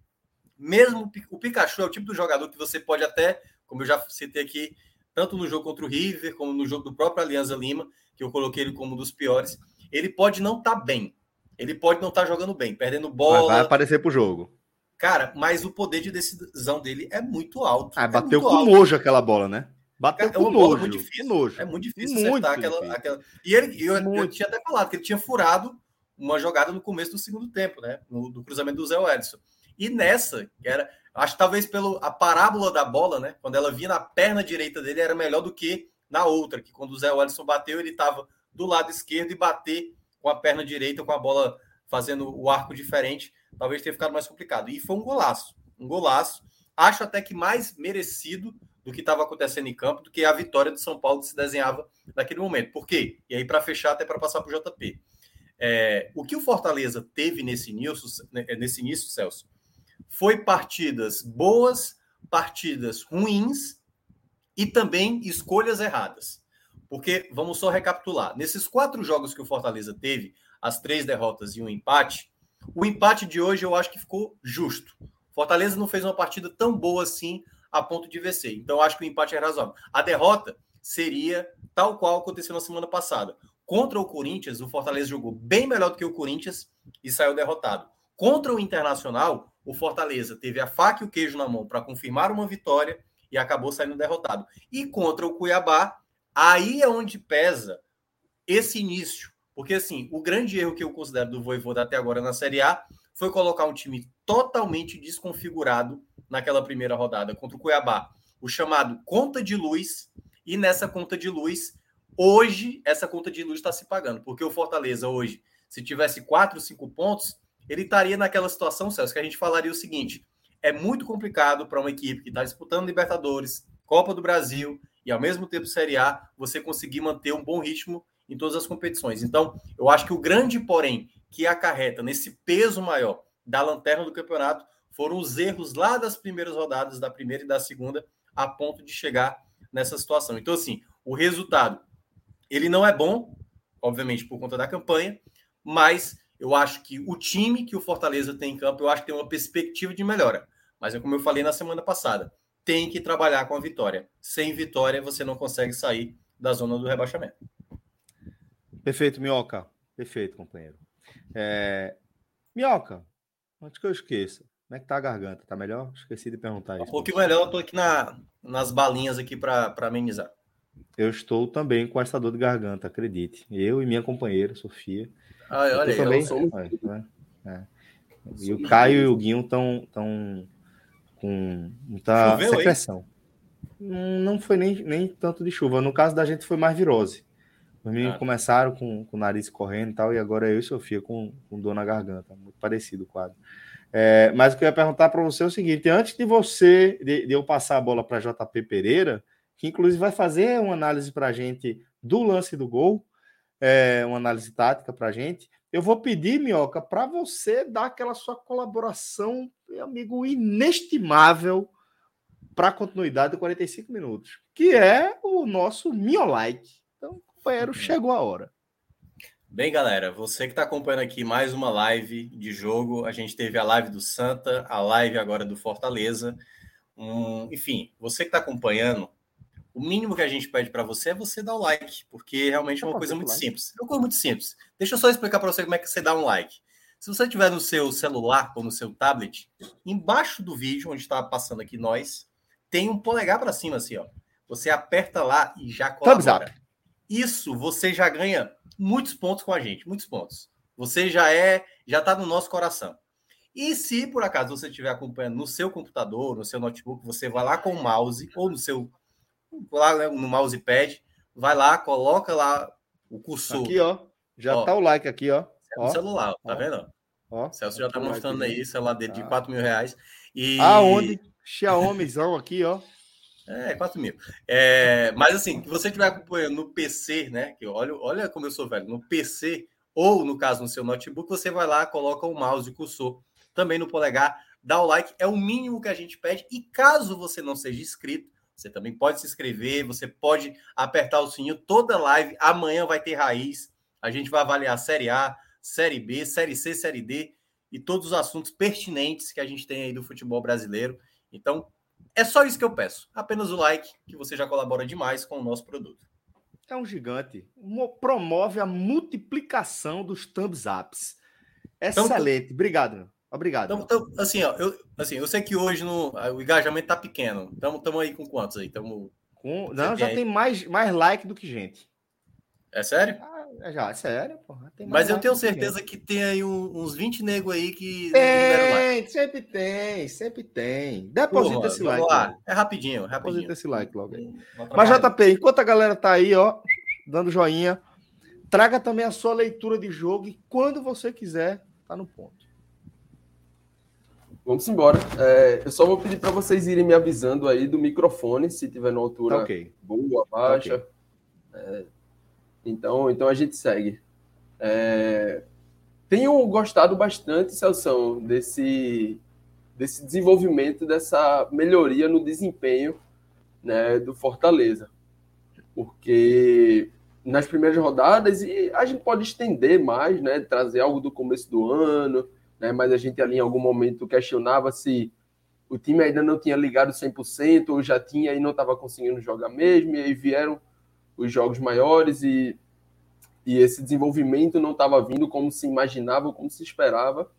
mesmo o Pikachu é o tipo do jogador que você pode até, como eu já citei aqui, tanto no jogo contra o River, como no jogo do próprio Alianza Lima, que eu coloquei ele como um dos piores, ele pode não estar tá bem. Ele pode não estar tá jogando bem, perdendo bola. Mas vai aparecer pro jogo. Cara, mas o poder de decisão dele é muito alto. Ah, é bateu com alto. nojo aquela bola, né? Bateu é nojo. Muito difícil. nojo. É muito difícil muito acertar difícil. Aquela, aquela. E ele, eu, eu, tinha até falado que ele tinha furado uma jogada no começo do segundo tempo, né? No, do cruzamento do Zé Edson. E nessa, que era, acho que talvez pelo a parábola da bola, né? Quando ela vinha na perna direita dele, era melhor do que na outra, que quando o Zé Alisson bateu, ele estava do lado esquerdo e bater com a perna direita, com a bola fazendo o arco diferente, talvez tenha ficado mais complicado. E foi um golaço, um golaço. Acho até que mais merecido do que estava acontecendo em campo, do que a vitória do São Paulo se desenhava naquele momento. Por quê? E aí, para fechar, até para passar para o JP. É, o que o Fortaleza teve nesse início, né, nesse início, Celso, foi partidas boas, partidas ruins e também escolhas erradas. Porque, vamos só recapitular, nesses quatro jogos que o Fortaleza teve, as três derrotas e um empate, o empate de hoje eu acho que ficou justo. Fortaleza não fez uma partida tão boa assim a ponto de vencer. Então, acho que o empate é razoável. A derrota seria tal qual aconteceu na semana passada. Contra o Corinthians, o Fortaleza jogou bem melhor do que o Corinthians e saiu derrotado. Contra o Internacional, o Fortaleza teve a faca e o queijo na mão para confirmar uma vitória e acabou saindo derrotado. E contra o Cuiabá, aí é onde pesa esse início. Porque, assim, o grande erro que eu considero do Voivoda até agora na Série A foi colocar um time totalmente desconfigurado naquela primeira rodada contra o Cuiabá. O chamado conta de luz. E nessa conta de luz, hoje, essa conta de luz está se pagando. Porque o Fortaleza, hoje, se tivesse quatro, cinco pontos, ele estaria naquela situação, Celso, que a gente falaria o seguinte: é muito complicado para uma equipe que está disputando Libertadores, Copa do Brasil e ao mesmo tempo Série A, você conseguir manter um bom ritmo em todas as competições. Então, eu acho que o grande porém que acarreta nesse peso maior da lanterna do campeonato foram os erros lá das primeiras rodadas, da primeira e da segunda, a ponto de chegar nessa situação. Então, assim, o resultado, ele não é bom, obviamente por conta da campanha, mas eu acho que o time que o Fortaleza tem em campo, eu acho que tem uma perspectiva de melhora. Mas é como eu falei na semana passada, tem que trabalhar com a vitória. Sem vitória, você não consegue sair da zona do rebaixamento. Perfeito, Minhoca. Perfeito, companheiro. É... Minhoca, antes que eu esqueça, como é que tá a garganta? Tá melhor? Esqueci de perguntar isso. Um pouquinho melhor, eu tô aqui na, nas balinhas aqui para amenizar. Eu estou também com essa dor de garganta, acredite. Eu e minha companheira, Sofia. Ah, olha, eu também. Sou... É, é. E o Caio e o Guinho estão tão com muita Choveu, secreção. Hein? Não foi nem, nem tanto de chuva. No caso da gente foi mais virose. Os meninos ah. começaram com, com o nariz correndo e tal, e agora eu e Sofia com, com dor na garganta. Muito parecido o quadro. É, mas o que eu ia perguntar para você é o seguinte: antes de você, de, de eu passar a bola para JP Pereira, que inclusive vai fazer uma análise para a gente do lance do gol, é, uma análise tática para a gente. Eu vou pedir, Minhoca, para você dar aquela sua colaboração, meu amigo, inestimável para a continuidade de 45 minutos, que é o nosso Minholike. Então, companheiro, chegou a hora. Bem, galera, você que está acompanhando aqui mais uma live de jogo, a gente teve a live do Santa, a live agora do Fortaleza. Um, enfim, você que está acompanhando, o mínimo que a gente pede para você é você dar o like, porque realmente é uma coisa muito like. simples. É uma coisa muito simples. Deixa eu só explicar para você como é que você dá um like. Se você tiver no seu celular ou no seu tablet, embaixo do vídeo, onde está passando aqui nós, tem um polegar para cima assim, ó. Você aperta lá e já colabora. Isso você já ganha muitos pontos com a gente, muitos pontos. Você já é, já está no nosso coração. E se por acaso você estiver acompanhando no seu computador, no seu notebook, você vai lá com o mouse ou no seu lá né, no mousepad, vai lá, coloca lá o cursor. Aqui, ó. Já ó, tá o like aqui, ó. É no celular, tá vendo? Ó, Celso já tá mostrando aí, celular dele de 4 mil reais. E... Aonde? Xiaomizão aqui, ó. É, 4 mil. É, mas assim, que você estiver acompanhando no PC, né? Que olha, olha como eu sou velho, no PC, ou no caso no seu notebook, você vai lá, coloca o mouse e cursor também no polegar, dá o like, é o mínimo que a gente pede. E caso você não seja inscrito, você também pode se inscrever, você pode apertar o sininho. Toda live amanhã vai ter raiz. A gente vai avaliar Série A, Série B, Série C, Série D e todos os assuntos pertinentes que a gente tem aí do futebol brasileiro. Então, é só isso que eu peço. Apenas o like, que você já colabora demais com o nosso produto. É um gigante. Promove a multiplicação dos thumbs ups. Então, Excelente. Obrigado. Obrigado. Então, então, assim, ó, eu, assim, eu sei que hoje no, o engajamento tá pequeno. Estamos aí com quantos aí? Tamo, com, não, já tem, tem mais, mais like do que gente. É sério? Ah, já, é sério, porra. Mas eu tenho certeza que, que tem aí uns 20 negros aí que. Tem, sempre tem, sempre tem. Deposita porra, esse like. Lá. É rapidinho, rapidinho. Deposita esse like logo aí. Mas, JP, enquanto a galera tá aí, ó, dando joinha, traga também a sua leitura de jogo e quando você quiser, tá no ponto. Vamos embora. É, eu só vou pedir para vocês irem me avisando aí do microfone, se tiver na altura okay. boa, baixa. Okay. É, então, então a gente segue. É, tenho gostado bastante, Celso, desse, desse desenvolvimento, dessa melhoria no desempenho né, do Fortaleza. porque nas primeiras rodadas e a gente pode estender mais, né, trazer algo do começo do ano, né, mas a gente ali em algum momento questionava se o time ainda não tinha ligado 100% ou já tinha e não estava conseguindo jogar mesmo, e aí vieram os jogos maiores e, e esse desenvolvimento não estava vindo como se imaginava, como se esperava,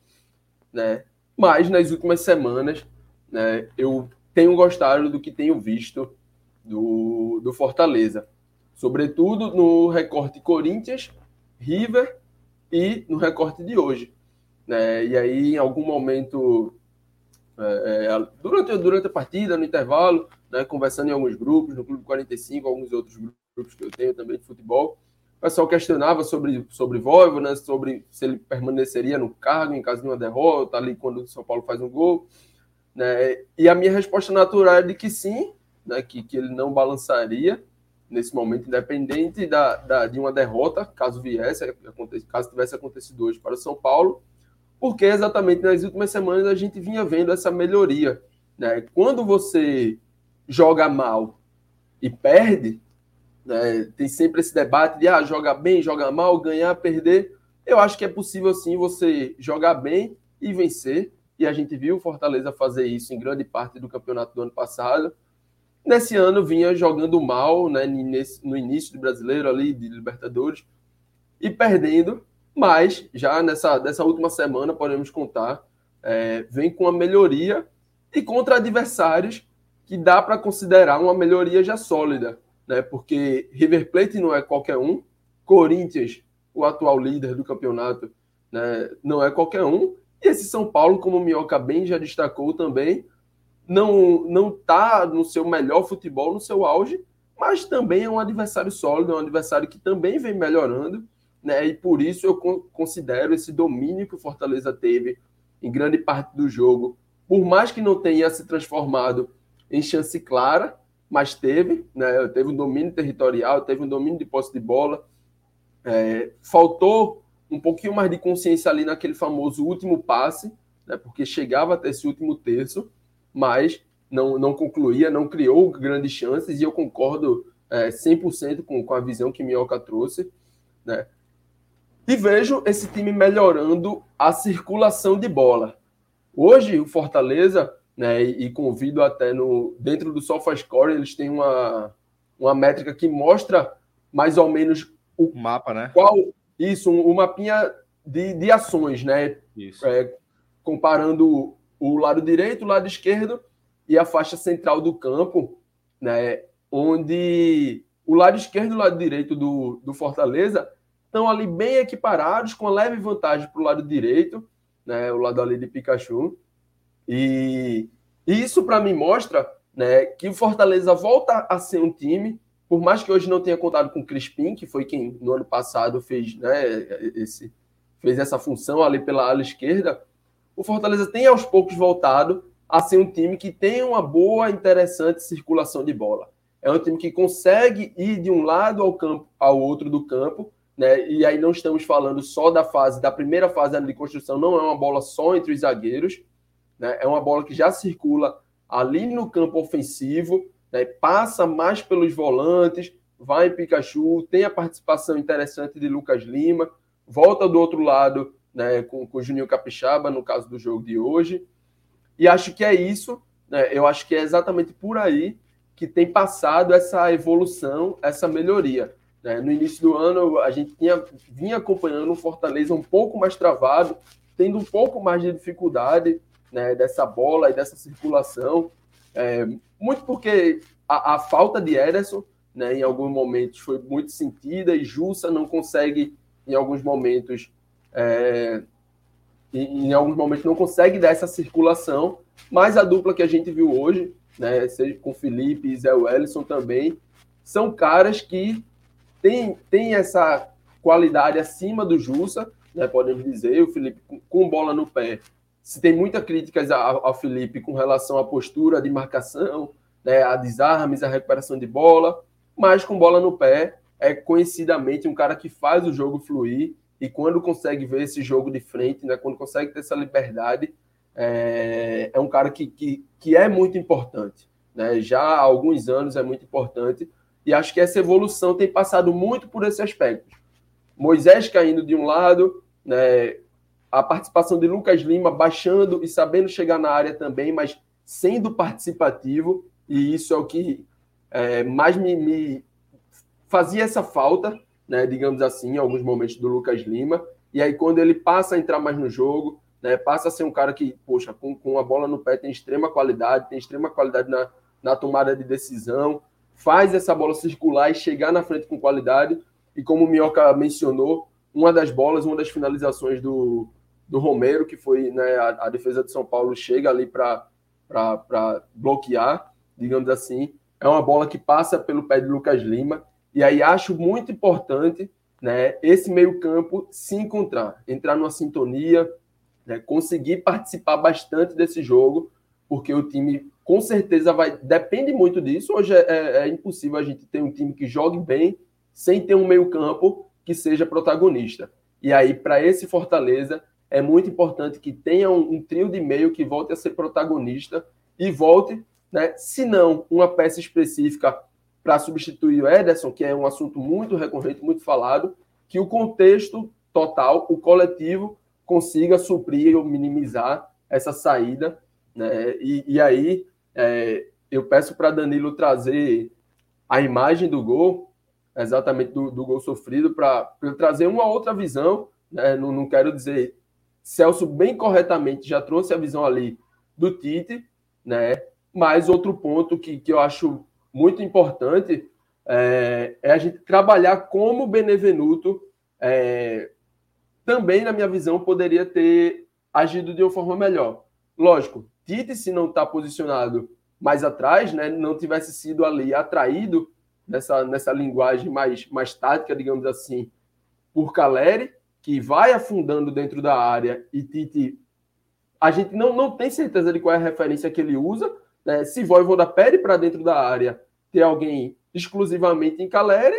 né? Mas nas últimas semanas, né, eu tenho gostado do que tenho visto do, do Fortaleza, sobretudo no recorte Corinthians, River e no recorte de hoje. Né? E aí, em algum momento, é, é, durante, durante a partida, no intervalo, né, conversando em alguns grupos, no Clube 45, alguns outros grupos que eu tenho também de futebol, o pessoal questionava sobre, sobre Voivo, né, sobre se ele permaneceria no cargo em caso de uma derrota, ali quando o São Paulo faz um gol. Né, e a minha resposta natural é de que sim, né, que, que ele não balançaria nesse momento, independente da, da, de uma derrota, caso viesse, caso tivesse acontecido hoje para o São Paulo, porque exatamente nas últimas semanas a gente vinha vendo essa melhoria. Né? Quando você joga mal e perde, né? tem sempre esse debate de ah, joga bem, joga mal, ganhar, perder. Eu acho que é possível sim você jogar bem e vencer. E a gente viu o Fortaleza fazer isso em grande parte do campeonato do ano passado. Nesse ano vinha jogando mal, né, no início do brasileiro ali, de Libertadores, e perdendo, mas já nessa dessa última semana, podemos contar, é, vem com uma melhoria e contra adversários que dá para considerar uma melhoria já sólida, né? Porque River Plate não é qualquer um, Corinthians, o atual líder do campeonato, né, não é qualquer um, e esse São Paulo, como o Minhoca bem já destacou também, não não está no seu melhor futebol, no seu auge, mas também é um adversário sólido, é um adversário que também vem melhorando né? E por isso eu considero esse domínio que o Fortaleza teve em grande parte do jogo, por mais que não tenha se transformado em chance clara, mas teve, né? Teve um domínio territorial, teve um domínio de posse de bola. É, faltou um pouquinho mais de consciência ali naquele famoso último passe, né? Porque chegava até esse último terço, mas não, não concluía, não criou grandes chances, e eu concordo é, 100% com, com a visão que Minhoca trouxe, né? E vejo esse time melhorando a circulação de bola. Hoje, o Fortaleza, né, e convido até no dentro do SofaScore, eles têm uma, uma métrica que mostra mais ou menos o mapa, né? Qual isso, um, um mapinha de, de ações, né? Isso. É, comparando o lado direito, o lado esquerdo e a faixa central do campo, né? Onde o lado esquerdo e o lado direito do, do Fortaleza estão ali bem equiparados, com leve vantagem para o lado direito, né, o lado ali de Pikachu. E, e isso para mim mostra né, que o Fortaleza volta a ser um time, por mais que hoje não tenha contado com o Crispim, que foi quem no ano passado fez, né, esse, fez essa função ali pela ala esquerda, o Fortaleza tem aos poucos voltado a ser um time que tem uma boa, interessante circulação de bola. É um time que consegue ir de um lado ao campo ao outro do campo né? E aí não estamos falando só da fase, da primeira fase de construção, não é uma bola só entre os zagueiros, né? É uma bola que já circula ali no campo ofensivo, né? passa mais pelos volantes, vai em Pikachu, tem a participação interessante de Lucas Lima, volta do outro lado né, com, com o Juninho Capixaba, no caso do jogo de hoje. E acho que é isso, né, eu acho que é exatamente por aí que tem passado essa evolução, essa melhoria. Né? No início do ano, a gente tinha, vinha acompanhando o Fortaleza um pouco mais travado, tendo um pouco mais de dificuldade né, dessa bola e dessa circulação. É, muito porque a, a, falta de Ederson, né, em alguns momentos, foi muito sentida e Jussa não consegue, em alguns momentos, é, em, em, alguns momentos não consegue dar essa circulação, mas a dupla que a gente viu hoje, né, seja com Felipe e Zé Wellison também, são caras que tem, tem essa qualidade acima do Jussa, né, podemos dizer, o Felipe com, com bola no pé. Se tem muitas críticas ao, Felipe com relação à postura de marcação, né, a desarmes, a recuperação de bola, mas com bola no pé é conhecidamente um cara que faz o jogo fluir e quando consegue ver esse jogo de frente, né, quando consegue ter essa liberdade, é, é um cara que, que, que é muito importante. Né? Já há alguns anos é muito importante E acho que essa evolução tem passado muito por esse aspecto. Moisés caindo de um lado, né, a participação de Lucas Lima baixando e sabendo chegar na área também, mas sendo participativo, e isso é o que é, mais me, me, fazia essa falta, né, digamos assim, em alguns momentos do Lucas Lima. E aí, quando ele passa a entrar mais no jogo, né, passa a ser um cara que, poxa, com, com a bola no pé tem extrema qualidade, tem extrema qualidade na, na tomada de decisão, faz essa bola circular e chegar na frente com qualidade. E como o Minhoca mencionou, uma das bolas, uma das finalizações do, do Romero, que foi né, a, a defesa de São Paulo, chega ali para bloquear, digamos assim. É uma bola que passa pelo pé de Lucas Lima. E aí acho muito importante né, esse meio-campo se encontrar, entrar numa sintonia, né, conseguir participar bastante desse jogo, porque o time com certeza vai. Depende muito disso. Hoje é, é, é impossível a gente ter um time que jogue bem sem ter um meio-campo que seja protagonista. E aí, para esse Fortaleza, é muito importante que tenha um, trio de meio que volte a ser protagonista e volte, né, se não uma peça específica para substituir o Ederson, que é um assunto muito recorrente, muito falado, que o contexto total, o coletivo, consiga suprir ou minimizar essa saída. Né? E, e aí é, eu peço para Danilo trazer a imagem do gol, exatamente do, do gol sofrido, para trazer uma outra visão. Né? Não, não quero dizer. Celso, bem corretamente, já trouxe a visão ali do Tite, né? mas outro ponto que, que eu acho muito importante é, é a gente trabalhar como Benevenuto é, também, na minha visão, poderia ter agido de uma forma melhor. Lógico, Tite, se não está posicionado mais atrás, né, não tivesse sido ali atraído nessa, nessa linguagem mais, mais tática, digamos assim, por Caleri, que vai afundando dentro da área e Tite. A gente não, não tem certeza de qual é a referência que ele usa. Né? Se Voivoda pede para dentro da área ter alguém exclusivamente em Caleri,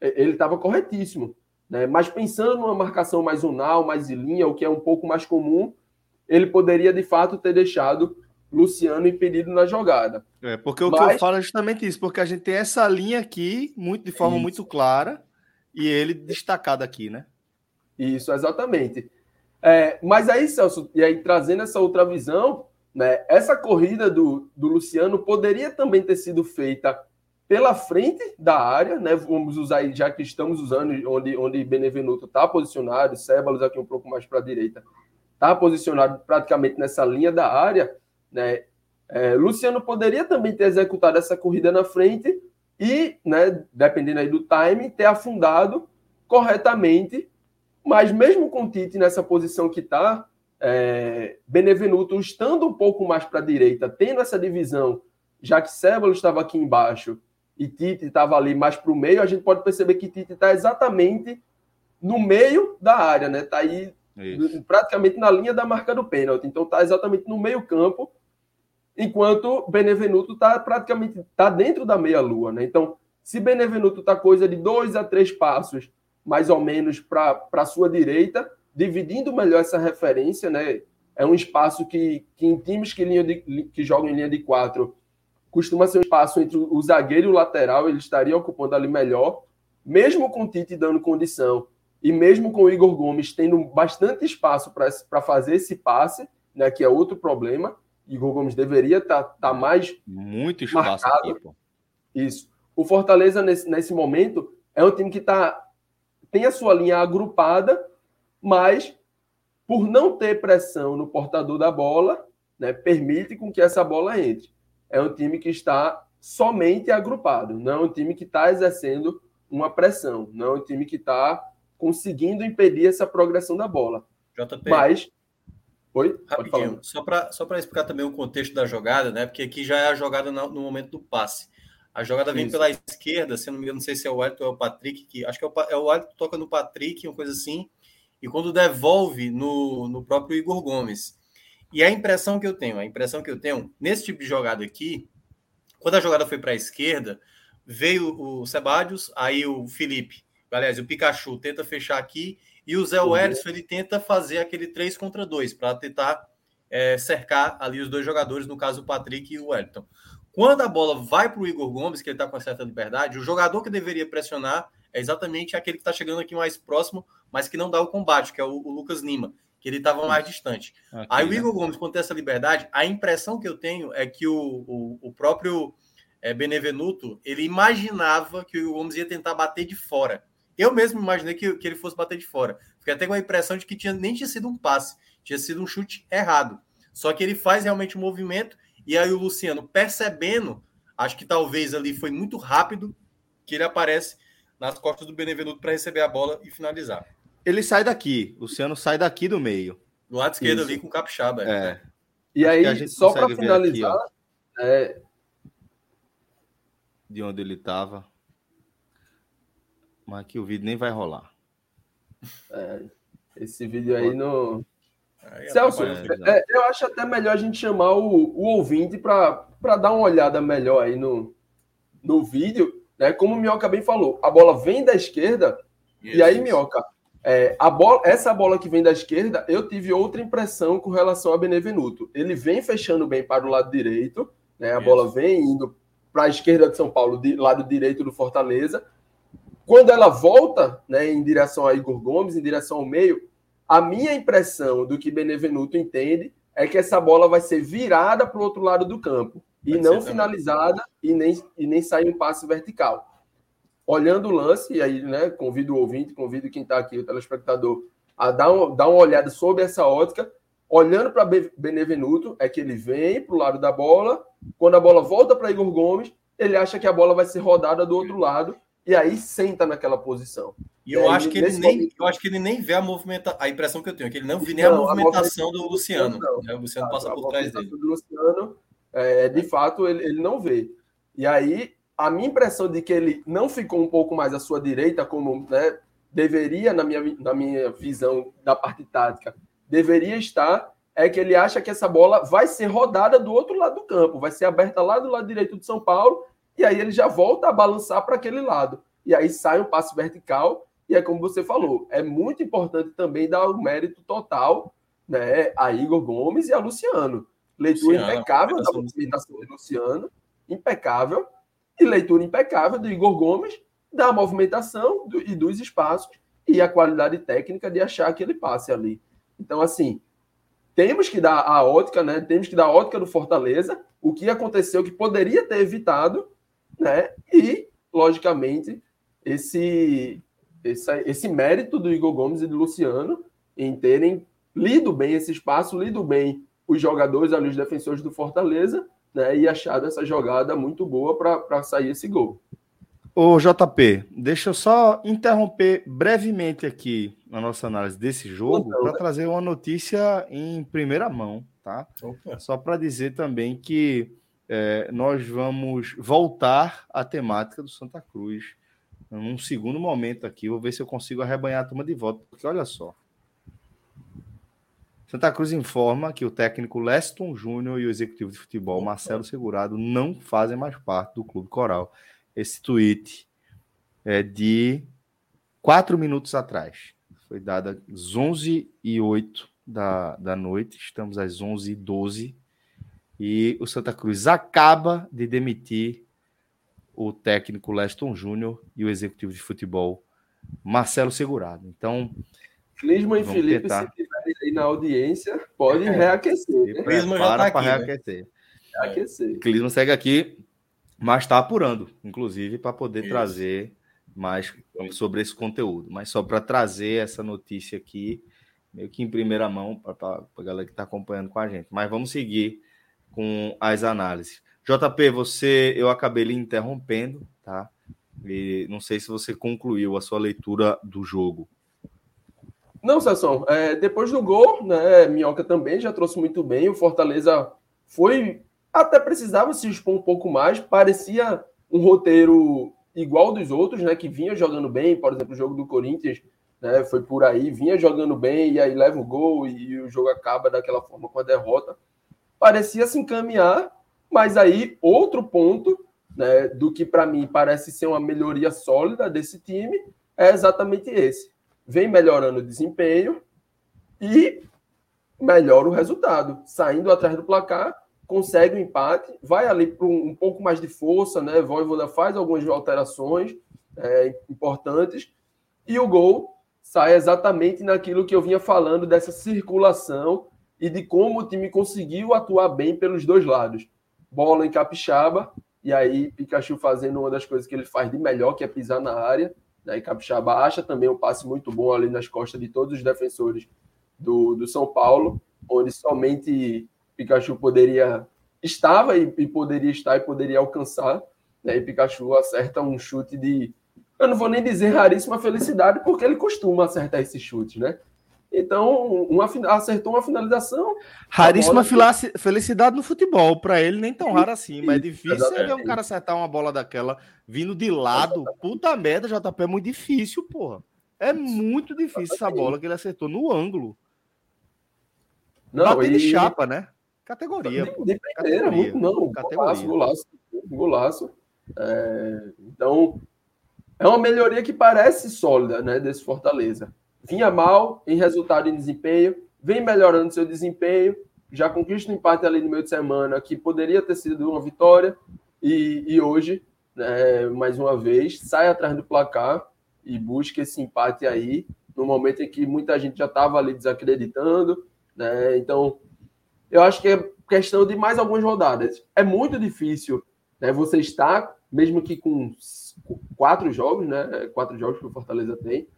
ele estava corretíssimo. Né? Mas pensando numa marcação mais unal, mais em linha, o que é um pouco mais comum, ele poderia de fato ter deixado Luciano impedido na jogada. É, porque o Mas... que eu falo é justamente isso, porque a gente tem essa linha aqui, muito de forma isso. muito clara, e ele destacado aqui, né? Isso, exatamente. É, mas aí, Celso, e aí trazendo essa outra visão, né, essa corrida do, do Luciano poderia também ter sido feita pela frente da área, né? Vamos usar aí, já que estamos usando onde, onde Benevenuto está posicionado, Ceballos aqui um pouco mais para a direita, está posicionado praticamente nessa linha da área, né? É, Luciano poderia também ter executado essa corrida na frente e, né, dependendo aí do time, ter afundado corretamente, mas mesmo com o Tite nessa posição que está, é, Benevenuto estando um pouco mais para a direita, tendo essa divisão, já que Ceballos estava aqui embaixo e Tite estava ali mais para o meio, a gente pode perceber que Tite está exatamente no meio da área, né? Está aí Isso. praticamente na linha da marca do pênalti. Então está exatamente no meio campo, enquanto Benevenuto está praticamente tá dentro da meia lua, né? Então, se Benevenuto está coisa de dois a três passos, mais ou menos, para a sua direita, dividindo melhor essa referência, né? É um espaço que, que em times que, linha de, que jogam em linha de quatro costuma ser um espaço entre o zagueiro e o lateral, ele estaria ocupando ali melhor, mesmo com o Tite dando condição e mesmo com o Igor Gomes tendo bastante espaço para fazer esse passe, né, que é outro problema. Igor Gomes deveria estar tá, tá mais muito espaço marcado. aqui, pô. Isso. O Fortaleza nesse, nesse momento é um time que tá tem a sua linha agrupada, mas por não ter pressão no portador da bola, né, permite com que essa bola entre é um time que está somente agrupado, não é um time que está exercendo uma pressão, não é um time que está conseguindo impedir essa progressão da bola. JP. Mas. Oi? Rapidinho, só para só explicar também o contexto da jogada, né? Porque aqui já é a jogada no, no momento do passe. A jogada vem Isso. pela esquerda, se não me engano, não sei se é o Wellington ou é o Patrick, que acho que é o, é o Wellington que toca no Patrick, uma coisa assim, e quando devolve no, no próprio Igor Gomes. E a impressão que eu tenho, a impressão que eu tenho, nesse tipo de jogada aqui, quando a jogada foi para a esquerda, veio o Sebadios, aí o Felipe, aliás, o Pikachu tenta fechar aqui, e o Zé uhum. Wellison, ele tenta fazer aquele 3 contra 2, para tentar é, cercar ali os dois jogadores, no caso o Patrick e o Wellington. Quando a bola vai para o Igor Gomes, que ele está com certa liberdade, o jogador que deveria pressionar é exatamente aquele que está chegando aqui mais próximo, mas que não dá o combate, que é o, o Lucas Lima, que ele estava mais distante. Aí o né? Igor né? Gomes, quando tem essa liberdade, a impressão que eu tenho é que o, o, o próprio é, Benevenuto, ele imaginava que o Igor Gomes ia tentar bater de fora. Eu mesmo imaginei que, que ele fosse bater de fora. Fiquei até com a impressão de que tinha, nem tinha sido um passe, tinha sido um chute errado. Só que ele faz realmente o um movimento e aí o Luciano, percebendo, acho que talvez ali foi muito rápido, que ele aparece nas costas do Benevenuto para receber a bola e finalizar. Ele sai daqui, Luciano sai daqui do meio. Do lado esquerdo Isso. ali com o Capixaba. É. é. E aí, só para finalizar, aqui, é... de onde ele estava. Mas aqui o vídeo nem vai rolar. É, esse vídeo aí no. Celso, é, eu acho até melhor a gente chamar o, o ouvinte para dar uma olhada melhor aí no, no vídeo. Né? Como o Minhoca bem falou, a bola vem da esquerda, isso, e aí, Minhoca, é, a bola, essa bola que vem da esquerda, eu tive outra impressão com relação a Benevenuto. Ele vem fechando bem para o lado direito, né? a isso. bola vem indo para a esquerda de São Paulo, de, lado direito do Fortaleza. Quando ela volta né, em direção a Igor Gomes, em direção ao meio, a minha impressão do que Benevenuto entende é que essa bola vai ser virada para o outro lado do campo e não finalizada e nem, e nem sair um passe vertical. Olhando o lance, e aí né, convido o ouvinte, convido quem está aqui, o telespectador, a dar, um, dar uma olhada sobre essa ótica. Olhando para Benevenuto, é que ele vem para o lado da bola, quando a bola volta para Igor Gomes, ele acha que a bola vai ser rodada do outro lado e aí senta naquela posição. E eu, acho, que ele nem, momento... eu acho que ele nem vê a movimentação. A impressão que eu tenho é que ele não vê nem não, a, movimentação a movimentação do Luciano. Não. Né? O Luciano passa por trás dele. Do Luciano, é, de fato, ele, ele não vê. E aí, a minha impressão de que ele não ficou um pouco mais à sua direita, como né, deveria, na minha, na minha visão da parte tática, deveria estar, é que ele acha que essa bola vai ser rodada do outro lado do campo, vai ser aberta lá do lado direito de São Paulo e aí ele já volta a balançar para aquele lado. E aí sai um passe vertical, e é como você falou, é muito importante também dar o mérito total né, a Igor Gomes e a Luciano. Leitura Luciano, impecável da movimentação de Luciano, impecável, e leitura impecável do Igor Gomes da movimentação do, e dos espaços e a qualidade técnica de achar aquele passe ali. Então, assim, temos que dar a ótica, né? Temos que dar a ótica do Fortaleza, o que aconteceu que poderia ter evitado, né? E, logicamente, esse, esse, esse mérito do Igor Gomes e do Luciano em terem lido bem esse espaço, lido bem os jogadores ali, os defensores do Fortaleza, né? E achado essa jogada muito boa para sair esse gol. Ô JP, deixa eu só interromper brevemente aqui a nossa análise desse jogo para né? trazer uma notícia em primeira mão, tá? Opa. Só para dizer também que é, nós vamos voltar à temática do Santa Cruz num segundo momento aqui. Vou ver se eu consigo arrebanhar a turma de volta, porque olha só. Santa Cruz informa que o técnico Leston Júnior e o executivo de futebol Marcelo Segurado não fazem mais parte do Clube Coral. Esse tweet é de quatro minutos atrás. Foi dado às 11 e 08 da, da noite. Estamos às 11 e 12 e o Santa Cruz acaba de demitir o técnico Leston Júnior e o executivo de futebol Marcelo Segurado. Então. Clisma e Felipe, tentar... se tiverem aí na audiência, podem é, reaquecer. Né? Clisma já está aqui. Né? Reaquecer. Né? reaquecer. Clisma segue aqui, mas está apurando, inclusive, para poder Isso. trazer mais sobre esse conteúdo. Mas só para trazer essa notícia aqui, meio que em primeira mão, para a galera que está acompanhando com a gente. Mas vamos seguir com as análises. JP, você, eu acabei lhe interrompendo, tá? E não sei se você concluiu a sua leitura do jogo. Não, Sasson, é, depois do gol, né, Minhoca também já trouxe muito bem. O Fortaleza foi, até precisava se expor um pouco mais, parecia um roteiro igual dos outros, né, que vinha jogando bem, por exemplo, o jogo do Corinthians, né, foi por aí, vinha jogando bem e aí leva o gol e o jogo acaba daquela forma com a derrota parecia se encaminhar, mas aí outro ponto né, do que para mim parece ser uma melhoria sólida desse time é exatamente esse. Vem melhorando o desempenho e melhora o resultado, saindo atrás do placar consegue o um empate, vai ali para um, um, pouco mais de força, né? Voivoda faz algumas alterações é, importantes e o gol sai exatamente naquilo que eu vinha falando dessa circulação e de como o time conseguiu atuar bem pelos dois lados. Bola em Capixaba e aí Pikachu fazendo uma das coisas que ele faz de melhor, que é pisar na área. Né? E Capixaba acha também um passe muito bom ali nas costas de todos os defensores do, do São Paulo, onde somente Pikachu poderia estava e, e, poderia estar e poderia alcançar. Né? E Pikachu acerta um chute de. Eu não vou nem dizer raríssima felicidade, porque ele costuma acertar esse chute, né? Então, uma, acertou uma finalização. Raríssima bola... felicidade no futebol. Para ele, nem tão raro assim. Mas é difícil ver um cara acertar uma bola daquela vindo de lado. Puta merda, JP, é muito difícil, porra. É muito difícil essa bola que ele acertou no ângulo. Não, Bate e... de chapa, né? Categoria. De, de primeira, Categoria. muito não. Categoria. Golaço, golaço. golaço. É, então, é uma melhoria que parece sólida, né, desse Fortaleza. Vinha mal em resultado e desempenho, vem melhorando seu desempenho, já conquista um empate ali no meio de semana, que poderia ter sido uma vitória, e, e hoje, né, mais uma vez, sai atrás do placar e busca esse empate aí, no momento em que muita gente já estava ali desacreditando, né, então eu acho que é questão de mais algumas rodadas. É muito difícil né, você estar, mesmo que com quatro jogos, né? Quatro jogos que o Fortaleza tem.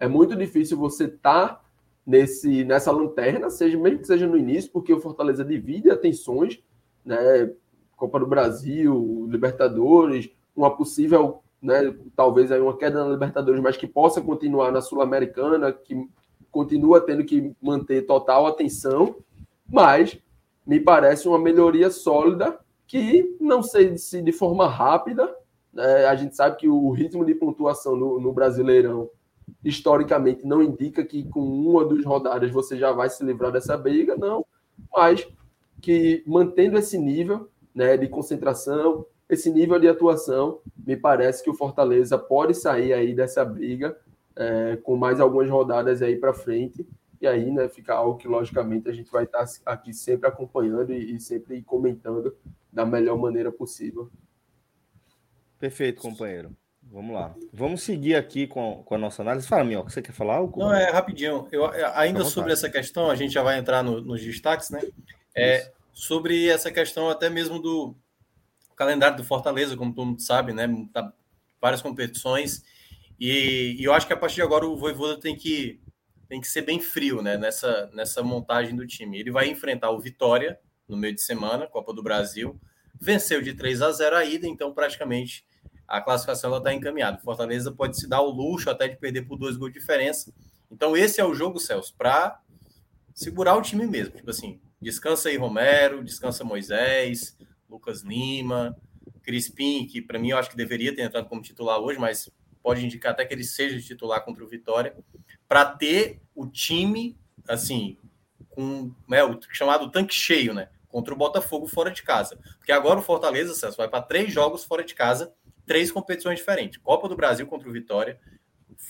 É muito difícil você estar nesse, nessa lanterna, seja mesmo que seja no início, porque o Fortaleza divide atenções, né? Copa do Brasil, Libertadores, uma possível, né, talvez aí uma queda na Libertadores, mas que possa continuar na Sul-Americana, que continua tendo que manter total atenção mas me parece uma melhoria sólida que não sei se de forma rápida. Né? A gente sabe que o ritmo de pontuação no, no Brasileirão historicamente não indica que com uma duas rodadas você já vai se livrar dessa briga, não. Mas que mantendo esse nível né, de concentração, esse nível de atuação, me parece que o Fortaleza pode sair aí dessa briga é, com mais algumas rodadas aí para frente e aí, né, fica algo que, logicamente, a gente vai estar aqui sempre acompanhando e, e sempre comentando da melhor maneira possível. Perfeito, companheiro. Vamos lá. Vamos seguir aqui com, com a nossa análise. Fala, Minhoca, você quer falar? Não, é rapidinho. Eu, é, ainda sobre essa questão, a gente já vai entrar no, nos destaques, né? É, sobre essa questão até mesmo do calendário do Fortaleza, como todo mundo sabe, né? Tá, várias competições. E, e, eu acho que a partir de agora o Voivoda tem que tem que ser bem frio né, nessa, nessa montagem do time. Ele vai enfrentar o Vitória no meio de semana, Copa do Brasil. Venceu de 3 a 0 a ida, então praticamente a classificação está encaminhada. Fortaleza pode se dar o luxo até de perder por dois gols de diferença. Então esse é o jogo, Celso, para segurar o time mesmo. Tipo assim, descansa aí Romero, descansa Moisés, Lucas Lima, Crispim, que para mim eu acho que deveria ter entrado como titular hoje, mas pode indicar até que ele seja titular contra o Vitória para ter o time, assim, com né, o chamado tanque cheio, né? Contra o Botafogo fora de casa. Porque agora o Fortaleza, Celso, vai para três jogos fora de casa, três competições diferentes: Copa do Brasil contra o Vitória,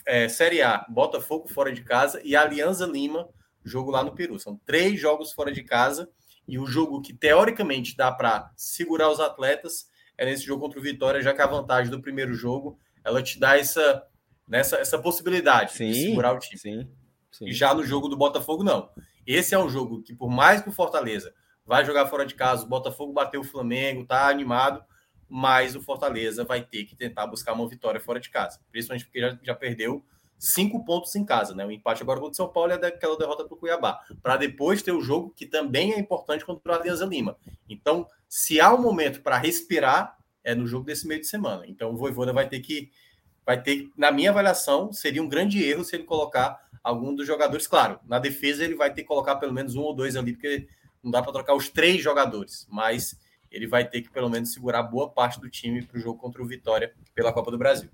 é, Série A, Botafogo fora de casa e Alianza Lima, jogo lá no Peru. São três jogos fora de casa e o jogo que teoricamente dá para segurar os atletas é nesse jogo contra o Vitória, já que a vantagem do primeiro jogo ela te dá essa nessa essa possibilidade sim, de segurar o time. Sim, sim. E já no jogo do Botafogo, não. Esse é um jogo que, por mais que o Fortaleza vai jogar fora de casa, o Botafogo bateu o Flamengo, tá animado, mas o Fortaleza vai ter que tentar buscar uma vitória fora de casa. Principalmente porque já, já perdeu cinco pontos em casa, né? O empate agora contra o São Paulo é aquela derrota para o Cuiabá. Para depois ter o jogo que também é importante contra o Alianza Lima. Então, se há um momento para respirar, é no jogo desse meio de semana. Então, o Voivoda vai ter que vai ter, na minha avaliação, seria um grande erro se ele colocar algum dos jogadores. Claro, na defesa ele vai ter que colocar pelo menos um ou dois ali, porque não dá para trocar os três jogadores, mas ele vai ter que pelo menos segurar boa parte do time para o jogo contra o Vitória pela Copa do Brasil.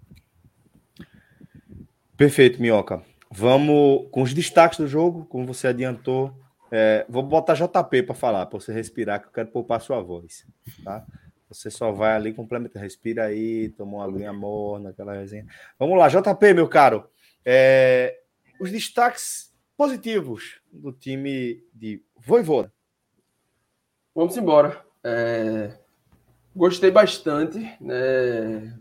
Perfeito, Minhoca. Vamos com os destaques do jogo, como você adiantou. É, vou botar JP para falar, para você respirar, que eu quero poupar sua voz. Tá? Você só vai ali, complementa, respira aí, toma uma aguinha morna, aquela resenha. Vamos lá, JP, meu caro. É, os destaques positivos do time de Voivoda. Vamos embora. É... Gostei bastante, né?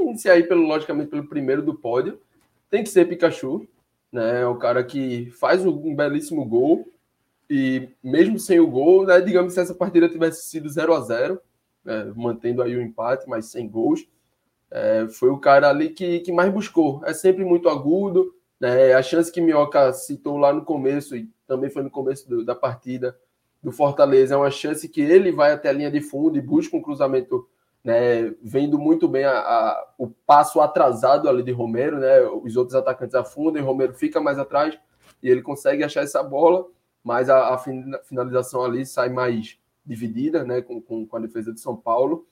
Iniciar aí, pelo, logicamente, pelo primeiro do pódio. Tem que ser Pikachu, né? É cara que faz um belíssimo gol. E mesmo sem o gol, né? Digamos se essa partida tivesse sido 0 a 0 né? mantendo aí o empate, mas sem gols, é, foi o cara ali que, que mais buscou. É sempre muito agudo, né? A chance que Minhoca citou lá no começo, e também foi no começo do, da partida do Fortaleza, é uma chance que ele vai até a linha de fundo e busca um cruzamento, né? Vendo muito bem a, a, o passo atrasado ali de Romero, né? Os outros atacantes afundam e Romero fica mais atrás e ele consegue achar essa bola, mas a, a finalização ali sai mais dividida, né? Com, com, com a defesa de São Paulo.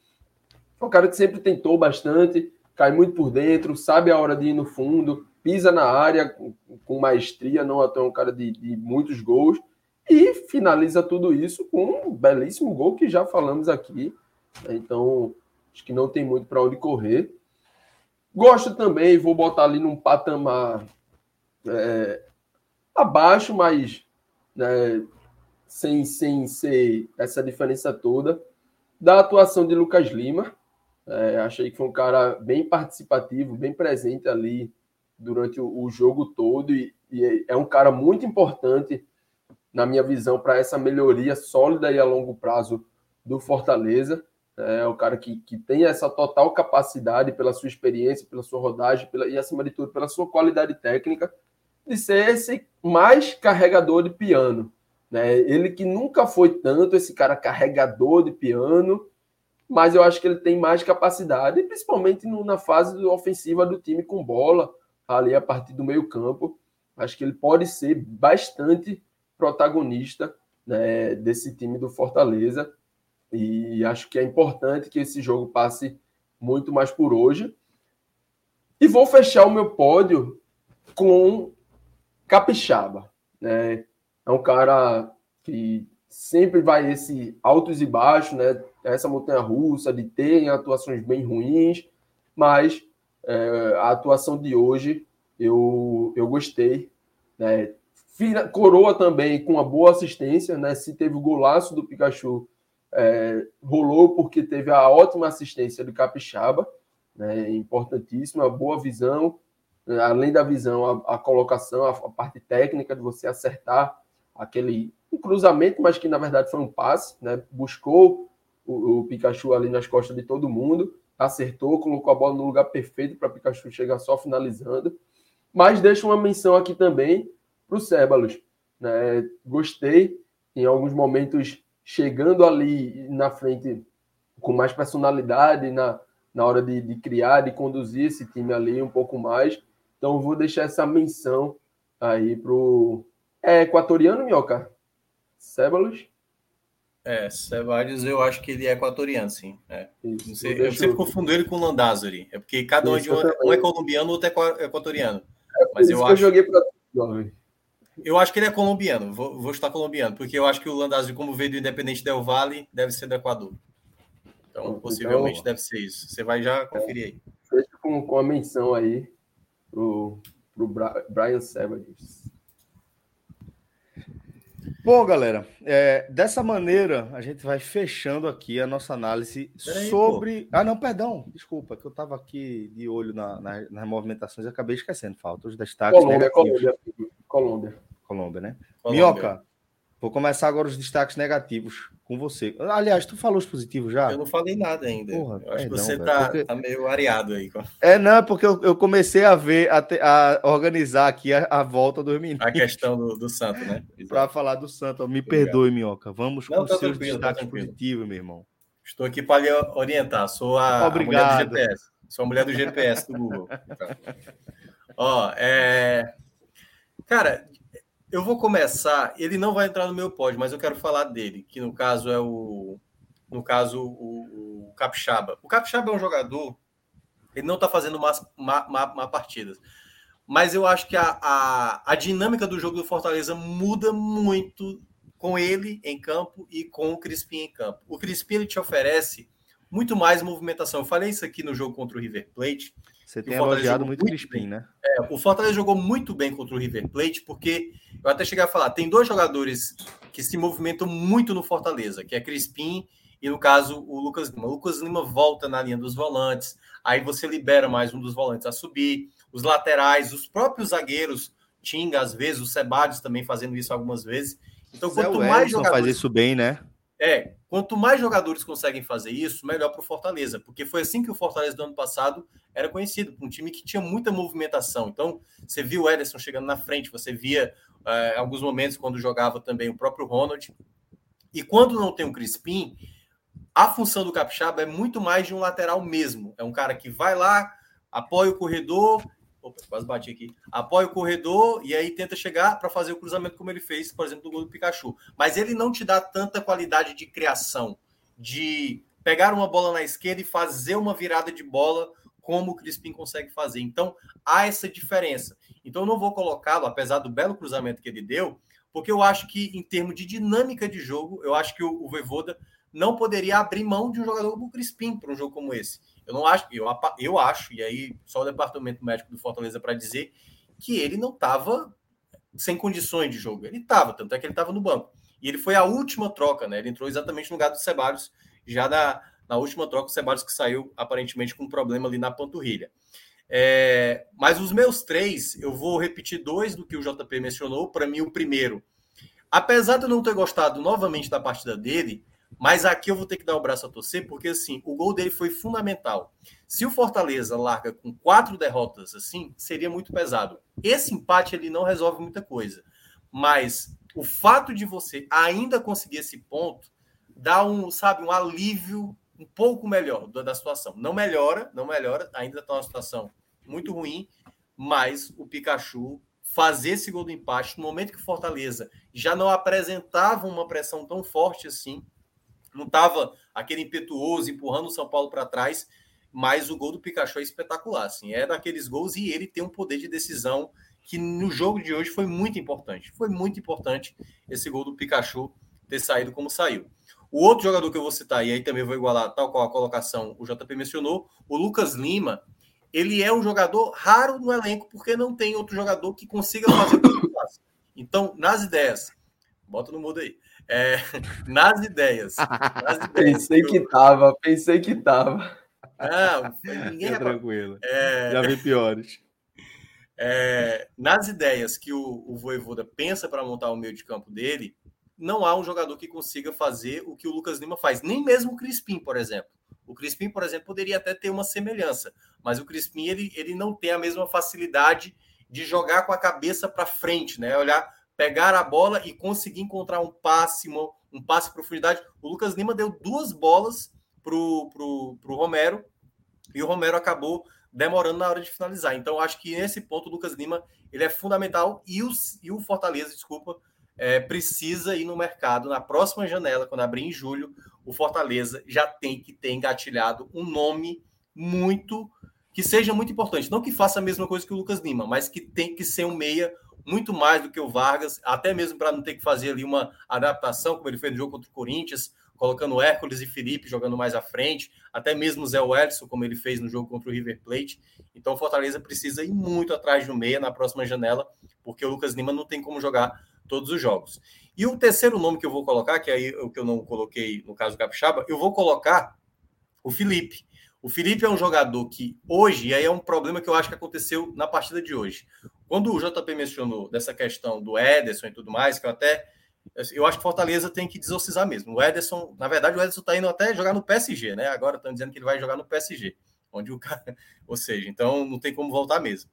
É um cara que sempre tentou bastante, cai muito por dentro, sabe a hora de ir no fundo, pisa na área com, maestria, não até um cara de, de, muitos gols, e finaliza tudo isso com um belíssimo gol que já falamos aqui. Então, acho que não tem muito para onde correr. Gosto também, vou botar ali num patamar é, abaixo, mas né, sem, sem ser essa diferença toda, da atuação de Lucas Lima. É, achei que foi um cara bem participativo, bem presente ali durante o, o jogo todo e, e, é um cara muito importante, na minha visão, para essa melhoria sólida e a longo prazo do Fortaleza. É um cara que, que tem essa total capacidade, pela sua experiência, pela sua rodagem pela, e, acima de tudo, pela sua qualidade técnica, de ser esse mais carregador de piano. Né? Ele que nunca foi tanto esse cara carregador de piano, mas eu acho que ele tem mais capacidade, principalmente no, na fase ofensiva do time com bola, ali a partir do meio campo. Acho que ele pode ser bastante protagonista né, desse time do Fortaleza. E acho que é importante que esse jogo passe muito mais por hoje. E vou fechar o meu pódio com Capixaba. Né? É um cara que sempre vai esse altos e baixos, né? Essa montanha russa de ter atuações bem ruins, mas é, a atuação de hoje eu, eu gostei. Né? Coroa também com uma boa assistência, né? Se teve o golaço do Pikachu, é, rolou porque teve a ótima assistência do Capixaba, né? Importantíssima, boa visão, além da visão, a, a colocação, a, a parte técnica de você acertar aquele um cruzamento, mas que na verdade foi um passe, né? Buscou o, o, Pikachu ali nas costas de todo mundo, acertou, colocou a bola no lugar perfeito para Pikachu chegar só finalizando. Mas deixa uma menção aqui também para o Cébalos. Né? Gostei, em alguns momentos, chegando ali na frente com mais personalidade, na, na hora de, de criar, de conduzir esse time ali um pouco mais. Então, vou deixar essa menção aí para o. É equatoriano, Minhoca? Ceballos? É, Ceballos eu acho que ele é equatoriano, sim. É. Isso, sei, eu sempre confundo ele com o Landázuri. É porque cada um, é de um, um é colombiano, outro é equatoriano. É Mas eu acho. Que eu joguei pra... Eu acho que ele é colombiano, vou, vou estar colombiano, porque eu acho que o Landázuri, como veio do Independente Del Vale, deve ser do Equador. Então, então possivelmente deve ser isso. Você vai já conferir aí. Fecha com, com a menção aí pro, pro Brian Ceballos. Bom, galera, é, dessa maneira a gente vai fechando aqui a nossa análise Peraí, sobre. Pô. Ah, não, perdão, desculpa, que eu estava aqui de olho na, na, nas movimentações e acabei esquecendo. Falta os destaques. Colômbia, Colômbia. Colômbia. Colômbia, né? Colômbia. Minhoca, vou começar agora os destaques negativos com você. Aliás, tu falou os positivos já? Eu não falei nada ainda. Porra, eu acho que você tá, porque... tá, meio areado aí. É, não, é porque eu, eu comecei a ver, a, te, a organizar aqui a, a, volta dos meninos. A questão do, do Santo, né? Para falar do Santo. Me Obrigado. perdoe, Minhoca. Vamos não, com tá seus destaques tá positivos, meu irmão. Estou aqui para lhe orientar. Sou a, a, mulher do GPS. Sou a mulher do GPS do Google. Ó, é... Cara, eu vou começar. Ele não vai entrar no meu pódio, mas eu quero falar dele, que no caso é o. No caso, o, o Capixaba. O Capixaba é um jogador. Ele não está fazendo más, má, má, má partidas. Mas eu acho que a, a, a dinâmica do jogo do Fortaleza muda muito com ele em campo e com o Crispim em campo. O Crispim ele te oferece muito mais movimentação. Eu falei isso aqui no jogo contra o River Plate. Você tem elogiado muito o Crispim, né? É, o Fortaleza jogou muito bem contra o River Plate, porque eu até cheguei a falar, tem dois jogadores que se movimentam muito no Fortaleza, que é Crispim e, no caso, o Lucas Lima. O Lucas Lima volta na linha dos volantes, aí você libera mais um dos volantes a subir, os laterais, os próprios zagueiros, Tinga, às vezes, o Sebadios também fazendo isso algumas vezes. Então, Zé quanto mais jogadores... faz isso bem, né? É, quanto mais jogadores conseguem fazer isso, melhor para o Fortaleza, porque foi assim que o Fortaleza do ano passado era conhecido, um time que tinha muita movimentação. Então, você viu o Ederson chegando na frente, você via é, alguns momentos quando jogava também o próprio Ronald. E quando não tem o Crispim, a função do Capixaba é muito mais de um lateral mesmo. É um cara que vai lá, apoia o corredor Opa, quase bati aqui. Apoia o corredor e aí tenta chegar para fazer o cruzamento como ele fez, por exemplo, do gol do Pikachu. Mas ele não te dá tanta qualidade de criação, de pegar uma bola na esquerda e fazer uma virada de bola como o Crispim consegue fazer. Então, há essa diferença. Então, eu não vou colocá-lo, apesar do belo cruzamento que ele deu, porque eu acho que, em termos de dinâmica de jogo, eu acho que o, o Voivoda não poderia abrir mão de um jogador como o Crispim para um jogo como esse. Eu não acho, eu, eu acho, e aí só o departamento médico do Fortaleza para dizer que ele não estava sem condições de jogo. Ele estava, tanto é que ele estava no banco. E ele foi a última troca, né? Ele entrou exatamente no lugar do Ceballos, já na, na última troca, o Ceballos que saiu aparentemente com um problema ali na panturrilha. É, mas os meus três, eu vou repetir dois do que o JP mencionou. Para mim, o primeiro, apesar de eu não ter gostado novamente da partida dele, mas aqui eu vou ter que dar o braço a torcer, porque assim, o gol dele foi fundamental. Se o Fortaleza larga com quatro derrotas assim, seria muito pesado. Esse empate ele não resolve muita coisa. Mas o fato de você ainda conseguir esse ponto dá um, sabe, um alívio um pouco melhor da situação. Não melhora, não melhora, ainda está uma situação muito ruim, mas o Pikachu fazer esse gol do empate no momento que o Fortaleza já não apresentava uma pressão tão forte assim, não estava aquele impetuoso empurrando o São Paulo para trás, mas o gol do Pikachu é espetacular. Assim, é daqueles gols e ele tem um poder de decisão que no jogo de hoje foi muito importante. Foi muito importante esse gol do Pikachu ter saído como saiu. O outro jogador que eu vou citar, e aí também vou igualar tal qual a colocação o JP mencionou, o Lucas Lima, ele é um jogador raro no elenco, porque não tem outro jogador que consiga fazer o que ele faz. Então, nas ideias, bota no mudo aí. É, nas, ideias, nas ideias. pensei que, eu... tava, pensei que tava. Não, ninguém é tranquilo. É... Já vi piores. É, nas ideias que o, o Voivoda pensa para montar o meio de campo dele, não há um jogador que consiga fazer o que o Lucas Lima faz. Nem mesmo o Crispim, por exemplo. O Crispim, por exemplo, poderia até ter uma semelhança, mas o Crispim ele, ele não tem a mesma facilidade de jogar com a cabeça para frente, né? Olhar pegar a bola e conseguir encontrar um passe, um passe em profundidade. O Lucas Lima deu duas bolas pro, pro, pro Romero e o Romero acabou demorando na hora de finalizar. Então, acho que nesse ponto o Lucas Lima ele é fundamental e o, e o Fortaleza, desculpa, é, precisa ir no mercado na próxima janela, quando abrir em julho, o Fortaleza já tem que ter engatilhado um nome muito que seja muito importante. Não que faça a mesma coisa que o Lucas Lima, mas que tem que ser um meia muito mais do que o Vargas, até mesmo para não ter que fazer ali uma adaptação, como ele fez no jogo contra o Corinthians, colocando Hércules e Felipe jogando mais à frente, até mesmo Zé Wellison, como ele fez no jogo contra o River Plate. Então Fortaleza precisa ir muito atrás do meia na próxima janela, porque o Lucas Lima não tem como jogar todos os jogos. E o terceiro nome que eu vou colocar, que aí é o que eu não coloquei no caso do Capixaba, eu vou colocar o Felipe. O Felipe é um jogador que hoje, e aí é um problema que eu acho que aconteceu na partida de hoje. Quando o JP mencionou dessa questão do Ederson e tudo mais, que eu até. Eu acho que Fortaleza tem que desossizar mesmo. O Ederson, na verdade, o Ederson está indo até jogar no PSG, né? Agora estão dizendo que ele vai jogar no PSG, onde o cara. Ou seja, então não tem como voltar mesmo.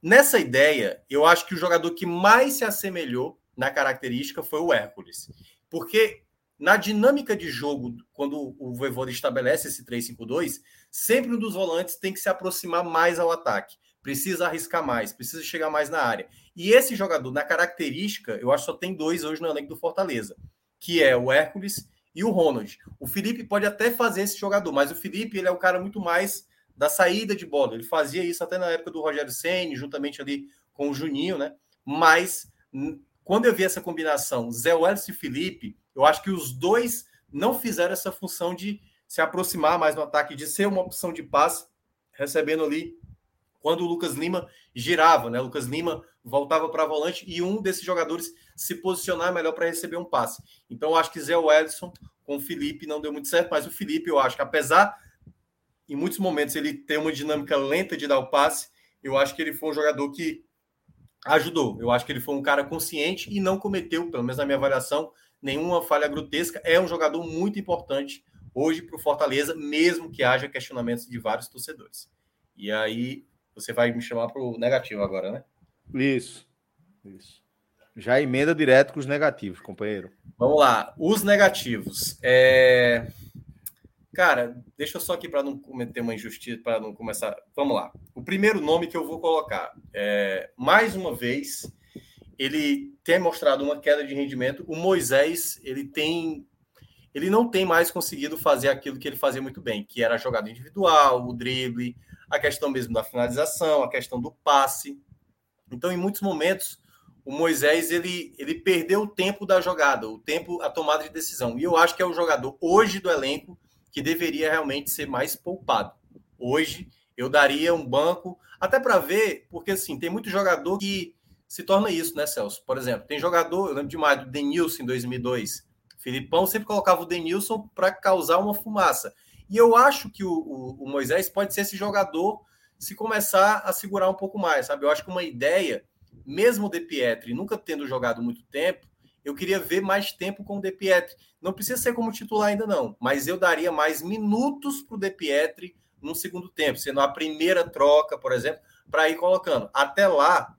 Nessa ideia, eu acho que o jogador que mais se assemelhou na característica foi o Hércules. Porque na dinâmica de jogo, quando o Voivoda estabelece esse 3-5-2, sempre um dos volantes tem que se aproximar mais ao ataque precisa arriscar mais, precisa chegar mais na área. E esse jogador, na característica, eu acho que só tem dois hoje no elenco do Fortaleza, que é o Hércules e o Ronald. O Felipe pode até fazer esse jogador, mas o Felipe ele é o cara muito mais da saída de bola. Ele fazia isso até na época do Rogério Ceni, juntamente ali com o Juninho, né? Mas quando eu vi essa combinação, Zé Welles e Felipe, eu acho que os dois não fizeram essa função de se aproximar mais no ataque, de ser uma opção de passe, recebendo ali quando o Lucas Lima girava, né? O Lucas Lima voltava para volante e um desses jogadores se posicionar melhor para receber um passe. Então, eu acho que Zé Wellison com o Felipe não deu muito certo, mas o Felipe, eu acho que apesar em muitos momentos ele ter uma dinâmica lenta de dar o passe, eu acho que ele foi um jogador que ajudou. Eu acho que ele foi um cara consciente e não cometeu, pelo menos na minha avaliação, nenhuma falha grotesca. É um jogador muito importante hoje para o Fortaleza, mesmo que haja questionamentos de vários torcedores. E aí você vai me chamar para o negativo agora, né? Isso. Isso. Já emenda direto com os negativos, companheiro. Vamos lá. Os negativos. É... Cara, deixa eu só aqui para não cometer uma injustiça, para não começar. Vamos lá. O primeiro nome que eu vou colocar é, mais uma vez, ele tem mostrado uma queda de rendimento. O Moisés, ele tem ele não tem mais conseguido fazer aquilo que ele fazia muito bem, que era a jogada individual, o drible, a questão mesmo da finalização, a questão do passe. Então, em muitos momentos, o Moisés ele, ele perdeu o tempo da jogada, o tempo, a tomada de decisão. E eu acho que é o jogador hoje do elenco que deveria realmente ser mais poupado. Hoje eu daria um banco, até para ver, porque assim, tem muito jogador que se torna isso, né, Celso? Por exemplo, tem jogador, eu lembro demais do Denilson em 2002. Filipão sempre colocava o Denilson para causar uma fumaça. E eu acho que o, o, o, Moisés pode ser esse jogador se começar a segurar um pouco mais, sabe? Eu acho que uma ideia, mesmo o De Pietri nunca tendo jogado muito tempo, eu queria ver mais tempo com o De Pietri. Não precisa ser como titular ainda não, mas eu daria mais minutos para o De Pietri no segundo tempo, sendo a primeira troca, por exemplo, para ir colocando. Até lá,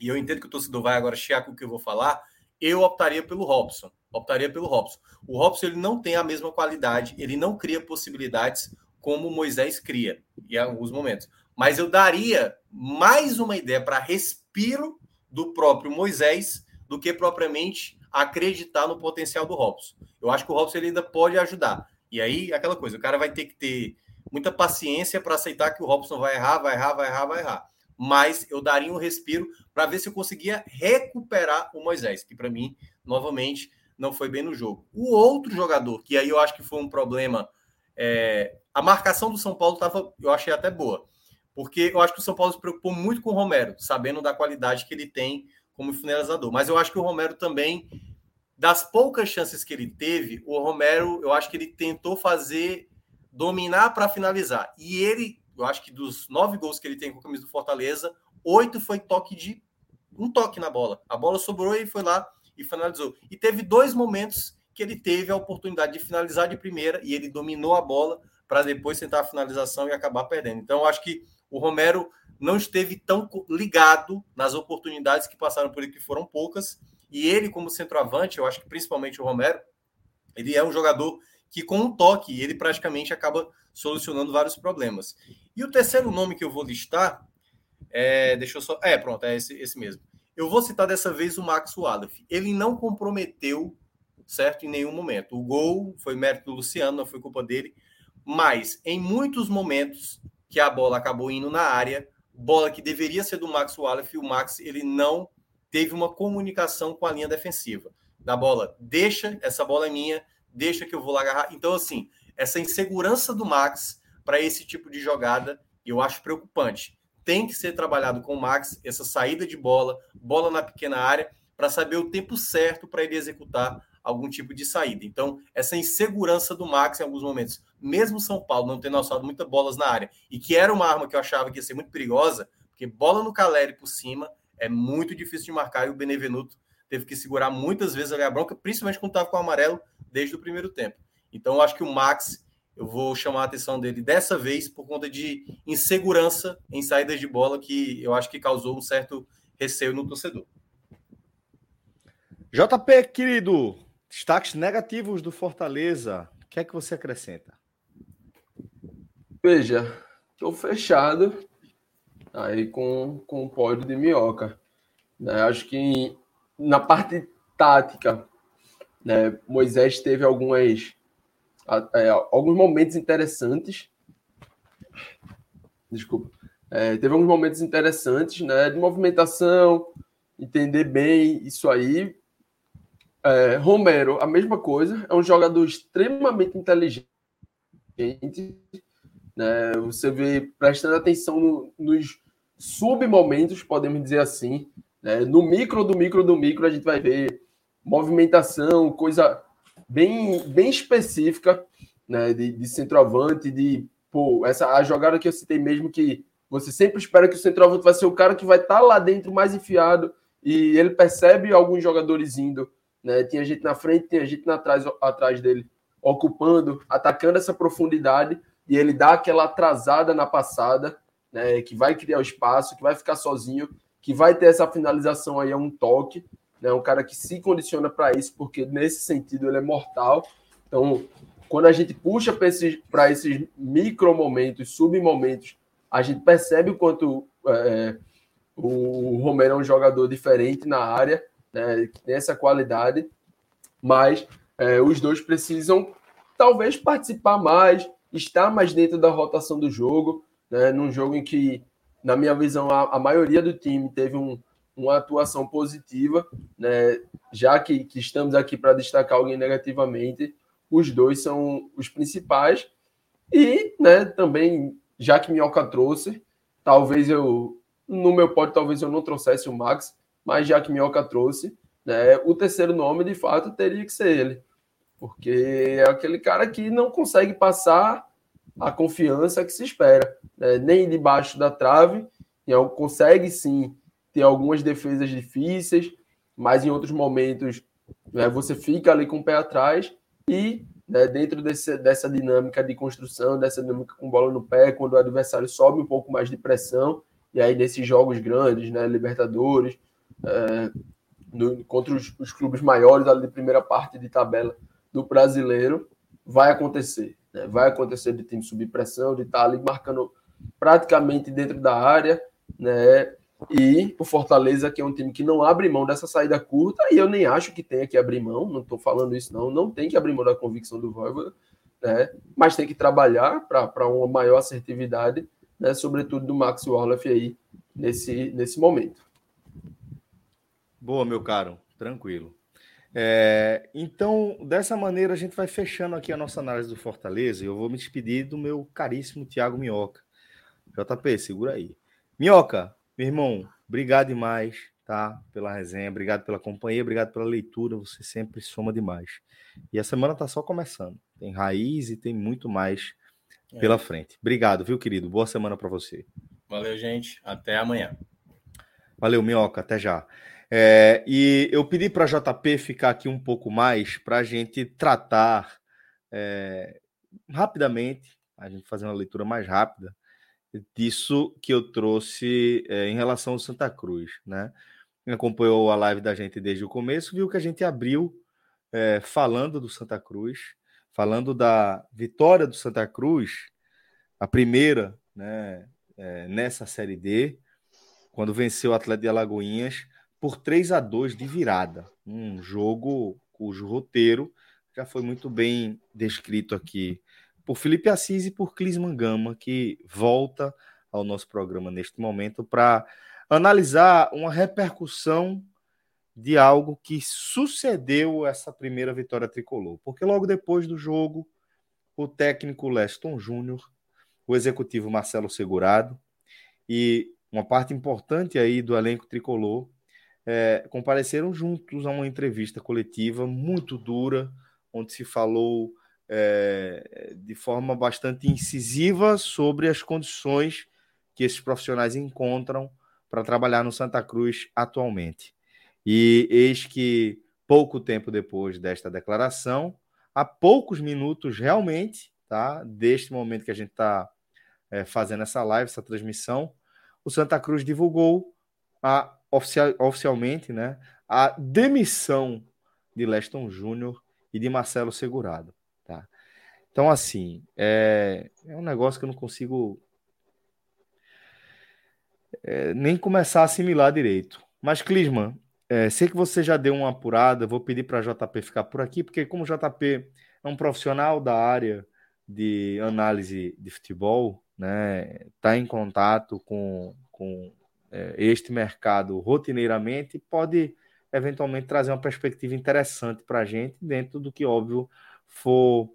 e eu entendo que o torcedor vai agora chiar com o que eu vou falar, eu optaria pelo Robson. Optaria pelo Robson. O Robson ele não tem a mesma qualidade, ele não cria possibilidades como Moisés cria em alguns momentos. Mas eu daria mais uma ideia para respiro do próprio Moisés do que propriamente acreditar no potencial do Robson. Eu acho que o Robson ele ainda pode ajudar. E aí, aquela coisa, o cara vai ter que ter muita paciência para aceitar que o Robson vai errar, vai errar, vai errar, vai errar. Mas eu daria um respiro para ver se eu conseguia recuperar o Moisés, que para mim, novamente, não foi bem no jogo. O outro jogador, que aí eu acho que foi um problema, é, a marcação do São Paulo tava, eu achei até boa, porque eu acho que o São Paulo se preocupou muito com o Romero, sabendo da qualidade que ele tem como finalizador. Mas eu acho que o Romero também, das poucas chances que ele teve, o Romero, eu acho que ele tentou fazer dominar para finalizar. E ele, eu acho que dos nove gols que ele tem com a camisa do Fortaleza, oito foi toque de um toque na bola. A bola sobrou e foi lá e finalizou. E teve dois momentos que ele teve a oportunidade de finalizar de primeira e ele dominou a bola para depois tentar a finalização e acabar perdendo. Então, acho que o Romero não esteve tão ligado nas oportunidades que passaram por ele, que foram poucas. E ele, como centroavante, eu acho que principalmente o Romero, ele é um jogador que, com um toque, ele praticamente acaba solucionando vários problemas. E o terceiro nome que eu vou listar é. Deixa eu só. É, pronto, é esse, esse mesmo. Eu vou citar dessa vez o Max Wallace. Ele não comprometeu, certo, em nenhum momento. O gol foi mérito do Luciano, não foi culpa dele. Mas em muitos momentos que a bola acabou indo na área, bola que deveria ser do Max Wallace, o Max ele não teve uma comunicação com a linha defensiva. Da bola, deixa, essa bola é minha, deixa que eu vou lá agarrar. Então, assim, essa insegurança do Max para esse tipo de jogada, eu acho preocupante tem que ser trabalhado com o Max, essa saída de bola, bola na pequena área, para saber o tempo certo para ele executar algum tipo de saída. Então, essa insegurança do Max em alguns momentos, mesmo São Paulo não tendo alçado muitas bolas na área, e que era uma arma que eu achava que ia ser muito perigosa, porque bola no Caleri por cima é muito difícil de marcar, e o Benevenuto teve que segurar muitas vezes ali a bronca, principalmente quando estava com o amarelo desde o primeiro tempo. Então, eu acho que o Max eu vou chamar a atenção dele dessa vez por conta de insegurança em saídas de bola que eu acho que causou um certo receio no torcedor. JP, querido, destaques negativos do Fortaleza. O que é que você acrescenta? Veja, estou fechado aí com, com o pódio de Minhoca. Né? Acho que na parte tática, né, Moisés teve algumas é, alguns momentos interessantes. Desculpa. É, teve alguns momentos interessantes, né? De movimentação, entender bem isso aí. É, Romero, a mesma coisa, é um jogador extremamente inteligente. Né? Você vê prestando atenção no, nos, submomentos, podemos dizer assim. Né? No micro do micro do micro, a gente vai ver movimentação, coisa bem, bem específica né? de, de centroavante, de pô, essa a jogada que eu citei mesmo que você sempre espera que o centroavante vai ser o cara que vai estar tá lá dentro mais enfiado e ele percebe alguns jogadores indo, né? Tinha gente na frente, tinha gente atrás, atrás dele, ocupando, atacando essa profundidade e ele dá aquela atrasada na passada, né? Que vai criar o espaço, que vai ficar sozinho, que vai ter essa finalização aí a um toque, né? Um cara que se condiciona para isso, porque nesse sentido ele é mortal. Então, quando a gente puxa para esses, esses micro momentos, submomentos a gente percebe o quanto é, o Romero é um jogador diferente na área, né, que tem essa qualidade, mas é, os dois precisam talvez participar mais, estar mais dentro da rotação do jogo, né, num jogo em que, na minha visão, a, a maioria do time teve um, uma atuação positiva, né, já que, que estamos aqui para destacar alguém negativamente, os dois são os principais, e né, também já que Minhoca trouxe, talvez eu, no meu pódio, talvez eu não trouxesse o Max, mas já que Minhoca trouxe, né, o terceiro nome, de fato, teria que ser ele. Porque é aquele cara que não consegue passar a confiança que se espera, né? nem debaixo da trave, consegue sim ter algumas defesas difíceis, mas em outros momentos né, você fica ali com o pé atrás e né, dentro desse, dessa dinâmica de construção, dessa dinâmica com bola no pé, quando o adversário sobe um pouco mais de pressão, e aí nesses jogos grandes, né, Libertadores, é, no, contra os, os, clubes maiores ali de primeira parte de tabela do brasileiro, vai acontecer. Né, vai acontecer de time subir pressão, de estar ali marcando praticamente dentro da área, né, e o Fortaleza, que é um time que não abre mão dessa saída curta, e eu nem acho que tenha que abrir mão, não estou falando isso, não, não tem que abrir mão da convicção do Voivoda, né? mas tem que trabalhar para uma maior assertividade, né? sobretudo do Max Warloff aí, nesse, nesse momento. Boa, meu caro, tranquilo. É, então, dessa maneira, a gente vai fechando aqui a nossa análise do Fortaleza, e eu vou me despedir do meu caríssimo Thiago Minhoca. JP, segura aí. Minhoca, meu irmão, obrigado demais, tá? Pela resenha, obrigado pela companhia, obrigado pela leitura. Você sempre soma demais. E a semana tá só começando. Tem raiz e tem muito mais é. pela frente. Obrigado, viu, querido? Boa semana para você. Valeu, gente. Até amanhã. Valeu, Minhoca. Até já. É, e eu pedi para JP ficar aqui um pouco mais para a gente tratar é, rapidamente, a gente fazer uma leitura mais rápida disso que eu trouxe é, em relação ao Santa Cruz, né? Acompanhou a live da gente desde o começo, viu que a gente abriu é, falando do Santa Cruz, falando da vitória do Santa Cruz, a primeira, né, é, nessa Série D, quando venceu o Atlético de Alagoinhas por 3 a 2 de virada. Um jogo cujo roteiro já foi muito bem descrito aqui por Felipe Assis e por Clisman Gama, que volta ao nosso programa neste momento para analisar uma repercussão de algo que sucedeu essa primeira vitória tricolor. Porque logo depois do jogo, o técnico Leston Júnior, o executivo Marcelo Segurado e uma parte importante aí do elenco tricolor é, compareceram juntos a uma entrevista coletiva muito dura, onde se falou é, de forma bastante incisiva sobre as condições que esses profissionais encontram para trabalhar no Santa Cruz atualmente. E eis que, pouco tempo depois desta declaração, há poucos minutos realmente, tá, deste momento que a gente está é, fazendo essa live, essa transmissão, o Santa Cruz divulgou a, oficial, oficialmente né, a demissão de Leston Júnior e de Marcelo Segurado. Então, assim, é, é um negócio que eu não consigo é, nem começar a assimilar direito. Mas, Clisman, é, sei que você já deu uma apurada, vou pedir para JP ficar por aqui, porque como o JP é um profissional da área de análise de futebol, né, está em contato com, com é, este mercado rotineiramente, pode eventualmente trazer uma perspectiva interessante para a gente, dentro do que, óbvio, for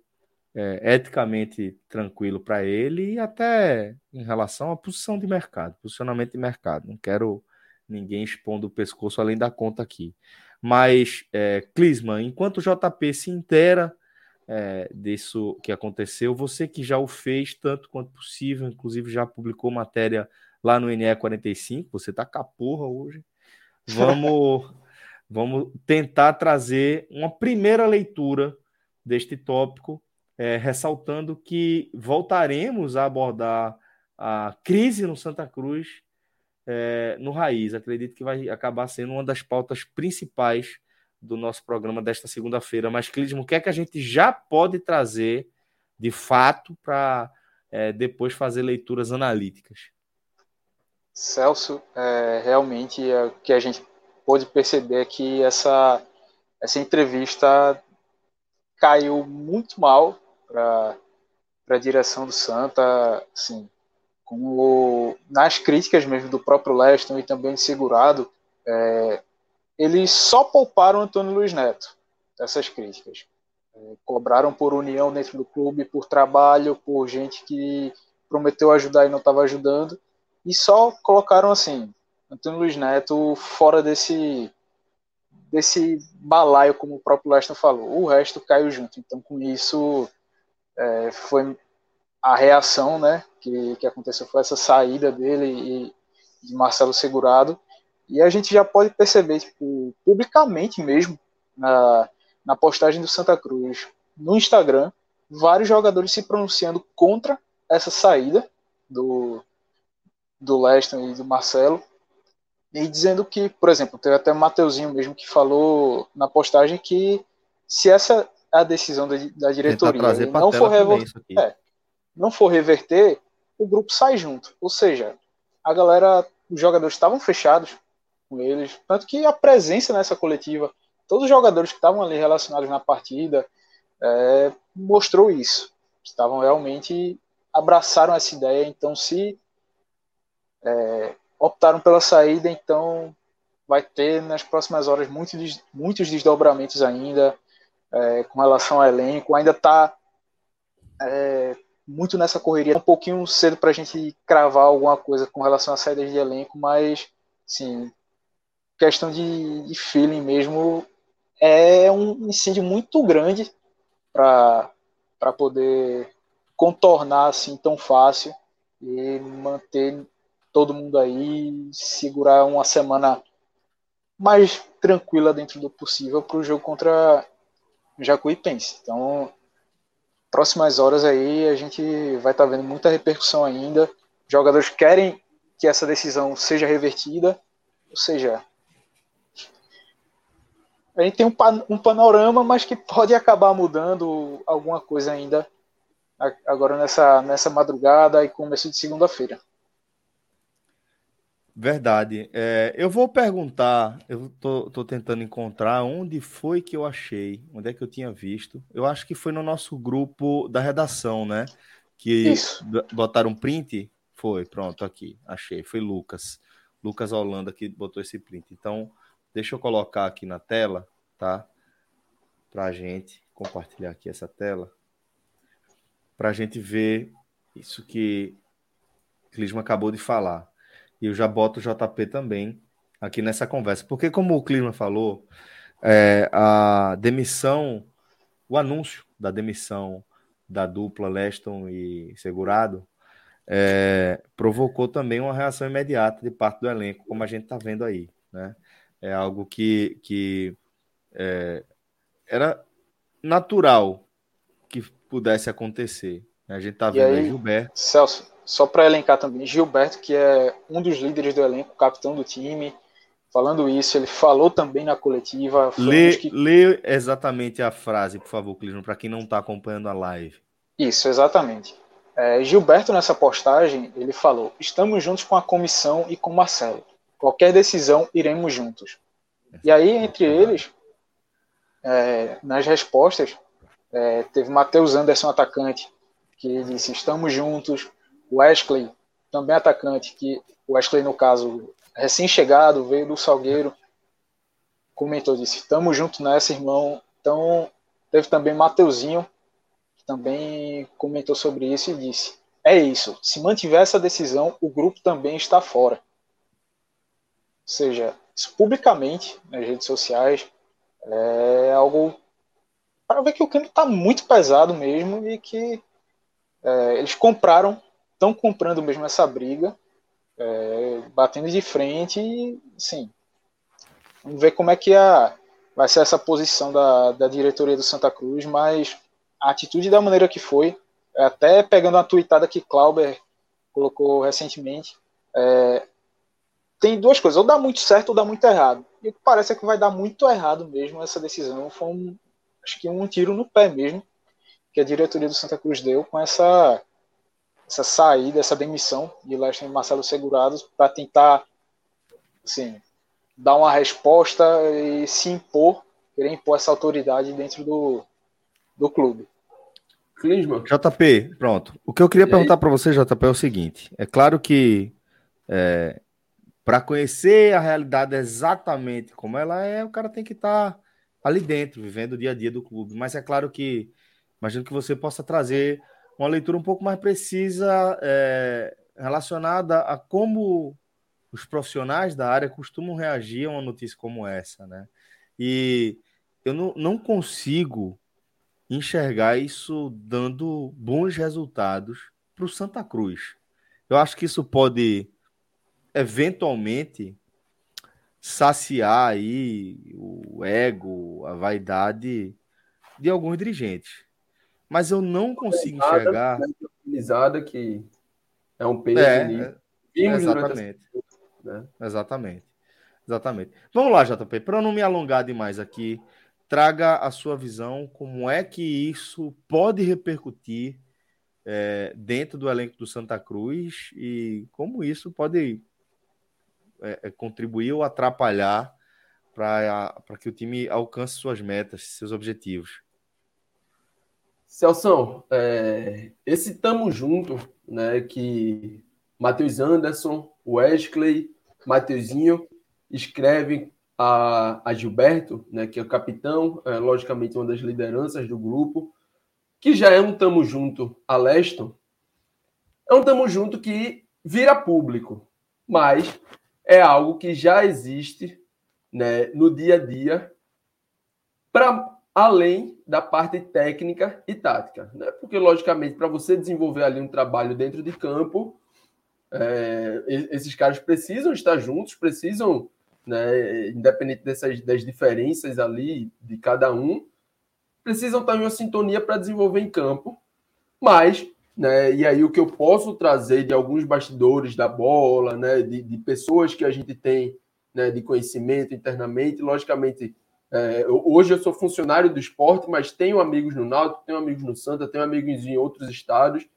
é, eticamente tranquilo para ele e até em relação à posição de mercado, posicionamento de mercado. Não quero ninguém expondo o pescoço além da conta aqui. Mas, é, Clisman, enquanto o JP se inteira é, disso que aconteceu, você que já o fez tanto quanto possível, inclusive já publicou matéria lá no NE45, você tá caporra hoje. Vamos, vamos tentar trazer uma primeira leitura deste tópico, é, ressaltando que voltaremos a abordar a crise no Santa Cruz é, no Raiz. Acredito que vai acabar sendo uma das pautas principais do nosso programa desta segunda-feira. Mas, Clismo, o que é que a gente já pode trazer de fato para é, depois fazer leituras analíticas? Celso, é, realmente é, o que a gente pôde perceber é que essa, essa entrevista caiu muito mal para a direção do Santa, assim, nas críticas mesmo do próprio Leston e também de Segurado, é, eles só pouparam Antônio Luiz Neto dessas críticas. É, cobraram por união dentro do clube, por trabalho, por gente que prometeu ajudar e não estava ajudando, e só colocaram assim, Antônio Luiz Neto fora desse desse balaio, como o próprio Leston falou. O resto caiu junto. Então, com isso, é, foi a reação né, que, que aconteceu foi essa saída dele e de Marcelo Segurado. E a gente já pode perceber, tipo, publicamente mesmo, na, na postagem do Santa Cruz no Instagram, vários jogadores se pronunciando contra essa saída do, do Leston e do Marcelo, e dizendo que, por exemplo, teve até o Mateuzinho mesmo que falou na postagem que se essa a decisão da, da diretoria não for, é, não for reverter, o grupo sai junto. Ou seja, a galera, os jogadores estavam fechados com eles, tanto que a presença nessa coletiva, todos os jogadores que estavam ali relacionados na partida, é, mostrou isso. Estavam realmente abraçaram essa ideia. Então, se é, optaram pela saída, então vai ter nas próximas horas muitos, muitos desdobramentos ainda é, com relação ao elenco. Ainda está é, muito nessa correria, um pouquinho cedo para a gente cravar alguma coisa com relação à saída de elenco, mas sim, questão de, de feeling mesmo é um incêndio muito grande para poder contornar assim tão fácil e manter todo mundo aí, segurar uma semana mais tranquila dentro do possível para o jogo contra Jacuipense. Então, próximas horas aí a gente vai estar tá vendo muita repercussão ainda. Jogadores querem que essa decisão seja revertida, ou seja, a gente tem um, um panorama, mas que pode acabar mudando alguma coisa ainda agora nessa, nessa madrugada e começo de segunda-feira. Verdade. É, eu vou perguntar, eu tô, tô, tentando encontrar onde foi que eu achei, onde é que eu tinha visto. Eu acho que foi no nosso grupo da redação, né? Que Isso. botaram um print. Foi, pronto, aqui, achei. Foi Lucas. Lucas Holanda que botou esse print. Então, deixa eu colocar aqui na tela, tá? Pra gente compartilhar aqui essa tela. Pra gente ver isso que Clisma acabou de falar. E eu já boto o JP também aqui nessa conversa. Porque, como o Clima falou, é, a demissão, o anúncio da demissão da dupla Leston e Segurado é, provocou também uma reação imediata de parte do elenco, como a gente está vendo aí. Né? É algo que, que é, era natural que pudesse acontecer. A gente está vendo aí, aí Gilberto. Celso, só para elencar também, Gilberto, que é um dos líderes do elenco, capitão do time, falando isso, ele falou também na coletiva. Lê, que... lê exatamente a frase, por favor, Clisman, para quem não está acompanhando a live. Isso, exatamente. É, Gilberto, nessa postagem, ele falou: Estamos juntos com a comissão e com Marcelo. Qualquer decisão, iremos juntos. E aí, entre eles, é, nas respostas, é, teve Matheus Anderson, atacante, que disse: Estamos juntos, Wesley, também atacante, que o Wesley, no caso, recém-chegado, veio do Salgueiro, comentou, disse, tamo junto nessa, irmão. Então, teve também Mateuzinho, que também comentou sobre isso e disse: é isso. Se mantiver essa decisão, o grupo também está fora. Ou seja, isso publicamente nas redes sociais é algo para ver que o clima está muito pesado mesmo e que é, eles compraram, estão comprando mesmo essa briga, é, batendo de frente e, sim, vamos ver como é que a, vai ser essa posição da, da diretoria do Santa Cruz, mas a atitude da maneira que foi, até pegando uma tweetada que Clauber colocou recentemente, é, tem duas coisas, ou dá muito certo ou dá muito errado. E o que parece é que vai dar muito errado mesmo essa decisão. Foi um, acho que um tiro no pé mesmo que a diretoria do Santa Cruz deu com essa, essa saída, essa demissão de Lester e Marcelo Segurados para tentar assim, dar uma resposta e se impor, querer impor essa autoridade dentro do, do clube. Klinsmann. JP, pronto. O que eu queria e perguntar para você, JP, é o seguinte: é claro que é, para conhecer a realidade exatamente como ela é, o cara tem que estar tá ali dentro, vivendo o dia a dia do clube. Mas é claro que imagino que você possa trazer uma leitura um pouco mais precisa é, relacionada a como os profissionais da área costumam reagir a uma notícia como essa, né? E eu não, não consigo enxergar isso dando bons resultados para o Santa Cruz. Eu acho que isso pode eventualmente saciar aí o ego, a vaidade de alguns dirigentes. Mas eu não consigo enxergar. Organizada que é um peso. É, é exatamente. Né? Exatamente. Exatamente. Vamos lá, JP, para não me alongar demais aqui, traga a sua visão, como é que isso pode repercutir é, dentro do elenco do Santa Cruz e como isso pode é, é contribuir ou atrapalhar para que o time alcance suas metas, seus objetivos. Celção, é, esse tamo junto, né, que Matheus Anderson, Wesley, Matheusinho escrevem a, a Gilberto, né, que é o capitão, é, logicamente uma das lideranças do grupo, que já é um tamo junto a Leston, é um tamo junto que vira público, mas é algo que já existe né, no dia a dia para além da parte técnica e tática, né? Porque logicamente para você desenvolver ali um trabalho dentro de campo, é, esses caras precisam estar juntos, precisam né, independente dessas das diferenças ali de cada um, precisam estar em uma sintonia para desenvolver em campo. Mas, né, e aí o que eu posso trazer de alguns bastidores da bola, né, de, de pessoas que a gente tem né, de conhecimento internamente, logicamente, é, hoje eu sou funcionário do esporte, mas tenho amigos no Náutico, tenho amigos no Santa, tenho amigos em outros estados,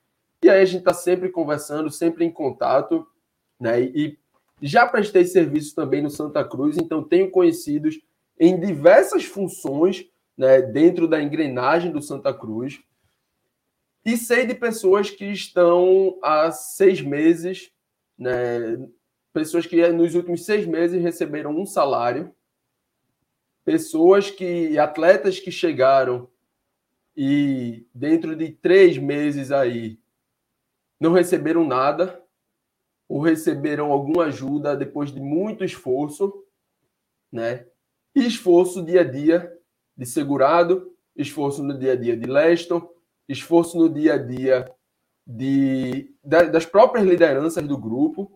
e aí a gente está sempre conversando, sempre em contato, né, e já prestei serviço também no Santa Cruz, então tenho conhecidos em diversas funções né, dentro da engrenagem do Santa Cruz. E sei de pessoas que estão há seis meses, né, pessoas que nos últimos seis meses receberam um salário, pessoas que, atletas que chegaram e dentro de três meses aí não receberam nada, ou receberam alguma ajuda depois de muito esforço, né? Esforço dia a dia de segurado, esforço no dia a dia de Leston, esforço no dia a dia de, das próprias lideranças do grupo.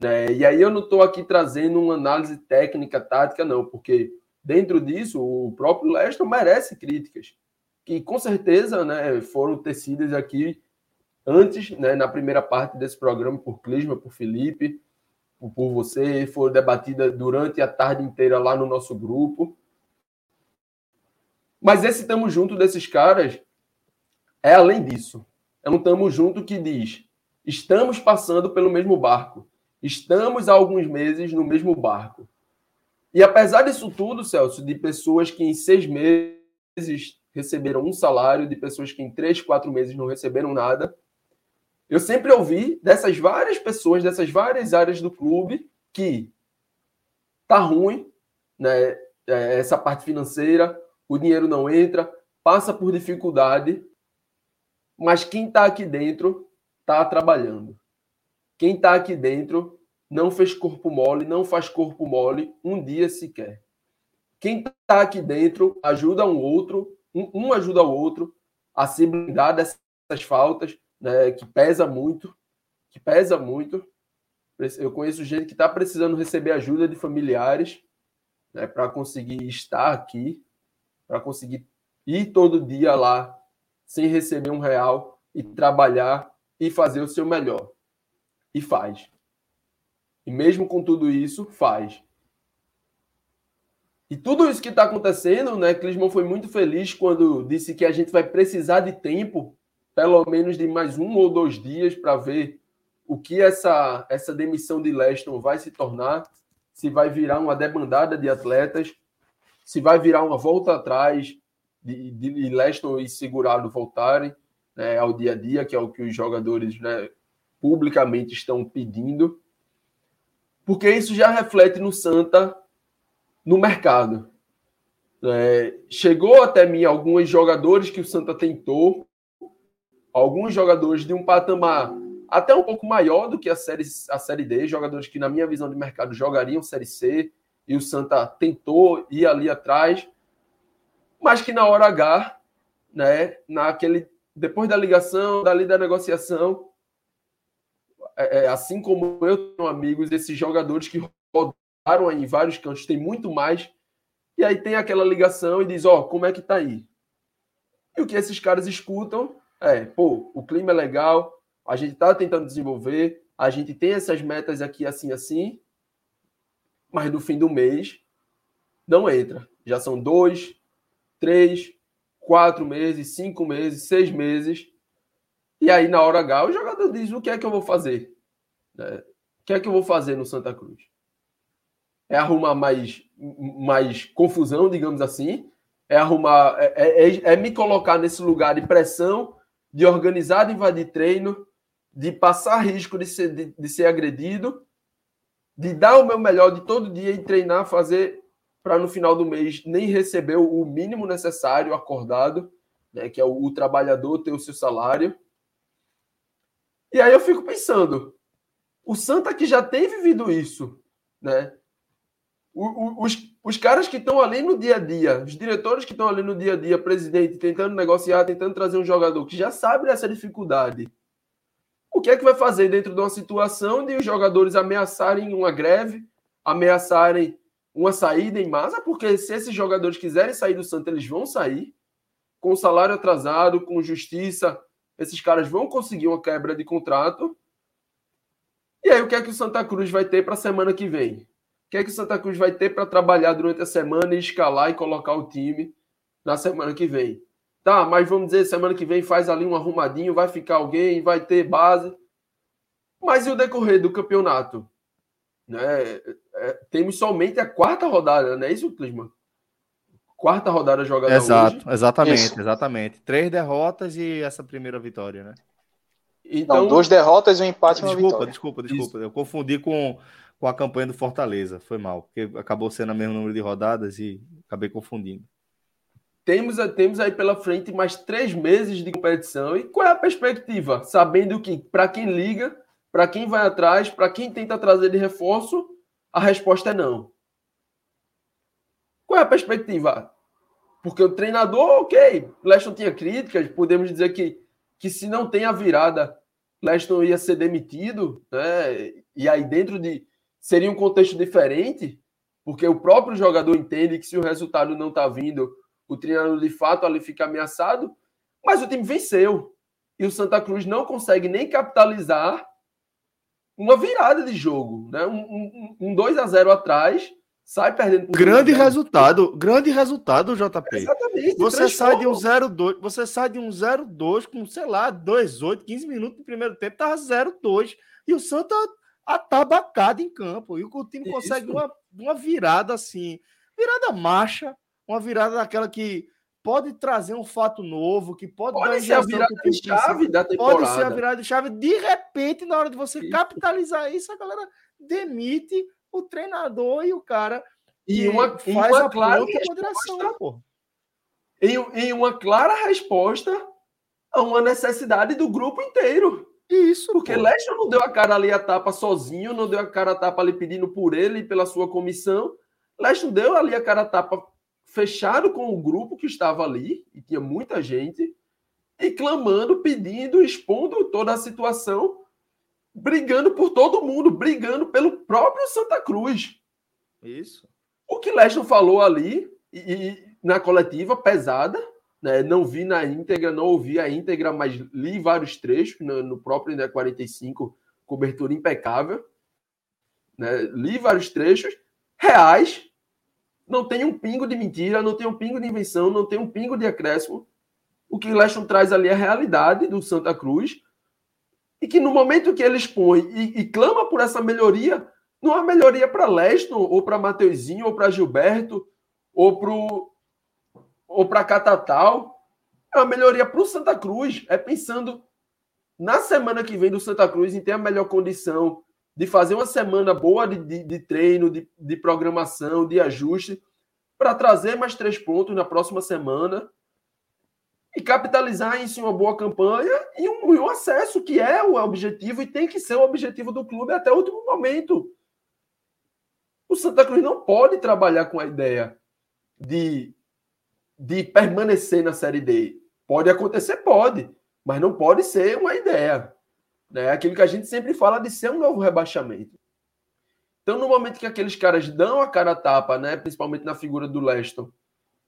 Né? E aí eu não estou aqui trazendo uma análise técnica, tática, não, porque dentro disso o próprio Leston merece críticas, que com certeza né, foram tecidas aqui antes, né, na primeira parte desse programa, por Clisma, por Felipe, por você, foi debatida durante a tarde inteira lá no nosso grupo. Mas esse tamo junto desses caras é além disso. É um tamo junto que diz: estamos passando pelo mesmo barco. Estamos há alguns meses no mesmo barco. E apesar disso tudo, Celso, de pessoas que em seis meses receberam um salário, de pessoas que em três, quatro meses não receberam nada, eu sempre ouvi dessas várias pessoas, dessas várias áreas do clube, que tá ruim, né? É, essa parte financeira, o dinheiro não entra, passa por dificuldade, mas quem está aqui dentro está trabalhando. Quem está aqui dentro não fez corpo mole, não faz corpo mole um dia sequer. Quem está aqui dentro ajuda um outro, um, ajuda o outro a se blindar dessas faltas, né, que pesa muito, que pesa muito. Eu conheço gente que está precisando receber ajuda de familiares né, para conseguir estar aqui, para conseguir ir todo dia lá sem receber um real e trabalhar e fazer o seu melhor. E faz. E mesmo com tudo isso, faz. E tudo isso que está acontecendo, né? Clisman foi muito feliz quando disse que a gente vai precisar de tempo, pelo menos de mais um ou dois dias, para ver o que essa, essa demissão de Leston vai se tornar, se vai virar uma debandada de atletas, se vai virar uma volta atrás de, de Leston e Segurado voltarem né, ao dia a dia, que é o que os jogadores né, publicamente estão pedindo, porque isso já reflete no Santa no mercado. É, chegou até mim alguns jogadores que o Santa tentou, alguns jogadores de um patamar até um pouco maior do que a série, a série D, jogadores que, na minha visão de mercado, jogariam Série C, e o Santa tentou ir ali atrás, mas que na hora H, né, naquele, depois da ligação, dali da negociação, é, é, assim como eu tenho amigos, esses jogadores que rodaram em vários cantos, tem muito mais, e aí tem aquela ligação e diz, ó, oh, como é que tá aí? E o que esses caras escutam é, pô, o clima é legal, a gente tá tentando desenvolver, a gente tem essas metas aqui assim, assim, mas no fim do mês não entra. Já são dois, três, quatro meses, cinco meses, seis meses. E aí, na hora H, o jogador diz: o que é que eu vou fazer? É, o que é que eu vou fazer no Santa Cruz? É arrumar mais, mais confusão, digamos assim? É arrumar, é, é, é, é me colocar nesse lugar de pressão, de organizar, de invadir treino, de passar risco de ser, de, de ser agredido, de dar o meu melhor de todo dia e treinar, fazer para no final do mês nem receber o mínimo necessário acordado, né, que é o, o trabalhador ter o seu salário. E aí eu fico pensando, o Santa que já tem vivido isso, né? O, o, os, os caras que estão ali no dia a dia, os diretores que estão ali no dia a dia, presidente, tentando negociar, tentando trazer um jogador que já sabe dessa dificuldade. O que é que vai fazer dentro de uma situação de os jogadores ameaçarem uma greve, ameaçarem uma saída em massa? Porque se esses jogadores quiserem sair do Santa, eles vão sair com salário atrasado, com justiça, esses caras vão conseguir uma quebra de contrato. E aí, o que é que o Santa Cruz vai ter para a semana que vem? O que é que o Santa Cruz vai ter para trabalhar durante a semana e escalar e colocar o time na semana que vem? Tá, mas vamos dizer, semana que vem faz ali um arrumadinho, vai ficar alguém, vai ter base. Mas e o decorrer do campeonato? Né? É, temos somente a quarta rodada, não é isso, Clisman? Quarta rodada jogada Exato, hoje. exatamente, Isso. exatamente. Três derrotas e essa primeira vitória, né? Então, Não, duas derrotas e um empate desculpa, uma vitória. Desculpa, desculpa, desculpa. Eu confundi com, com a campanha do Fortaleza. Foi mal, porque acabou sendo o mesmo número de rodadas e acabei confundindo. Temos, temos aí pela frente mais três meses de competição. E qual é a perspectiva? Sabendo que, para quem liga, para quem vai atrás, para quem tenta trazer de reforço, a resposta é não. Qual é a perspectiva? Porque o treinador, ok, Leston tinha críticas, podemos dizer que, que se não tem a virada, Leston ia ser demitido, né? E aí dentro de seria um contexto diferente, porque o próprio jogador entende que se o resultado não está vindo, o treinador de fato ali fica ameaçado, mas o time venceu. E o Santa Cruz não consegue nem capitalizar uma virada de jogo, né? Um, um, um 2 a 0 atrás sai perdendo grande resultado, grande resultado, JP. Exatamente. Você sai de um 0-2, você sai de um 0-2 com, sei lá, 2-8, 15 minutos no primeiro tempo, tava 0-2 e o Santa atabacado em campo. E o time consegue uma, uma virada assim, virada marcha, uma virada daquela que pode trazer um fato novo, que pode, pode dar ser a virada de chave da temporada. Pode ser a virada de chave. De repente, na hora de você isso. capitalizar isso, a galera demite o treinador e o cara e uma, faz uma a clara moderação, pô. Em, em uma clara resposta a uma necessidade do grupo inteiro. Isso. Porque Lester não deu a cara ali a tapa sozinho, não deu a cara a tapa ali pedindo por ele e pela sua comissão. Lester deu ali a cara a tapa fechado com o grupo que estava ali, e tinha muita gente, e clamando, pedindo, expondo toda a situação, brigando por todo mundo, brigando pelo próprio Santa Cruz. Isso. O que Lester falou ali, e, e na coletiva, pesada, né? Não vi na íntegra, não ouvi a íntegra, mas li vários trechos no, no próprio né, 45, cobertura impecável. Né? Li vários trechos reais. Não tem um pingo de mentira, não tem um pingo de invenção, não tem um pingo de acréscimo. O que Leston traz ali é a realidade do Santa Cruz. E que no momento que ele expõe e, e clama por essa melhoria, não há melhoria para Leston, ou para Mateuzinho, ou para Gilberto, ou para ou para Catatal, é uma melhoria para o Santa Cruz. É pensando na semana que vem do Santa Cruz em ter a melhor condição de fazer uma semana boa de, de, de treino, de, de programação, de ajuste, para trazer mais três pontos na próxima semana e capitalizar em uma boa campanha e um, um, acesso, que é o objetivo e tem que ser o objetivo do clube até o último momento. O Santa Cruz não pode trabalhar com a ideia de de permanecer na Série D. Pode acontecer? Pode, mas não pode ser uma ideia. Né? Aquilo que a gente sempre fala de ser um novo rebaixamento. Então, no momento que aqueles caras dão a cara a tapa, né, principalmente na figura do Leston,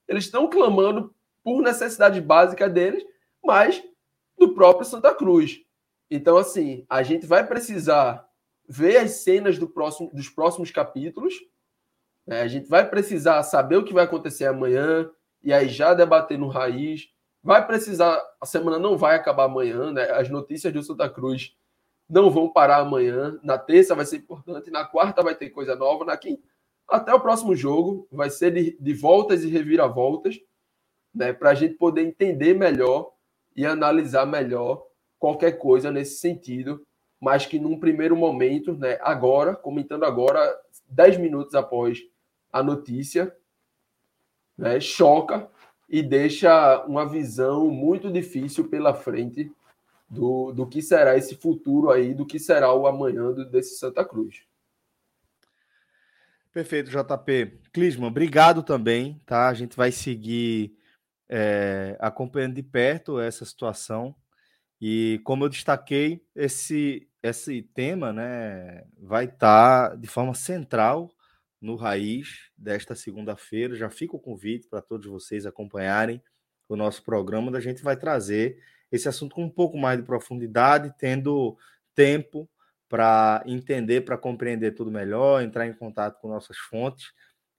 eles estão clamando por necessidade básica deles, mas do próprio Santa Cruz. Então, assim, a gente vai precisar ver as cenas do próximo, dos próximos capítulos. Né? A gente vai precisar saber o que vai acontecer amanhã, e aí já debater no raiz. Vai precisar, a semana não vai acabar amanhã, né? As notícias do Santa Cruz não vão parar amanhã. Na terça vai ser importante, na quarta vai ter coisa nova, na quinta até o próximo jogo vai ser de, de voltas e reviravoltas, né? Para a gente poder entender melhor e analisar melhor qualquer coisa nesse sentido, mas que num primeiro momento, né? Agora, comentando agora, 10 minutos após a notícia, né, choca e deixa uma visão muito difícil pela frente do, do que será esse futuro aí, do que será o amanhã desse Santa Cruz. Perfeito, JP. Clisman, obrigado também, tá? A gente vai seguir é, acompanhando de perto essa situação. E como eu destaquei, esse, esse tema né, vai estar tá de forma central no Raiz desta segunda-feira. Já fica o convite para todos vocês acompanharem o nosso programa, onde a gente vai trazer esse assunto com um pouco mais de profundidade, tendo tempo para entender, para compreender tudo melhor, entrar em contato com nossas fontes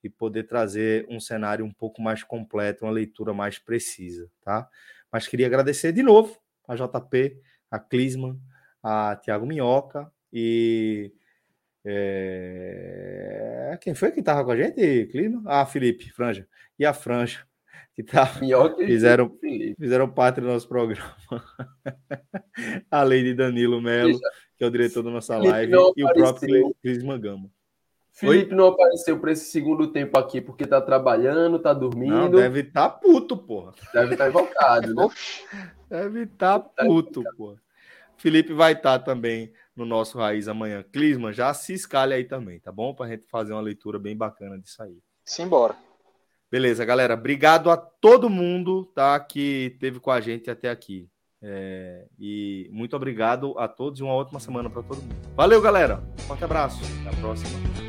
e poder trazer um cenário um pouco mais completo, uma leitura mais precisa, tá? Mas queria agradecer de novo a JP, a Clisman, a Tiago Minhoca e é... Quem foi que estava com a gente, Clima? Ah, Felipe, Franja. E a Franja, que tá... fizeram, fizeram parte do nosso programa. Além de Danilo Melo, que é o diretor da nossa live, e o próprio Cris Mangama. Felipe Oi? não apareceu para esse segundo tempo aqui porque tá trabalhando, tá dormindo. Não, deve estar tá puto, porra. Deve estar tá invocado, né? Deve estar tá puto, porra. Felipe vai estar tá também no nosso Raiz amanhã. Clisman, já se escalhe aí também, tá bom? Para a gente fazer uma leitura bem bacana disso aí. Simbora. Beleza, galera. Obrigado a todo mundo tá, que teve com a gente até aqui. É, e muito obrigado a todos e uma ótima semana para todo mundo. Valeu, galera. Forte abraço. Até a próxima.